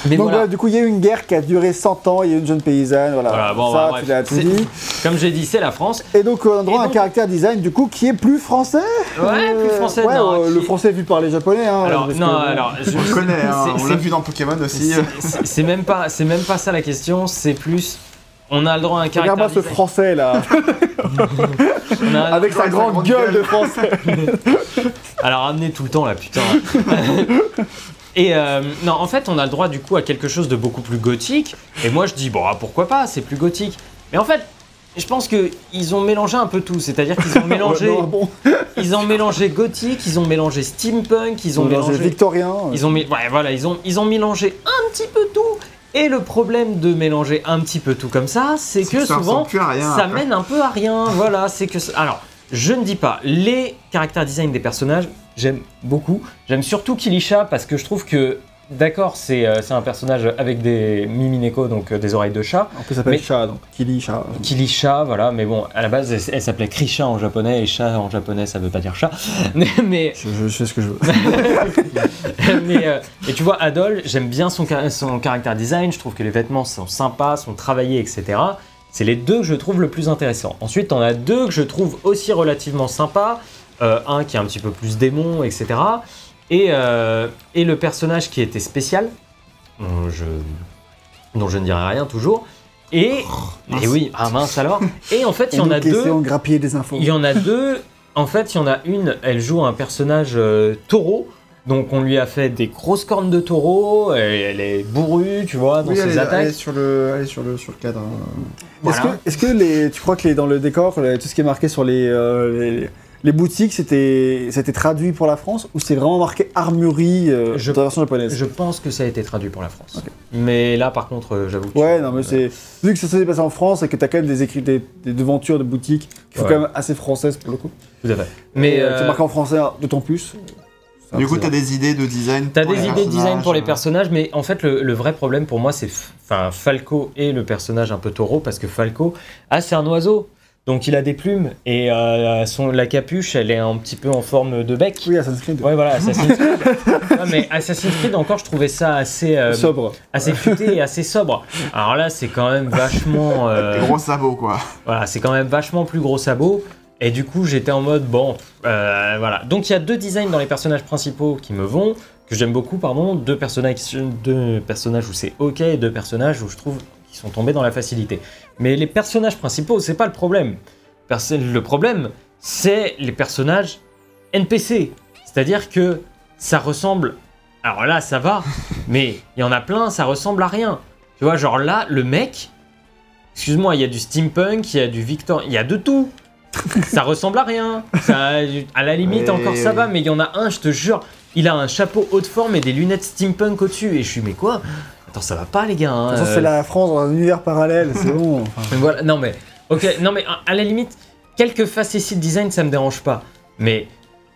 Mais Donc voilà, voilà, du coup, il y a eu une guerre qui a duré 100 ans, il y a eu une jeune paysanne, voilà. Voilà, bon, ça, bah, tu l'as dit. comme j'ai dit, c'est la France. Et donc, on a droit à un caractère design, du coup, qui est plus français Ouais, plus Euh, français. Ouais, non, euh, qui- le français vu par les japonais, hein. Alors, non, que, alors, je, On le connaît, hein, c'est- on l'a vu dans Pokémon aussi. c'est- même pas, c'est même pas ça la question. C'est plus, on a le droit à un caractère. Regarde-moi ce design. français là, On a- avec sa grande grande gueule gueule. de français. Alors ramenez tout le temps là, putain. Et euh, non, en fait, on a le droit du coup à quelque chose de beaucoup plus gothique. Et moi, je dis bon, ah, pourquoi pas, c'est plus gothique. Mais en fait, je pense que ils ont mélangé un peu tout. C'est-à-dire qu'ils ont mélangé, non, bon, ils ont mélangé gothique, ils ont mélangé steampunk, ils ont on mélangé, victorien. ils ont, ouais, voilà, ils ont, ils ont mélangé un petit peu tout. Et le problème de mélanger un petit peu tout comme ça, c'est que ça souvent, rien. ça mène un peu à rien. Voilà, c'est que. Alors, je ne dis pas. Les caractères design des personnages, j'aime beaucoup. J'aime surtout Kilisha parce que je trouve que. D'accord, c'est euh, un personnage avec des mimineko, donc euh, des oreilles de chat. En plus, ça s'appelle Mais- chat, donc Kili, chat. Kilisha, voilà, mais bon, à la base, elle, elle s'appelait Krisha en japonais, et chat en japonais, ça veut pas dire chat. Mais, mais, Je, je sais ce que je veux. mais, euh, et tu vois, Adol, j'aime bien son, son caractère design, je trouve que les vêtements sont sympas, sont travaillés, etc. C'est les deux que je trouve le plus intéressant. Ensuite, on a deux que je trouve aussi relativement sympas. Euh, un qui est un petit peu plus démon, etc. Et, euh, et le personnage qui était spécial, dont je, dont je ne dirai rien toujours. Et, et oui, ah mince alors. Et en fait, il y en a deux. Des infos. Il y en a deux. En fait, il y en a une, elle joue un personnage euh, taureau. Donc on lui a fait des grosses cornes de taureau, elle, elle est bourrue, tu vois, dans Oui, ses elle est, attaques. elle est sur le, elle est sur le, sur le cadre. hein. Est-ce que, est-ce que les, tu crois que les, dans le décor, les- tout ce qui est marqué sur les, euh, les, les boutiques, c'était, c'était traduit pour la France ou c'est vraiment marqué armurerie euh, Je- dans la version japonaise? Je pense que ça a été traduit pour la France. Mais là, par contre, euh, j'avoue. que- Ouais, non, mais c'est. Vu que ça s'est passé en France et que t'as quand même des écrits, des, des devantures de boutiques qui sont Ouais. quand même assez françaises pour le coup. Tout à fait. Mais euh, euh, c'est marqué en français hein, d'autant plus. Du coup, t'as des idées de design. T'as pour des idées de design pour les personnages, mais en fait, le, le vrai problème pour moi, c'est Falco et le personnage un peu taureau, parce que Falco, ah, c'est un oiseau. Donc il a des plumes et euh, son, la capuche, elle est un petit peu en forme de bec. Oui, Assassin's Creed. Ouais, voilà, Assassin's Creed. Ouais, mais Assassin's Creed, encore, je trouvais ça assez, euh, Sobre. assez futé et assez sobre. Alors là, c'est quand même vachement. euh, Des gros sabots, quoi. voilà, c'est quand même vachement plus gros sabot. Et du coup, j'étais en mode bon, euh, voilà. Donc il y a deux designs dans les personnages principaux qui me vont, que j'aime beaucoup, pardon. Deux personnages, deux personnages où c'est ok, et deux personnages où je trouve qu'ils sont tombés dans la facilité. Mais les personnages principaux, c'est pas le problème. Le problème, c'est les personnages NPC. C'est-à-dire que ça ressemble. Alors là, ça va, mais il y en a plein, ça ressemble à rien. Tu vois, genre là, le mec, excuse-moi, il y a du steampunk, il y a du Victor, il y a de tout. ça ressemble à rien. Ça, à la limite, encore ça va, mais il y en a un, je te jure, il a un chapeau haute forme et des lunettes steampunk au-dessus. Et je suis, mais quoi? Attends, ça va pas, les gars. hein, De façon, euh, c'est la France dans un univers parallèle, c'est bon. Enfin, mais Voilà, non mais, ok, non mais à- la limite, quelques facéties design, ça me dérange pas. Mais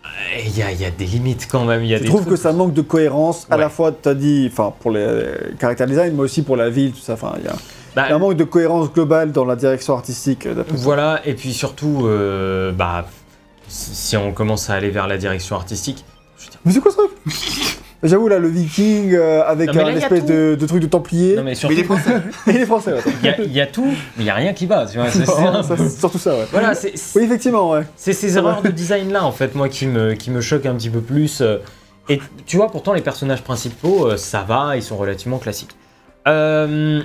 euh, il y, a, il y a des limites quand même. Il y a Je des trouve trucs- que ça manque de cohérence, à la fois, tu as dit, enfin, pour les caractères design, mais aussi pour la ville, tout ça. Enfin, il y a Bah, il y a un manque de cohérence globale dans la direction artistique. ça. Voilà, et puis surtout, euh, bah, si on commence à aller vers la direction artistique, je Mais c'est quoi ce truc? J'avoue, là, le viking euh, avec Non, mais là, un il y a espèce tout. de, de truc de templier. non mais Mais surtout, il est français. Et les français, ouais. il y a- il y, a tout, mais il y a rien qui va. Tu vois, c'est, c'est Non, un- ça, c'est surtout ça, ouais. voilà, c'est, c'est- Oui, effectivement, ouais. c'est ces erreurs de design là en fait, moi qui me, qui me choquent un petit peu plus. euh, Et tu vois, pourtant les personnages principaux, euh, ça va, ils sont relativement classiques. Euh,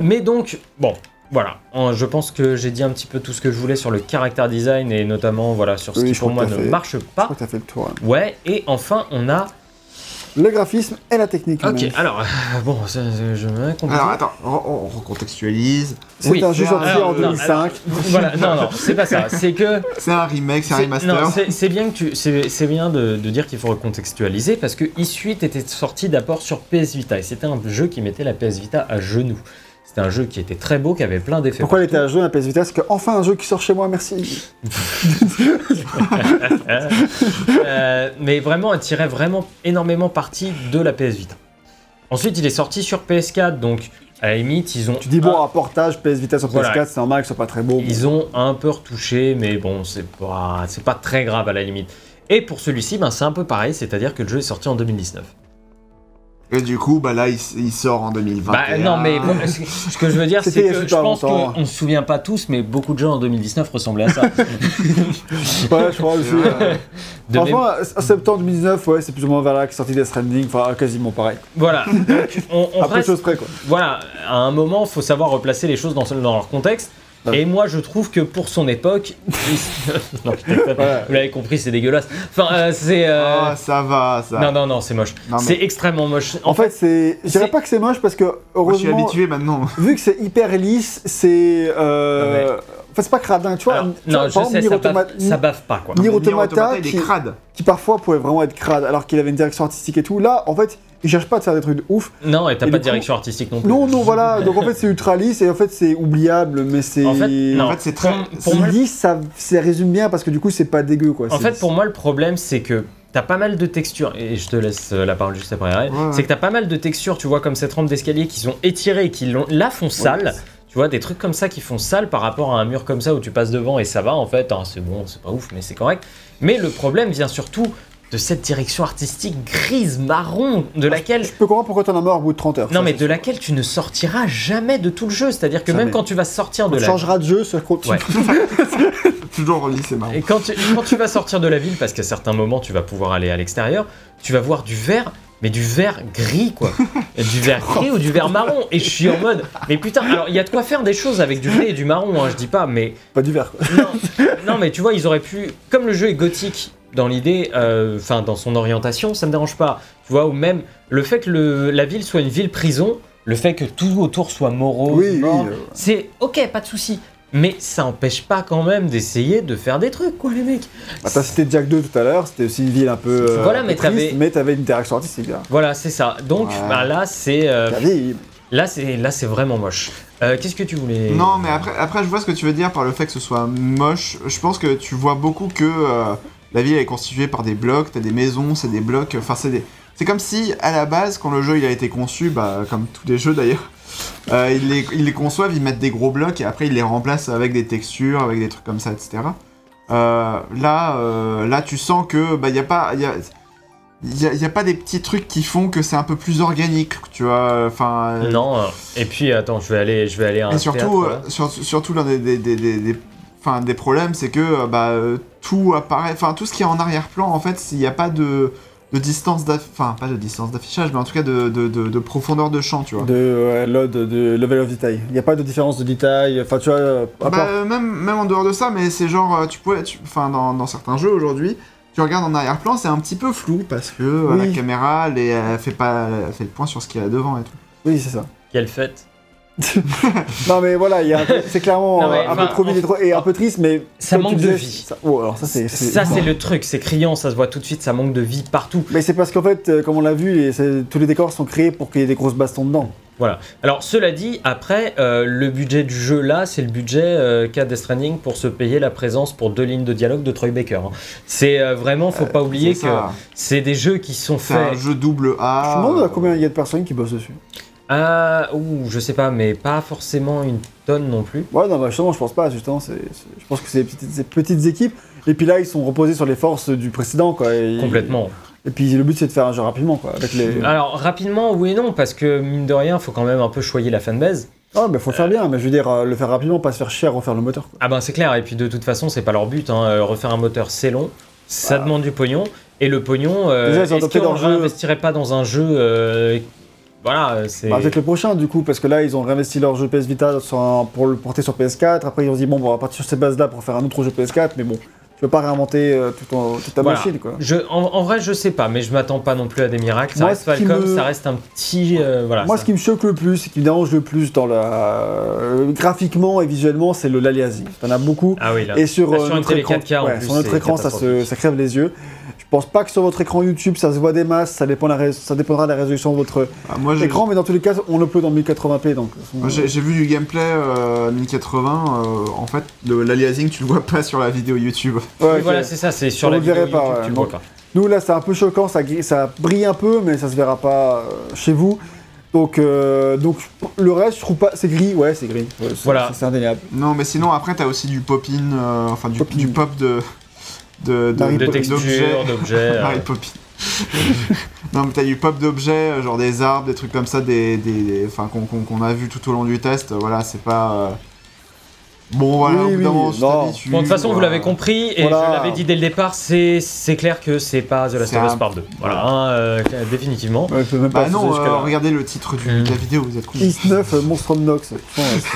Mais donc, bon, voilà. En- Je pense que j'ai dit un petit peu tout ce que je voulais sur le caractère design et notamment voilà sur ce Oui, qui je pour crois moi que ne t'as fait- marche Je pas. crois que t'as fait le tour. hein. Ouais, et enfin on a. Le graphisme et la technique. Ok, même. alors bon, ça, ça, je me. Alors attends, on, on recontextualise. C'est oui. un jeu sorti en non, 2005. Voilà, non, non, c'est pas ça. C'est que C'est un remake, c'est un c'est- remaster. non, c'est c'est bien que tu, c'est c'est bien de, de dire qu'il faut recontextualiser parce que Isuit était sorti d'abord sur PS Vita et c'était un jeu qui mettait la PS Vita à genoux. C'était un jeu qui était très beau, qui avait plein d'effets. Pourquoi il était à jouer à PS Vita C'est que enfin un jeu qui sort chez moi, merci. Euh, mais vraiment, elle tirait vraiment énormément parti de la PS Vita. Ensuite, il est sorti sur PS4, donc à la limite, ils ont. Tu dis bon, un portage PS Vita sur PS4, Voilà. c'est normal que ce soit pas très beau. Ils ont un peu retouché, mais bon, c'est pas, c'est pas très grave à la limite. Et pour celui-ci, ben, c'est un peu pareil, c'est-à-dire que le jeu est sorti en 2019. Et du coup, bah là, il, il sort en 2021. Bah non, mais bon, ce que je veux dire, c'est il que je pense qu'on ne se souvient pas tous, mais beaucoup de jeux en 2019 ressemblaient à ça. Ouais, je crois aussi. euh, Franchement, à septembre 2019, ouais, c'est plus ou moins vers là qu'est sorti Death Stranding, enfin quasiment pareil. Voilà. Donc, on, on À peu de reste- choses près, quoi. voilà, à un moment, faut savoir replacer les choses dans, dans leur contexte. Et moi, je trouve que pour son époque, non, je. Ouais. vous l'avez compris, c'est dégueulasse. Enfin, euh, c'est. euh, Ah, ça va, ça. Non, non, non, c'est moche. Mais- C'est extrêmement moche. En fait, c'est. Je dirais pas que c'est moche parce que, Moi, je suis heureusement, habitué maintenant. vu que c'est hyper lisse, c'est. Euh... Enfin, c'est pas cradin, tu vois. Alors, tu vois, non, je par sais, ça Nier bave, Automata- ça bave pas, quoi. Nier Nier Automata, il est qui- crade. qui parfois pouvait vraiment être crade, alors qu'il avait une direction artistique et tout. Là, en fait, il cherche pas à te faire des trucs de ouf. Non, et t'as pas de direction artistique non plus. Non, non, voilà. Donc en fait, c'est ultra lisse et en fait, c'est oubliable, mais c'est. En fait, non. En fait, c'est très. Pour- moi, lisse, ça, ça résume bien parce que du coup, c'est pas dégueu, quoi. En fait, pour moi, le problème, c'est que t'as pas mal de textures, et je te laisse euh, la parole juste après, Ariel. Ouais, ouais. c'est que t'as pas mal de textures, tu vois, comme cette rampe d'escalier qui sont étirées et qui l'ont- là font sale. Tu vois, des trucs comme ça qui font sale par rapport à un mur comme ça où tu passes devant et ça va, en fait, hein, c'est bon, c'est pas ouf, mais c'est correct. Mais le problème vient surtout de cette direction artistique grise, marron, de laquelle Je peux comprendre pourquoi t'en as marre au bout de 30 heures. Non, ça, mais de laquelle tu ne sortiras jamais de tout le jeu. C'est-à-dire que Jamais. même quand tu vas sortir de la changera de jeu, ça continue. Ouais. Toujours relié, c'est marrant. Et quand tu, quand tu vas sortir de la ville, parce qu'à certains moments tu vas pouvoir aller à l'extérieur, tu vas voir du vert, mais du vert gris quoi. Du vert gris ou du vert marron. Et je suis en mode, mais putain, alors il y a de quoi faire des choses avec du gris et du marron, hein, je dis pas, mais Pas du vert, quoi. non, non, mais tu vois, ils auraient pu, comme le jeu est gothique dans l'idée, euh, enfin dans son orientation, ça me dérange pas. Tu vois, ou même le fait que le- la ville soit une ville prison, le fait que tout autour soit morose, Oui, mort, euh, c'est ok, pas de souci. Mais ça empêche pas quand même d'essayer de faire des trucs, quoi, les mecs. Bah, t'as cité Jack 2 tout à l'heure, c'était aussi une ville un peu. euh, Voilà, un peu mais triste, t'avais- mais t'avais une direction artistique, là. Voilà, c'est ça. Donc Ouais. bah, là, c'est euh, La vie, là, c'est là, c'est vraiment moche. Euh, Qu'est-ce que tu voulais Non, mais après, après, je vois ce que tu veux dire par le fait que ce soit moche. Je pense que tu vois beaucoup que euh, la ville est constituée par des blocs, t'as des maisons, c'est des blocs. Enfin, c'est des. C'est comme si, à la base, quand le jeu il a été conçu, bah, comme tous les jeux d'ailleurs, euh, ils, les, ils les conçoivent, ils mettent des gros blocs et après ils les remplacent avec des textures, avec des trucs comme ça, etc. Euh, là, euh, là, tu sens que bah, y a pas. Y a, y a, y a pas des petits trucs qui font que c'est un peu plus organique, tu vois. Enfin. Non. Et puis attends, je vais aller, je vais aller à un et surtout, théâtre, là. sur- surtout l'un des, des, des- enfin, des problèmes, c'est que euh, bah, euh, tout apparaît, enfin tout ce qui est en arrière-plan, en fait, s'il n'y a pas de, de distance, enfin pas de distance d'affichage, mais en tout cas de, de, de, de profondeur de champ, tu vois. de load, de level of detail. Il n'y a pas de différence de détail. Enfin, tu vois, euh, à Bah, part- même, même en dehors de ça, mais c'est genre, tu pourrais, tu- enfin dans, dans certains jeux aujourd'hui, tu regardes en arrière-plan, c'est un petit peu flou parce que la caméra, elle fait pas, elle fait le point sur ce qu'il y a devant et tout. Oui, c'est ça. Quelle fête Non, mais voilà, c'est clairement Non, mais, euh, un peu trop vite et, un peu triste, mais. Ça manque de vie. ça- oh, alors ça, c'est. Le truc, c'est criant, ça se voit tout de suite, ça manque de vie partout. Mais c'est parce qu'en fait, euh, comme on l'a vu, les- tous les décors sont créés pour qu'il y ait des grosses bastons dedans. Voilà. Alors, cela dit, après, euh, le budget du jeu là, c'est le budget euh, qu'a Death Stranding pour se payer la présence pour deux lignes de dialogue de Troy Baker. hein. C'est euh, vraiment, faut pas oublier que c'est des jeux qui sont C'est un faits. jeu double A. Je me demande à combien il y a de personnes qui bossent dessus. Ah, ouh, je sais pas, mais pas forcément une tonne non plus. Ouais, non, bah, justement, je pense pas. Justement, c'est, je pense que c'est des petites, des petites équipes. Et puis là, ils sont reposés sur les forces du précédent, quoi. Et, Complètement. Et puis le but, c'est de faire un jeu rapidement, quoi. Avec les. Alors, rapidement, oui et non, parce que mine de rien, faut quand même un peu choyer la fanbase. Ah, mais faut le faire bien. Mais je veux dire, euh, le faire rapidement, pas se faire chier à refaire le moteur, quoi. Ah ben c'est clair, et puis de toute façon, c'est pas leur but. hein. Euh, Refaire un moteur, c'est long, ça Bah. demande du pognon, et le pognon, euh, est-ce qu'on réinvestirait pas dans un jeu euh, Voilà, euh, c'est. Bah, avec le prochain, du coup, parce que là, ils ont réinvesti leur jeu PS Vita pour le porter sur PS4. Après, ils ont dit, bon, bon, on va partir sur ces bases-là pour faire un autre jeu PS4. Mais bon, tu veux pas réinventer euh, tout ton- toute ta Voilà. machine, quoi. Je, en, en vrai, je sais pas, mais je m'attends pas non plus à des miracles. Ça Moi, reste ce Falcom, me- ça reste un petit. euh, voilà. Moi, ça- ce qui me choque le plus, et qui me dérange le plus dans la... graphiquement et visuellement, c'est le l'aliasing. T'en as beaucoup. Ah oui, là. Et sur, Là, sur notre écran, 4K, en ouais, plus, sur notre écran ça, se, ça crève les yeux. Pense pas que sur votre écran YouTube ça se voit des masses, ça, dépend la ça dépendra de la résolution de votre Ah, moi, écran, mais dans tous les cas, on le peut dans 1080p donc. moi, j'ai- j'ai vu du gameplay euh, 1080. euh, en fait, l'aliasing, tu le vois pas sur la vidéo YouTube. Ouais, voilà, c'est ça, c'est sur On la vidéo verrait pas, YouTube, ouais. tu le vois pas. Nous là, c'est un peu choquant, ça, ça brille un peu, mais ça se verra pas euh, chez vous. Donc, euh, donc le reste, je trouve pas. C'est gris, ouais, c'est gris. Ouais, Voilà. C'est indéniable. Non, mais sinon, après, t'as aussi du pop-in, euh, enfin, du, Pop-in. du pop de. De, Marie De Poppins. texture, d'objets. euh, Marie Poppins. non, mais t'as du pop d'objets, euh, genre des arbres, des trucs comme ça, des, des, des- enfin, qu'on qu'on- qu'on a vu tout au long du test. euh, Voilà, c'est pas. Bon, voilà, Oui, oui, non. Bon, de toute façon, vous l'avez compris, et Voilà. je l'avais dit dès le départ, c'est c'est clair que c'est pas The Last of Us Part 2. Voilà, hein, euh, définitivement. Ouais, même pas Bah non, euh, regardez le titre du, Mm. de la vidéo, vous êtes con. Is 9 euh, Monstrum Nox.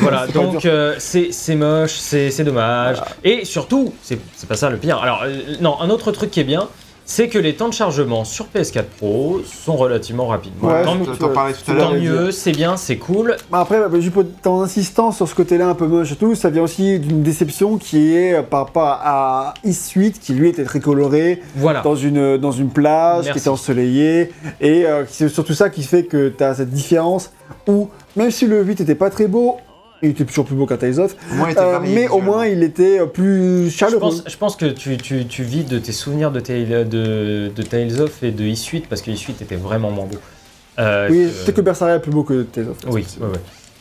Voilà, donc euh, c'est c'est moche, c'est c'est dommage. Et surtout, c'est c'est pas ça le pire. Alors, euh, non, un autre truc qui est bien, c'est que les temps de chargement sur PS4 Pro sont relativement rapides. Ouais, tant je mieux, t'en parlais tout à tu l'heure. tant l'avais mieux, c'est bien, c'est cool. Bah Après, bah, juste pour ton insistance sur ce côté-là un peu moche et tout, ça vient aussi d'une déception qui est euh, par rapport à Is 8 qui lui était très coloré, Voilà. dans une, dans une plage, Merci. qui était ensoleillée, et euh, c'est surtout ça qui fait que tu as cette différence où, même si le 8 était pas très beau, il était toujours plus beau qu'un Tales of, Au moins, il était euh, varié mais au visuellement. moins il était euh, plus Je chaleureux. pense, je pense que tu, tu, tu vis de tes souvenirs de, Tale- de, de Tales of et de Is 8 parce que Is 8 était vraiment moins beau. Euh, Oui, que- peut-être que Bersaria est plus beau que Tales of. Oui, ouais, ouais.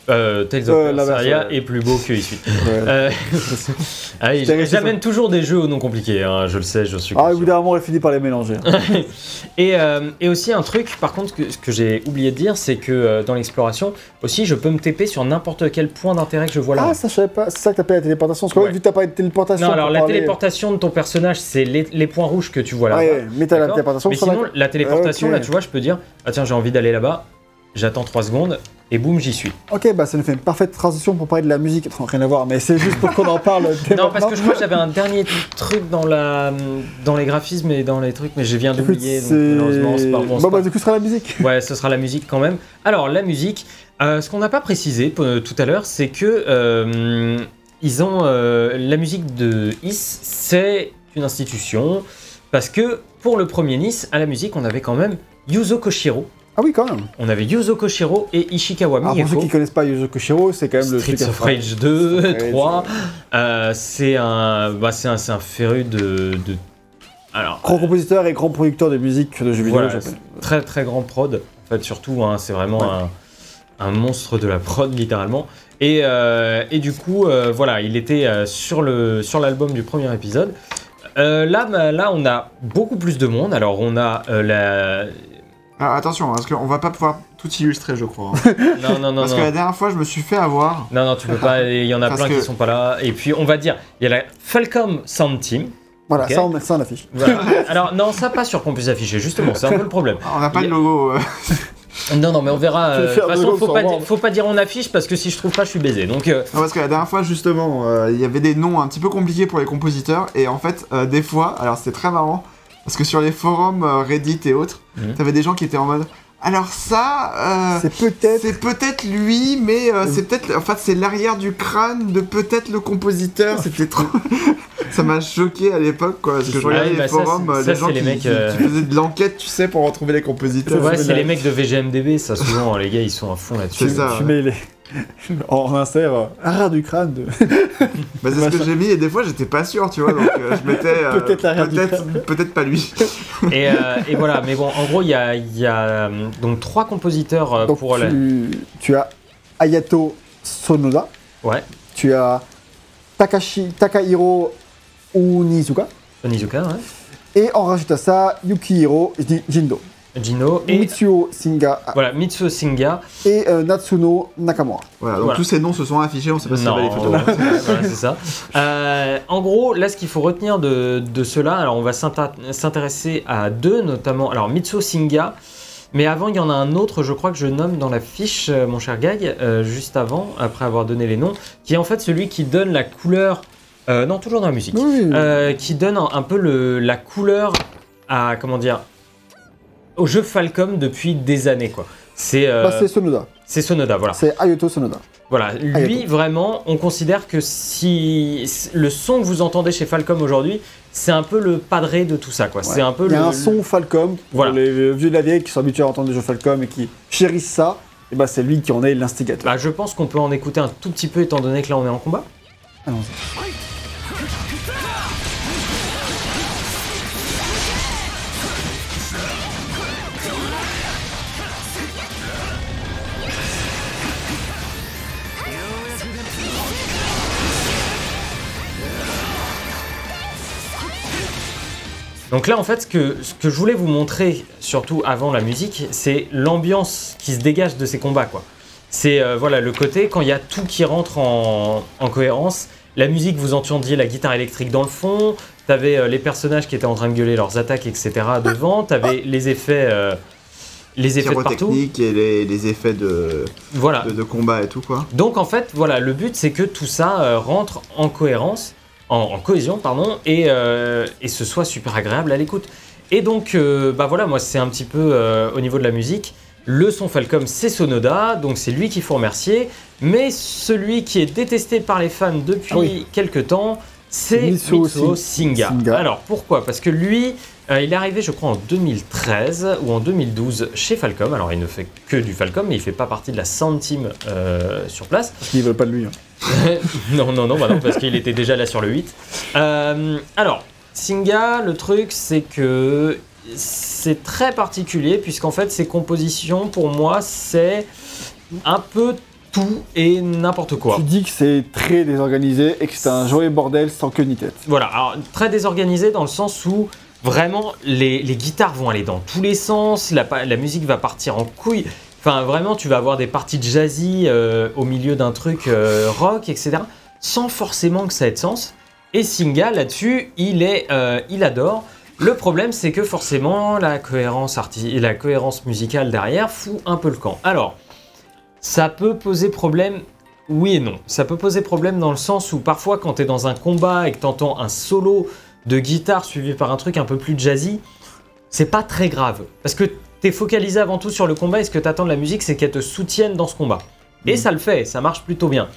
Euh, Tales of Euh, Berseria ouais. est plus beau que Is 8. Ouais. Euh, ah J'amène toujours des jeux aux non compliqués, hein, je le sais, je suis Ah, conscient. évidemment, on a fini par les mélanger. Et, euh, et aussi un truc, par contre, que, que j'ai oublié de dire, c'est que euh, dans l'exploration, aussi, je peux me TP sur n'importe quel point d'intérêt que je vois là. Ah, ça, je savais pas. C'est ça que t'appelles la téléportation. Parce que Ouais. vu que t'as pas de téléportation. non, alors la parler- téléportation de ton personnage, c'est les, les points rouges que tu vois là. Ouais, mais t'as la téléportation Mais sinon, la- la téléportation, Ok. là, tu vois, je peux dire, ah tiens, j'ai envie d'aller là-bas, j'attends 3 secondes, et boum, j'y suis. Ok, bah ça nous fait une parfaite transition pour parler de la musique. Enfin, rien à voir, mais c'est juste pour qu'on en parle dès Non, parce que je crois que j'avais un dernier truc dans, la, dans les graphismes et dans les trucs, mais je viens d'oublier, malheureusement, c'est pas bon. pas- bah, du coup, ce sera la musique. Ouais, ce sera la musique quand même. Alors, la musique, euh, ce qu'on n'a pas précisé euh, tout à l'heure, c'est que euh, ils ont la musique de Is, c'est une institution parce que pour le premier Nice, à la musique, on avait quand même Yuzo Koshiro. Ah oui, quand même. On avait Yuzo Koshiro et Ishikawa Alors, pour ceux Miyako. qui connaissent pas Yuzo Koshiro, c'est quand même le à of. Rage 2, Streets of Rage, 3. euh, c'est un, bah, c'est un, c'est un féru de, de- alors Grand compositeur et grand producteur de musique de jeux vidéo Voilà, très très grand prod. En fait, surtout, hein, c'est vraiment Ouais. un, un monstre de la prod, littéralement. Et, euh, et du coup, euh, voilà, il était euh, sur le sur l'album du premier épisode. Euh, là, bah, là, on a beaucoup plus de monde. Alors, on a euh, la. Alors, attention, parce qu'on va pas pouvoir tout illustrer, je crois. hein. Non, non, non, parce non. que la dernière fois, je me suis fait avoir. Non, non, tu peux pas. Il y en a Parce plein qui sont pas là. Et puis, on va dire, il y a la Falcom Sound Team. Voilà, ça, on met ça en affiche. Voilà. Alors, non, ça pas sûr qu'on puisse afficher. Justement, c'est un peu le problème. On n'a pas a- logo. euh. Non, non, mais on verra. Euh, De toute de façon, faut pas, di- faut pas dire on affiche parce que si je trouve pas, je suis baisé. Donc, euh, Non, parce que la dernière fois, justement, euh, il y avait des noms un petit peu compliqués pour les compositeurs. Et en fait, euh, des fois, alors c'était très marrant, parce que sur les forums euh, Reddit et autres, Mhm. t'avais des gens qui étaient en mode. Alors ça, euh, C'est peut-être. c'est peut-être lui, mais euh, c'est peut-être, en fait, c'est l'arrière du crâne de peut-être le compositeur. C'était trop, ça m'a choqué à l'époque, quoi, parce que je regardais bah les forums, ça, les gens les qui, mecs, qui- euh, qui faisaient de l'enquête, tu sais, pour retrouver les compositeurs. ouais, c'est les mecs de VGMDB, ça souvent, les gars, ils sont à fond là-dessus. C'est ça. Tu mets les. en insert, euh, arrière du crâne. De... Bah, c'est ce que j'ai mis et des fois j'étais pas sûr, tu vois, donc euh, je mettais euh, Peut-être peut-être, peut-être pas lui. Et, euh, et voilà, mais bon, en gros, il y a, il y a, donc trois compositeurs Donc, pour la. tu... tu as Ayato Sonoda, Ouais, tu as Takashi... Takahiro Onizuka, Onizuka, ouais. et en rajoute à ça Yukihiro Ji- Jindo, Jino et. Mitsuo Singa Voilà, Mitsuo Singa. et euh, Natsuno Nakamura. Voilà, donc Voilà. tous ces noms se sont affichés, on sait pas si c'est les photos. voilà, c'est ça. Euh, en gros, là, ce qu'il faut retenir de, de cela, alors on va s'intéresser à deux, notamment. Alors, Mitsuo Singa, mais avant, il y en a un autre, je crois que je nomme dans la fiche, euh, mon cher Gag, euh, juste avant, après avoir donné les noms, qui est en fait celui qui donne la couleur. euh, non, toujours dans la musique. Oui, Euh, qui donne un, un peu le, la couleur à. Comment dire Au jeu Falcom depuis des années, quoi. C'est euh, bah, Sonoda, c'est Sonoda, voilà. c'est Ayato Sonoda. Voilà, lui vraiment, on considère que si le son que vous entendez chez Falcom aujourd'hui, c'est un peu le padré de tout ça, quoi. C'est un peu Il y a le- un son Falcom, Voilà. pour les vieux de la vieille qui sont habitués à entendre des jeux Falcom et qui chérissent ça, et bah c'est lui qui en est l'instigateur. Bah, je pense qu'on peut en écouter un tout petit peu étant donné que là on est en combat. Allons-y. Donc là, en fait, ce que, ce que je voulais vous montrer, surtout avant la musique, c'est l'ambiance qui se dégage de ces combats, quoi. C'est euh, voilà le côté quand il y a tout qui rentre en, en cohérence. La musique, vous entendiez la guitare électrique dans le fond. T'avais euh, les personnages qui étaient en train de gueuler leurs attaques, etc. devant. T'avais les effets, euh, les effets de partout. Et les, les effets de, Voilà. de, de combat et tout quoi. Donc en fait, voilà, le but c'est que tout ça euh, rentre en cohérence, en, en cohésion, pardon, et, euh, et ce soit super agréable à l'écoute. Et donc, euh, bah voilà, moi c'est un petit peu euh, au niveau de la musique. Le son Falcom, c'est Sonoda, donc c'est lui qu'il faut remercier. Mais celui qui est détesté par les fans depuis Ah oui. quelques temps, c'est Mitsuo Mitsuo Sing- Singa. Singa. Alors pourquoi? Parce que lui, euh, il est arrivé, je crois, en 2013 ou en 2012 chez Falcom. Alors il ne fait que du Falcom, mais il fait pas partie de la Sound Team euh, sur place. Parce qu'ils veulent pas de lui. hein. non, non, non, bah non, parce qu'il était déjà là sur le 8. Euh, alors, Singa, le truc, c'est que c'est très particulier, puisqu'en fait, ses compositions, pour moi, c'est un peu tout et n'importe quoi. Tu dis que c'est très désorganisé et que c'est un joyeux bordel sans queue ni tête. Voilà, alors très désorganisé dans le sens où vraiment les, les guitares vont aller dans tous les sens, la musique va partir en couille. Enfin, vraiment, tu vas avoir des parties jazzy euh, au milieu d'un truc euh, rock, etc. Sans forcément que ça ait de sens. Et Singa, là-dessus, il, est, euh, il adore. Le problème, c'est que forcément, la cohérence, arti- la cohérence musicale derrière fout un peu le camp. Alors, ça peut poser problème oui et non. Ça peut poser problème dans le sens où parfois quand tu es dans un combat et que tu entends un solo de guitare suivi par un truc un peu plus jazzy, c'est pas très grave. Parce que tu es focalisé avant tout sur le combat et ce que tu attends de la musique, c'est qu'elle te soutienne dans ce combat. Et ça le fait, ça marche plutôt bien.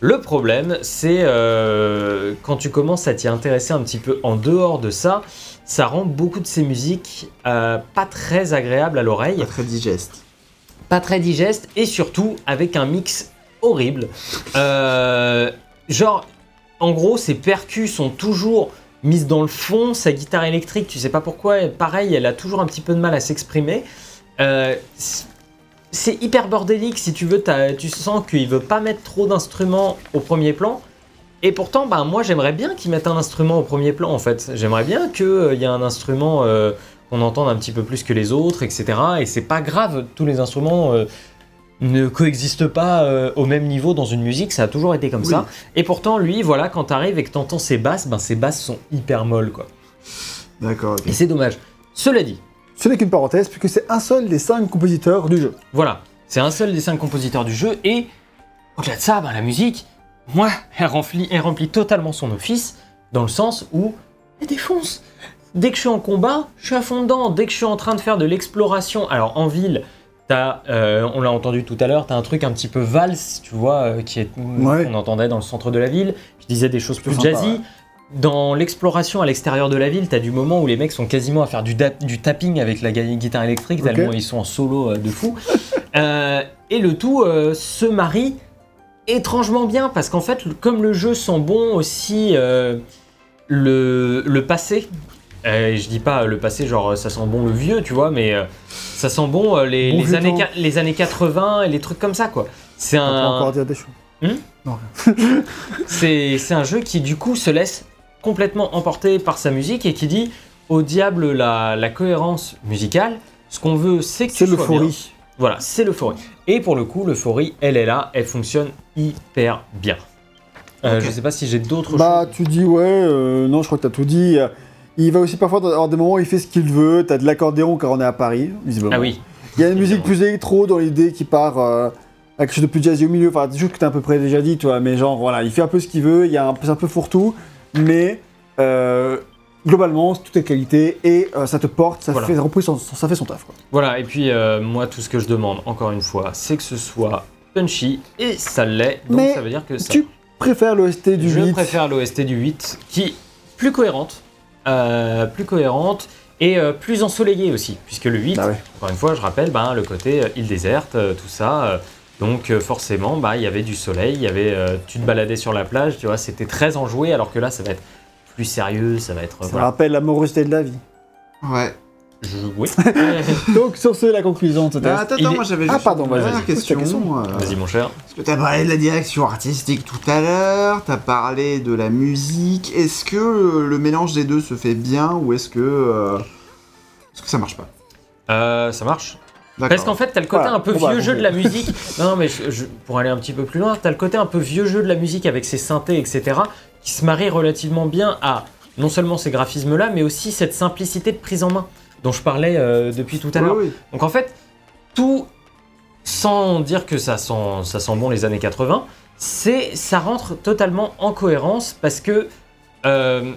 Le problème, c'est euh, quand tu commences à t'y intéresser un petit peu en dehors de ça, ça rend beaucoup de ces musiques euh, pas très agréables à l'oreille Pas très digeste. pas très digeste et surtout avec un mix horrible. Euh, genre, en gros, ses percus sont toujours mises dans le fond, sa guitare électrique, tu sais pas pourquoi, pareil, elle a toujours un petit peu de mal à s'exprimer. Euh, c'est hyper bordélique si tu veux, tu sens qu'il veut pas mettre trop d'instruments au premier plan. Et pourtant, bah, moi j'aimerais bien qu'il mette un instrument au premier plan en fait. J'aimerais bien qu'il y ait un instrument euh, qu'on entende un petit peu plus que les autres, etc. Et c'est pas grave, tous les instruments euh, ne coexistent pas euh, au même niveau dans une musique, ça a toujours été comme Oui. ça. Et pourtant, lui, voilà, quand t'arrives et que t'entends ses basses, ben ses basses sont hyper molles quoi. D'accord. Et c'est dommage. Cela dit, Ce n'est qu'une parenthèse, puisque c'est un seul des cinq compositeurs du jeu. Voilà, c'est un seul des cinq compositeurs du jeu et au-delà de ça, ben, la musique, moi, elle remplit, elle remplit totalement son office dans le sens où elle défonce. Dès que je suis en combat, je suis à fond dedans. Dès que je suis en train de faire de l'exploration, alors en ville, t'as, euh, on l'a entendu tout à l'heure, t'as un truc un petit peu valse, tu vois, euh, qui est, Ouais. qu'on entendait dans le centre de la ville. Je disais des choses plus sympa, jazzy. ouais. Dans l'exploration à l'extérieur de la ville, t'as du moment où les mecs sont quasiment à faire du, tapping avec la guitare électrique, tellement ils sont en solo euh, de fou. Euh, et le tout se marie étrangement bien, parce qu'en fait, comme le jeu sent bon aussi le, le passé, euh, je dis pas le passé genre ça sent bon le vieux, tu vois, mais euh, ça sent bon euh, les, Bon les vieux années, les années 80 et les trucs comme ça, quoi. C'est On peut un, encore dire des choses. Hmm Non, c'est c'est un jeu qui du coup se laisse complètement emporter par sa musique et qui dit au diable la, la cohérence musicale. Ce qu'on veut, c'est que C'est l'euphorie. Voilà, c'est l'euphorie. Et pour le coup, l'euphorie, elle est là, elle fonctionne hyper bien. Euh, Ok. Je sais pas si j'ai d'autres Bah, choses. tu dis ouais, euh, non, je crois que t'as tout dit. Il va aussi parfois avoir des moments où il fait ce qu'il veut. T'as de l'accordéon car on est à Paris, visiblement. Ah oui, Il y a une musique plus électro dans l'idée qui part euh, avec quelque chose de plus jazzy au milieu. Enfin, des choses que t'as à peu près déjà dit, toi. Mais genre, voilà, il fait un peu ce qu'il veut. Il y a un, c'est un peu fourre-tout. Mais euh, globalement, tout est qualité et euh, ça te porte. Ça, Voilà. fait, ça, son, ça fait son taf. Quoi. voilà. Et puis euh, moi, tout ce que je demande, encore une fois, c'est que ce soit punchy et ça l'est. Donc Mais ça veut dire que ça. Tu préfères l'OST du Je 8 préfère l'OST du 8 qui est plus cohérente, euh, plus cohérente et euh, plus ensoleillée aussi, puisque le 8, Ah ouais. encore une fois, je rappelle, ben, le côté euh, île déserte, euh, tout ça. euh, donc euh, forcément, bah, il y avait du soleil, il y avait, euh, tu te baladais sur la plage, tu vois, c'était très enjoué, alors que là, ça va être plus sérieux, ça va être... euh, Ça voilà. rappelle l'amorosité de la vie. Ouais. Je- oui. Donc, sur ce, la conclusion ce Ah, test. attends, attends, est- moi j'avais Ah, pardon, une dernière question. question. euh, Vas-y, mon cher. Parce que t'as parlé de la direction artistique tout à l'heure, t'as parlé de la musique. Est-ce que le mélange des deux se fait bien ou est-ce que, euh, est-ce que ça marche pas? Euh, ça marche D'accord. Parce qu'en fait, t'as le côté Voilà, un peu va vieux jeu de la musique. non, non, mais je- je- pour aller un petit peu plus loin, t'as le côté un peu vieux jeu de la musique avec ses synthés, etc., qui se marie relativement bien à non seulement ces graphismes-là, mais aussi cette simplicité de prise en main dont je parlais euh, depuis tout à l'heure. Oui, oui. Donc en fait, tout, sans dire que ça sent, ça sent bon les années 80, c'est, ça rentre totalement en cohérence parce que, euh,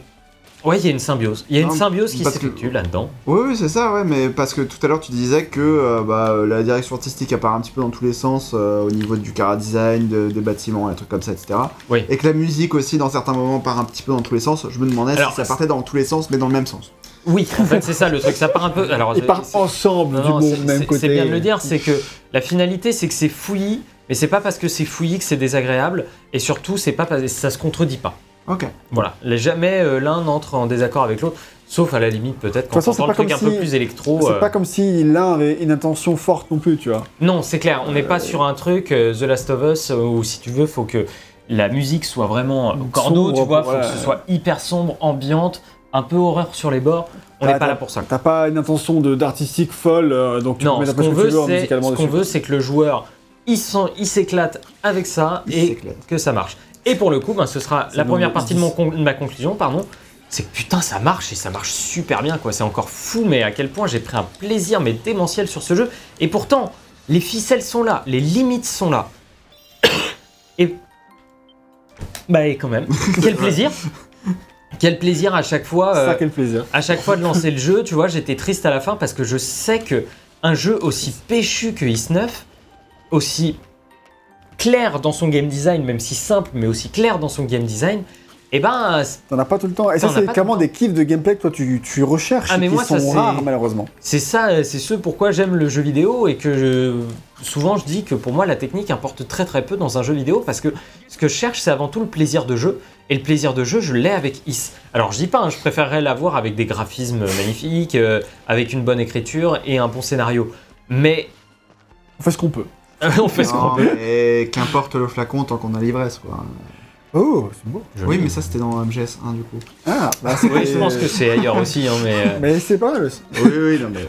ouais, il y a une symbiose. Il y a une Non, symbiose qui parce que- s'effectue là-dedans. Oui, oui, c'est ça, ouais, mais parce que tout à l'heure tu disais que euh, bah, euh, la direction artistique apparaît un petit peu dans tous les sens euh, au niveau du cara design, de- des bâtiments, des trucs comme ça, etc. Oui. Et que la musique aussi, dans certains moments, part un petit peu dans tous les sens. Je me demandais Alors, si ça partait dans tous les sens, mais dans le même sens. Oui, en fait, c'est ça le truc. Ça part un peu. Alors, Ils c'est- partent ensemble Non, du non, bon c'est- même côté. C'est bien de le dire, c'est que la finalité, c'est que c'est fouillis, mais c'est pas parce que c'est fouillis que c'est désagréable, et surtout, c'est pas parce ça se contredit pas. Ok. Voilà, jamais euh, l'un n'entre en désaccord avec l'autre, sauf à la limite peut-être quand façon, on entend le truc un peu plus électro. C'est euh, pas comme si l'un avait une intention forte non plus, tu vois. Non, c'est clair, on n'est pas sur un truc euh, The Last of Us euh, où si tu veux, faut que la musique soit vraiment euh, cordeau, Sombre, tu vois, faut que ce soit hyper sombre, ambiante, un peu horreur sur les bords. On n'est pas là pour ça. T'as pas une intention d'artistique folle, euh, donc tu Non, peux ce mettre qu'on veut, c'est ce qu'on veut, c'est que le joueur, il s'éclate avec ça Il et que ça marche. Et pour le coup, ben, ce sera la première partie de, disent. mon con- de ma conclusion, pardon. C'est que putain, ça marche et ça marche super bien, quoi. C'est encore fou, mais à quel point j'ai pris un plaisir, mais démentiel sur ce jeu. Et pourtant, les ficelles sont là, les limites sont là. Et. Bah, et quand même, quel plaisir! Quel plaisir à chaque fois. Ça, euh, quel plaisir. à chaque fois de lancer le jeu, tu vois, j'étais triste à la fin parce que je sais que un jeu aussi péchu que Is9, aussi clair dans son game design, même si simple, mais aussi clair dans son game design, eh ben, T'en as pas tout le temps. Et ça, c'est clairement des kiffs de gameplay que toi tu, tu recherches Ah, et mais qui moi, ça, sont c'est- rares, malheureusement. c'est ça, c'est ce pourquoi j'aime le jeu vidéo et que je- souvent je dis que pour moi la technique importe très très peu dans un jeu vidéo parce que ce que je cherche c'est avant tout le plaisir de jeu et le plaisir de jeu je l'ai avec Is. Alors je dis pas, hein, je préférerais l'avoir avec des graphismes magnifiques, euh, avec une bonne écriture et un bon scénario, mais On fait ce qu'on peut. on fait ce qu'on peut. mais qu'importe le flacon tant qu'on a l'ivresse, quoi. Oh, c'est beau. Oui, mais ça c'était dans MGS1 du coup. Ah, bah c'est. Oui, je pense que c'est ailleurs aussi, hein, mais. euh, Mais c'est pas mal aussi. oui, oui, non, mais.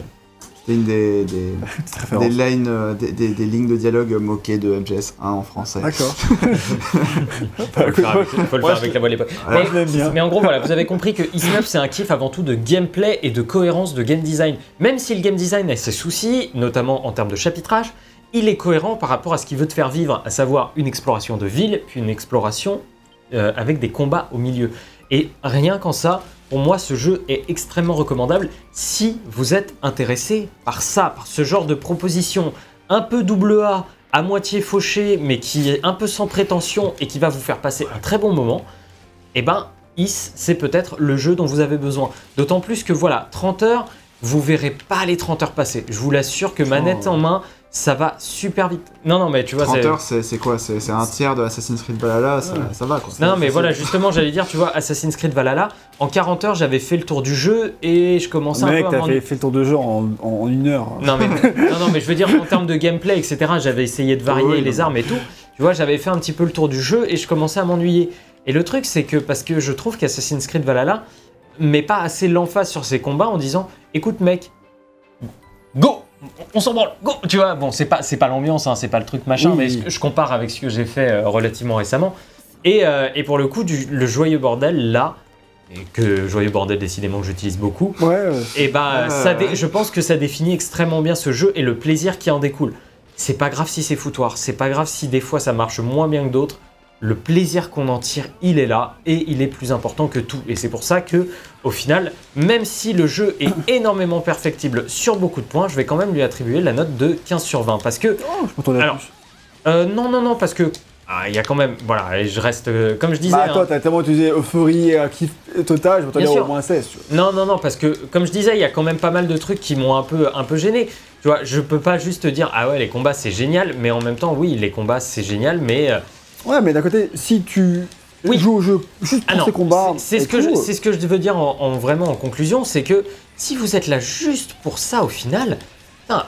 C'était une des, des, des, lines, euh, des, des- des lignes de dialogue moquées de MGS1 en français. D'accord. faut le faire avec, faut le faire avec la voix de l'époque. Voilà. Mais- en gros, voilà, vous avez compris que Is9 c'est un kiff avant tout de gameplay et de cohérence de game design. Même si le game design a ses soucis, notamment en termes de chapitrage, il est cohérent par rapport à ce qu'il veut te faire vivre, à savoir une exploration de ville, puis une exploration euh, avec des combats au milieu. Et rien qu'en ça, pour moi, ce jeu est extrêmement recommandable si vous êtes intéressé par ça, par ce genre de proposition un peu double A, à moitié fauché, mais qui est un peu sans prétention et qui va vous faire passer un très bon moment. Eh ben, Is, c'est peut-être le jeu dont vous avez besoin. D'autant plus que voilà, 30 heures, vous verrez pas les 30 heures passer. Je vous l'assure que manette en main, ça va super vite. Non, non, mais tu vois, 30 c'est- heures, c'est c'est quoi C'est un tiers de Assassin's Creed Valhalla, ça, ça va quoi. Non, mais voilà, justement, j'allais dire, tu vois, Assassin's Creed Valhalla, en 40 heures, j'avais fait le tour du jeu et je commençais Mec, un peu à t'as fait, fait le tour de jeu en, en une heure. Non mais, non, non, mais je veux dire, en termes de gameplay, etc., j'avais essayé de varier oui, les non, armes et tout. Tu vois, j'avais fait un petit peu le tour du jeu et je commençais à m'ennuyer. Et le truc, c'est que parce que je trouve qu'Assassin's Creed Valhalla met pas assez l'emphase sur ses combats en disant écoute, mec, go on s'en branle, go Tu vois, bon, c'est pas, c'est pas l'ambiance, hein, c'est pas le truc machin, Oui, mais oui. je compare avec ce que j'ai fait euh, relativement récemment. Et, euh, et pour le coup, du, le joyeux bordel, là, et que joyeux bordel, décidément, que j'utilise beaucoup, Ouais, et bah, Ah, ça dé- ouais. je pense que ça définit extrêmement bien ce jeu et le plaisir qui en découle. C'est pas grave si c'est foutoir, c'est pas grave si des fois ça marche moins bien que d'autres. Le plaisir qu'on en tire, il est là et il est plus important que tout. Et c'est pour ça que, au final, même si le jeu est énormément perfectible sur beaucoup de points, je vais quand même lui attribuer la note de 15 sur 20. Parce que Oh, je Alors. Euh, non, non, non, parce que ah, il y a quand même, voilà, et je reste, euh, comme je disais. Bah, hein. toi, t'as tellement utilisé euphorie et un kiff total, je Bien dire sûr. au moins 16. tu vois. Non, non, non, parce que comme je disais, il y a quand même pas mal de trucs qui m'ont un peu, un peu gêné. Tu vois, je peux pas juste te dire ah ouais les combats c'est génial, mais en même temps oui les combats c'est génial, mais euh, Ouais, mais d'un côté, si tu Oui. joues au jeu juste pour ah ces combats, c'est c'est ce que je, c'est ce que je veux dire en, en- vraiment en conclusion, c'est que si vous êtes là juste pour ça au final,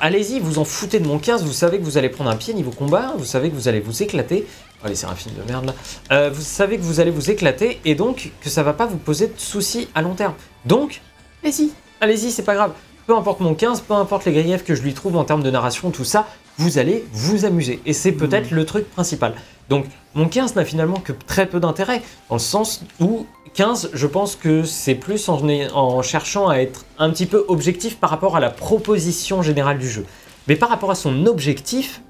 allez-y, vous en foutez de mon 15, vous savez que vous allez prendre un pied niveau combat, vous savez que vous allez vous éclater. Oh les séraphines de merde là. Euh, vous savez que vous allez vous éclater et donc que ça va pas vous poser de soucis à long terme. Donc, allez-y, allez-y, c'est pas grave. Peu importe mon 15, peu importe les griefs que je lui trouve en termes de narration, tout ça, vous allez vous amuser. Et c'est peut-être le truc principal. Donc, mon 15 n'a finalement que très peu d'intérêt, dans le sens où 15, je pense que c'est plus en, en cherchant à être un petit peu objectif par rapport à la proposition générale du jeu. Mais par rapport à son objectif,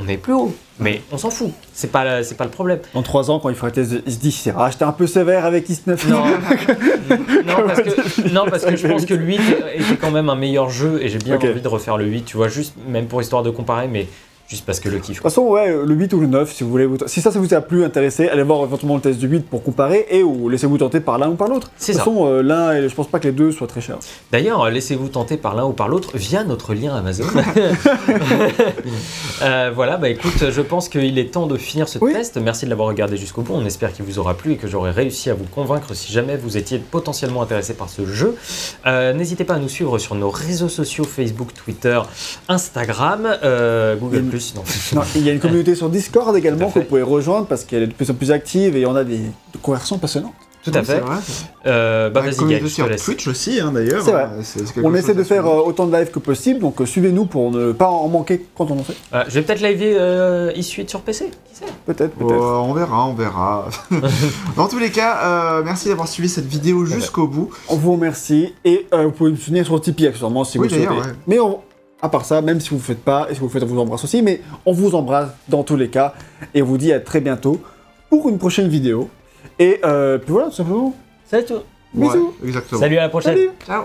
on est plus haut. Mais on s'en fout, c'est pas, c'est pas le problème. Dans 3 ans, quand il fera test, il se dit c'est racheté un peu sévère avec X9. Non, non, parce que, non, parce que je pense que le 8 était quand même un meilleur jeu et j'ai bien envie de refaire le 8, tu vois, juste même pour histoire de comparer, mais juste parce que le kiff. De toute façon, ouais, le 8 ou le 9, si vous voulez. vous- Si ça, ça vous a plus intéressé, allez voir éventuellement le test du 8 pour comparer et ou laissez-vous tenter par l'un ou par l'autre. C'est De ça. toute façon, euh, l'un, et je pense pas que les deux soient très chers. D'ailleurs, euh, laissez-vous tenter par l'un ou par l'autre via notre lien Amazon. Euh, voilà, bah écoute, je pense qu'il est temps de finir ce Oui. test. Merci de l'avoir regardé jusqu'au bout. On espère qu'il vous aura plu et que j'aurai réussi à vous convaincre si jamais vous étiez potentiellement intéressé par ce jeu. Euh, N'hésitez pas à nous suivre sur nos réseaux sociaux Facebook, Twitter, Instagram, euh, Google+. Non. Non, il y a une communauté sur Discord également que vous pouvez rejoindre parce qu'elle est de plus en plus active et on a des conversations passionnantes. Tout à Oui, fait. c'est vrai. Euh, bah vas-y, te sur. Twitch aussi, hein, d'ailleurs. C'est vrai. Euh, c'est- c'est quelque On essaie de faire euh, autant de live que possible, donc euh, suivez-nous pour ne pas en manquer quand on en fait. Euh, je vais peut-être liver euh, E-Suite sur PC. Qui sait? Peut-être, Oh, on verra, on verra. Dans tous les cas, euh, merci d'avoir suivi cette vidéo jusqu'au bout. On vous remercie et euh, vous pouvez nous soutenir sur Tipeee accessoirement si Oui, vous le souhaitez. ouais. Mais on- à part ça, même si vous ne le faites pas, et si vous le faites, on vous embrasse aussi, mais on vous embrasse dans tous les cas et on vous dit à très bientôt pour une prochaine vidéo. Et euh, puis voilà, tout simplement. C'est tout. Bisous. Ouais, exactement. Salut à la prochaine. Salut Ciao.